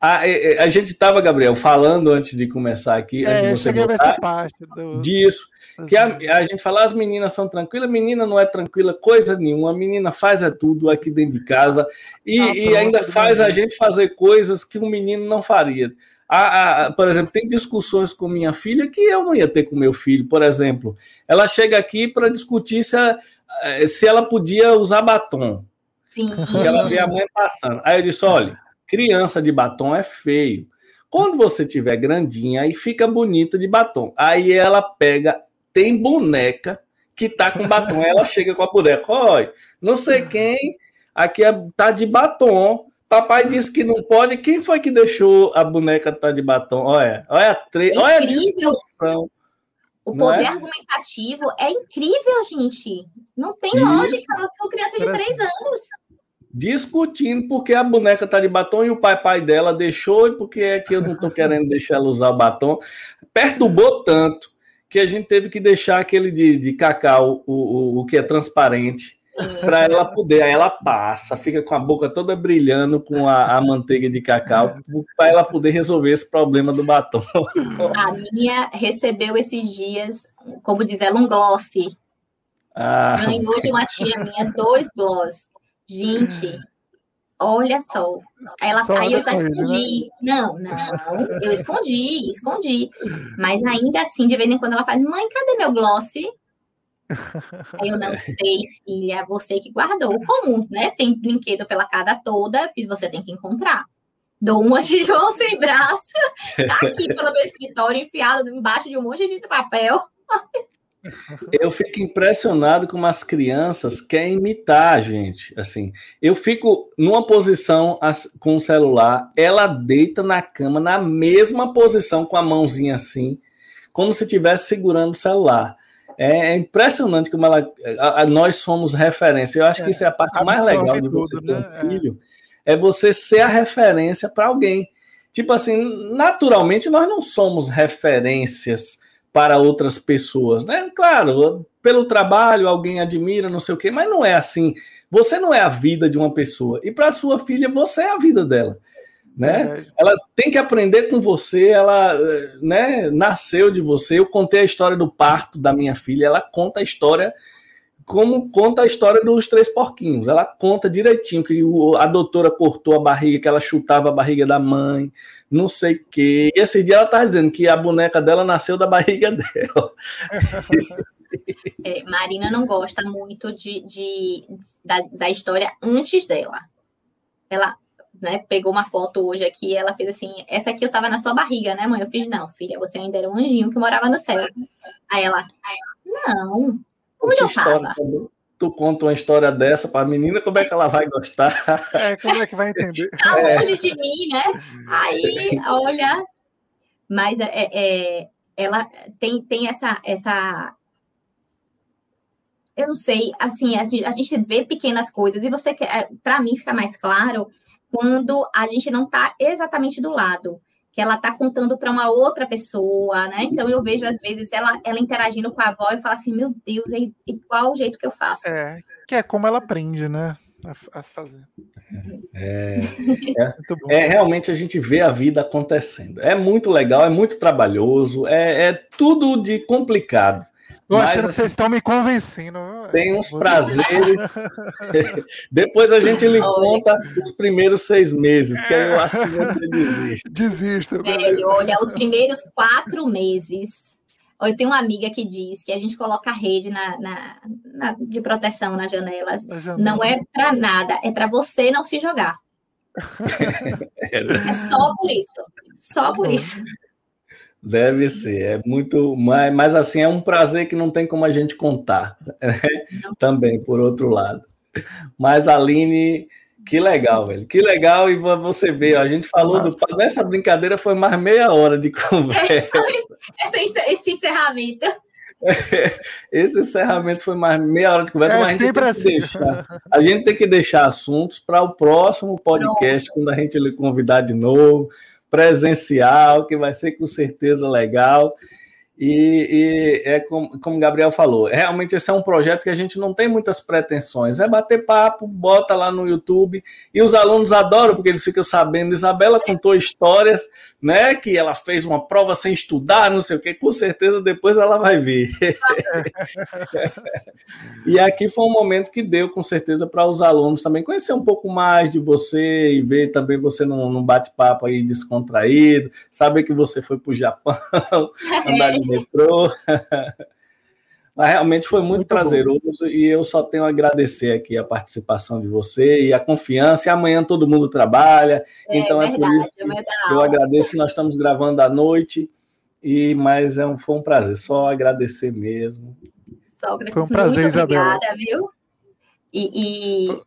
a, a, gente estava, Gabriel, falando antes de começar aqui, é, antes de você voltar, parte do... disso, que a, a, gente fala, as meninas são tranquilas, menina não é tranquila, coisa nenhuma, a menina faz é tudo aqui dentro de casa e, ah, e ainda faz a gente fazer coisas que um menino não faria. A, a, por exemplo, tem discussões com minha filha que eu não ia ter com meu filho. Por exemplo, ela chega aqui para discutir se, a, se ela podia usar batom. Sim. ela vê a mãe passando. Aí eu disse: olha Criança de batom é feio. Quando você tiver grandinha, aí fica bonita de batom. Aí ela pega, tem boneca que tá com batom. ela chega com a boneca, olha, não sei quem, aqui é, tá de batom. Papai disse que não pode. Quem foi que deixou a boneca tá de batom? Olha, olha a, tre... olha a discussão. O poder é? argumentativo é incrível, gente. Não tem Isso. lógica uma criança de três anos discutindo porque a boneca tá de batom e o pai pai dela deixou e porque é que eu não tô querendo deixar ela usar o batom. Perturbou tanto que a gente teve que deixar aquele de, de cacau, o, o, o que é transparente, para ela poder. Aí ela passa, fica com a boca toda brilhando com a, a manteiga de cacau, para ela poder resolver esse problema do batom. A minha recebeu esses dias, como diz ela, um gloss. Ah. Ganhou de uma tia minha dois gloss. Gente, olha só. Ela, só aí eu já escondi. Né? Não, não, eu escondi, escondi. Mas ainda assim, de vez em quando ela faz, mãe, cadê meu gloss? Aí eu não sei, filha, você que guardou. Comum, né? Tem brinquedo pela casa toda, fiz você tem que encontrar. Dou uma de João sem braço, tá aqui pelo meu escritório, enfiado embaixo de um monte de papel. Eu fico impressionado como as crianças querem imitar a gente. Assim, eu fico numa posição com o celular, ela deita na cama na mesma posição com a mãozinha assim, como se estivesse segurando o celular. É, é impressionante como ela, a, a, nós somos referência. Eu acho é, que isso é a parte mais legal de você tudo, ter né? um filho, é. é você ser a referência para alguém. Tipo assim, naturalmente nós não somos referências para outras pessoas, né? Claro, pelo trabalho alguém admira, não sei o quê, mas não é assim. Você não é a vida de uma pessoa e para sua filha você é a vida dela, né? É. Ela tem que aprender com você, ela, né, nasceu de você. Eu contei a história do parto da minha filha, ela conta a história como conta a história dos três porquinhos. Ela conta direitinho que a doutora cortou a barriga, que ela chutava a barriga da mãe, não sei o quê. E esse dia ela tá dizendo que a boneca dela nasceu da barriga dela. É, Marina não gosta muito de, de da, da, história antes dela. Ela né, pegou uma foto hoje aqui ela fez assim: essa aqui eu tava na sua barriga, né, mãe? Eu fiz, não, filha, você ainda era um anjinho que morava no céu. Aí ela, não, onde eu tava? tu conta uma história dessa para a menina, como é que ela vai gostar? É, como é que vai entender? Tá longe é. de mim, né? Aí, olha. Mas é, é, é, ela tem, tem essa, essa. Eu não sei, assim, a gente, a gente vê pequenas coisas, e você quer, é, para mim, fica mais claro quando a gente não está exatamente do lado que ela está contando para uma outra pessoa, né? Então eu vejo às vezes ela, ela interagindo com a avó e fala assim, meu Deus, é igual o jeito que eu faço. É, que é como ela aprende, né? A, a fazer. É, é, é, realmente a gente vê a vida acontecendo. É muito legal, é muito trabalhoso, é, é tudo de complicado. Tô achando Mas, que vocês estão me convencendo. Tem uns prazeres. Depois a gente lhe conta os primeiros seis meses, que aí eu acho que você desiste. Desista. Velho, olha, os primeiros quatro meses. Eu tenho uma amiga que diz que a gente coloca a rede na, na, na de proteção nas janelas. janela. Não é para nada, é para você não se jogar. é só por isso. Só por isso. Deve ser, é muito, mas, mas assim, é um prazer que não tem como a gente contar, né? também, por outro lado. Mas, Aline, que legal, velho, que legal, e você vê, a gente falou do, nessa brincadeira foi mais meia hora de conversa. esse encerramento. Esse encerramento foi mais meia hora de conversa, É mas a gente, sempre tem que assim. deixar, a gente tem que deixar assuntos para o próximo podcast, quando a gente lhe convidar de novo, presencial, que vai ser com certeza legal. E, e é como, como Gabriel falou, realmente esse é um projeto que a gente não tem muitas pretensões. É bater papo, bota lá no YouTube, e os alunos adoram, porque eles ficam sabendo. Isabela contou histórias, né? Que ela fez uma prova sem estudar, não sei o quê, com certeza depois ela vai ver. e aqui foi um momento que deu, com certeza, para os alunos também conhecer um pouco mais de você e ver também você num, num bate-papo aí descontraído, saber que você foi para o Japão, andar de metrô. Mas realmente foi muito, Muito prazeroso e eu só tenho a agradecer aqui a participação de você e a confiança. E amanhã todo mundo trabalha, É então é por verdade, isso que amanhã tá eu agradeço. Nós estamos gravando à noite, e mas é um, foi um prazer, só agradecer mesmo. Sócrates, Foi um prazer, muito Isabela. obrigada, viu? E, e...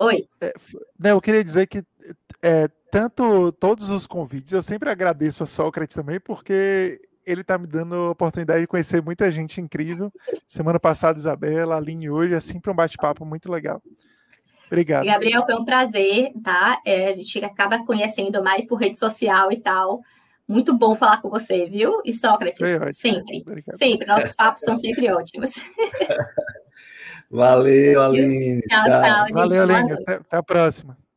Oi. Não, eu queria dizer que é, tanto todos os convites, eu sempre agradeço a Sócrates também, porque ele está me dando a oportunidade de conhecer muita gente incrível. Semana passada, Isabela, Aline hoje, é sempre um bate-papo muito legal. Obrigado. Gabriel, foi um prazer, tá? É, a gente acaba conhecendo mais por rede social e tal. Muito bom falar com você, viu? E Sócrates, sempre, Obrigado. sempre. Nossos papos são sempre ótimos. Valeu, Aline. Tchau, tchau, gente. Valeu, Boa Aline. Até, até a próxima.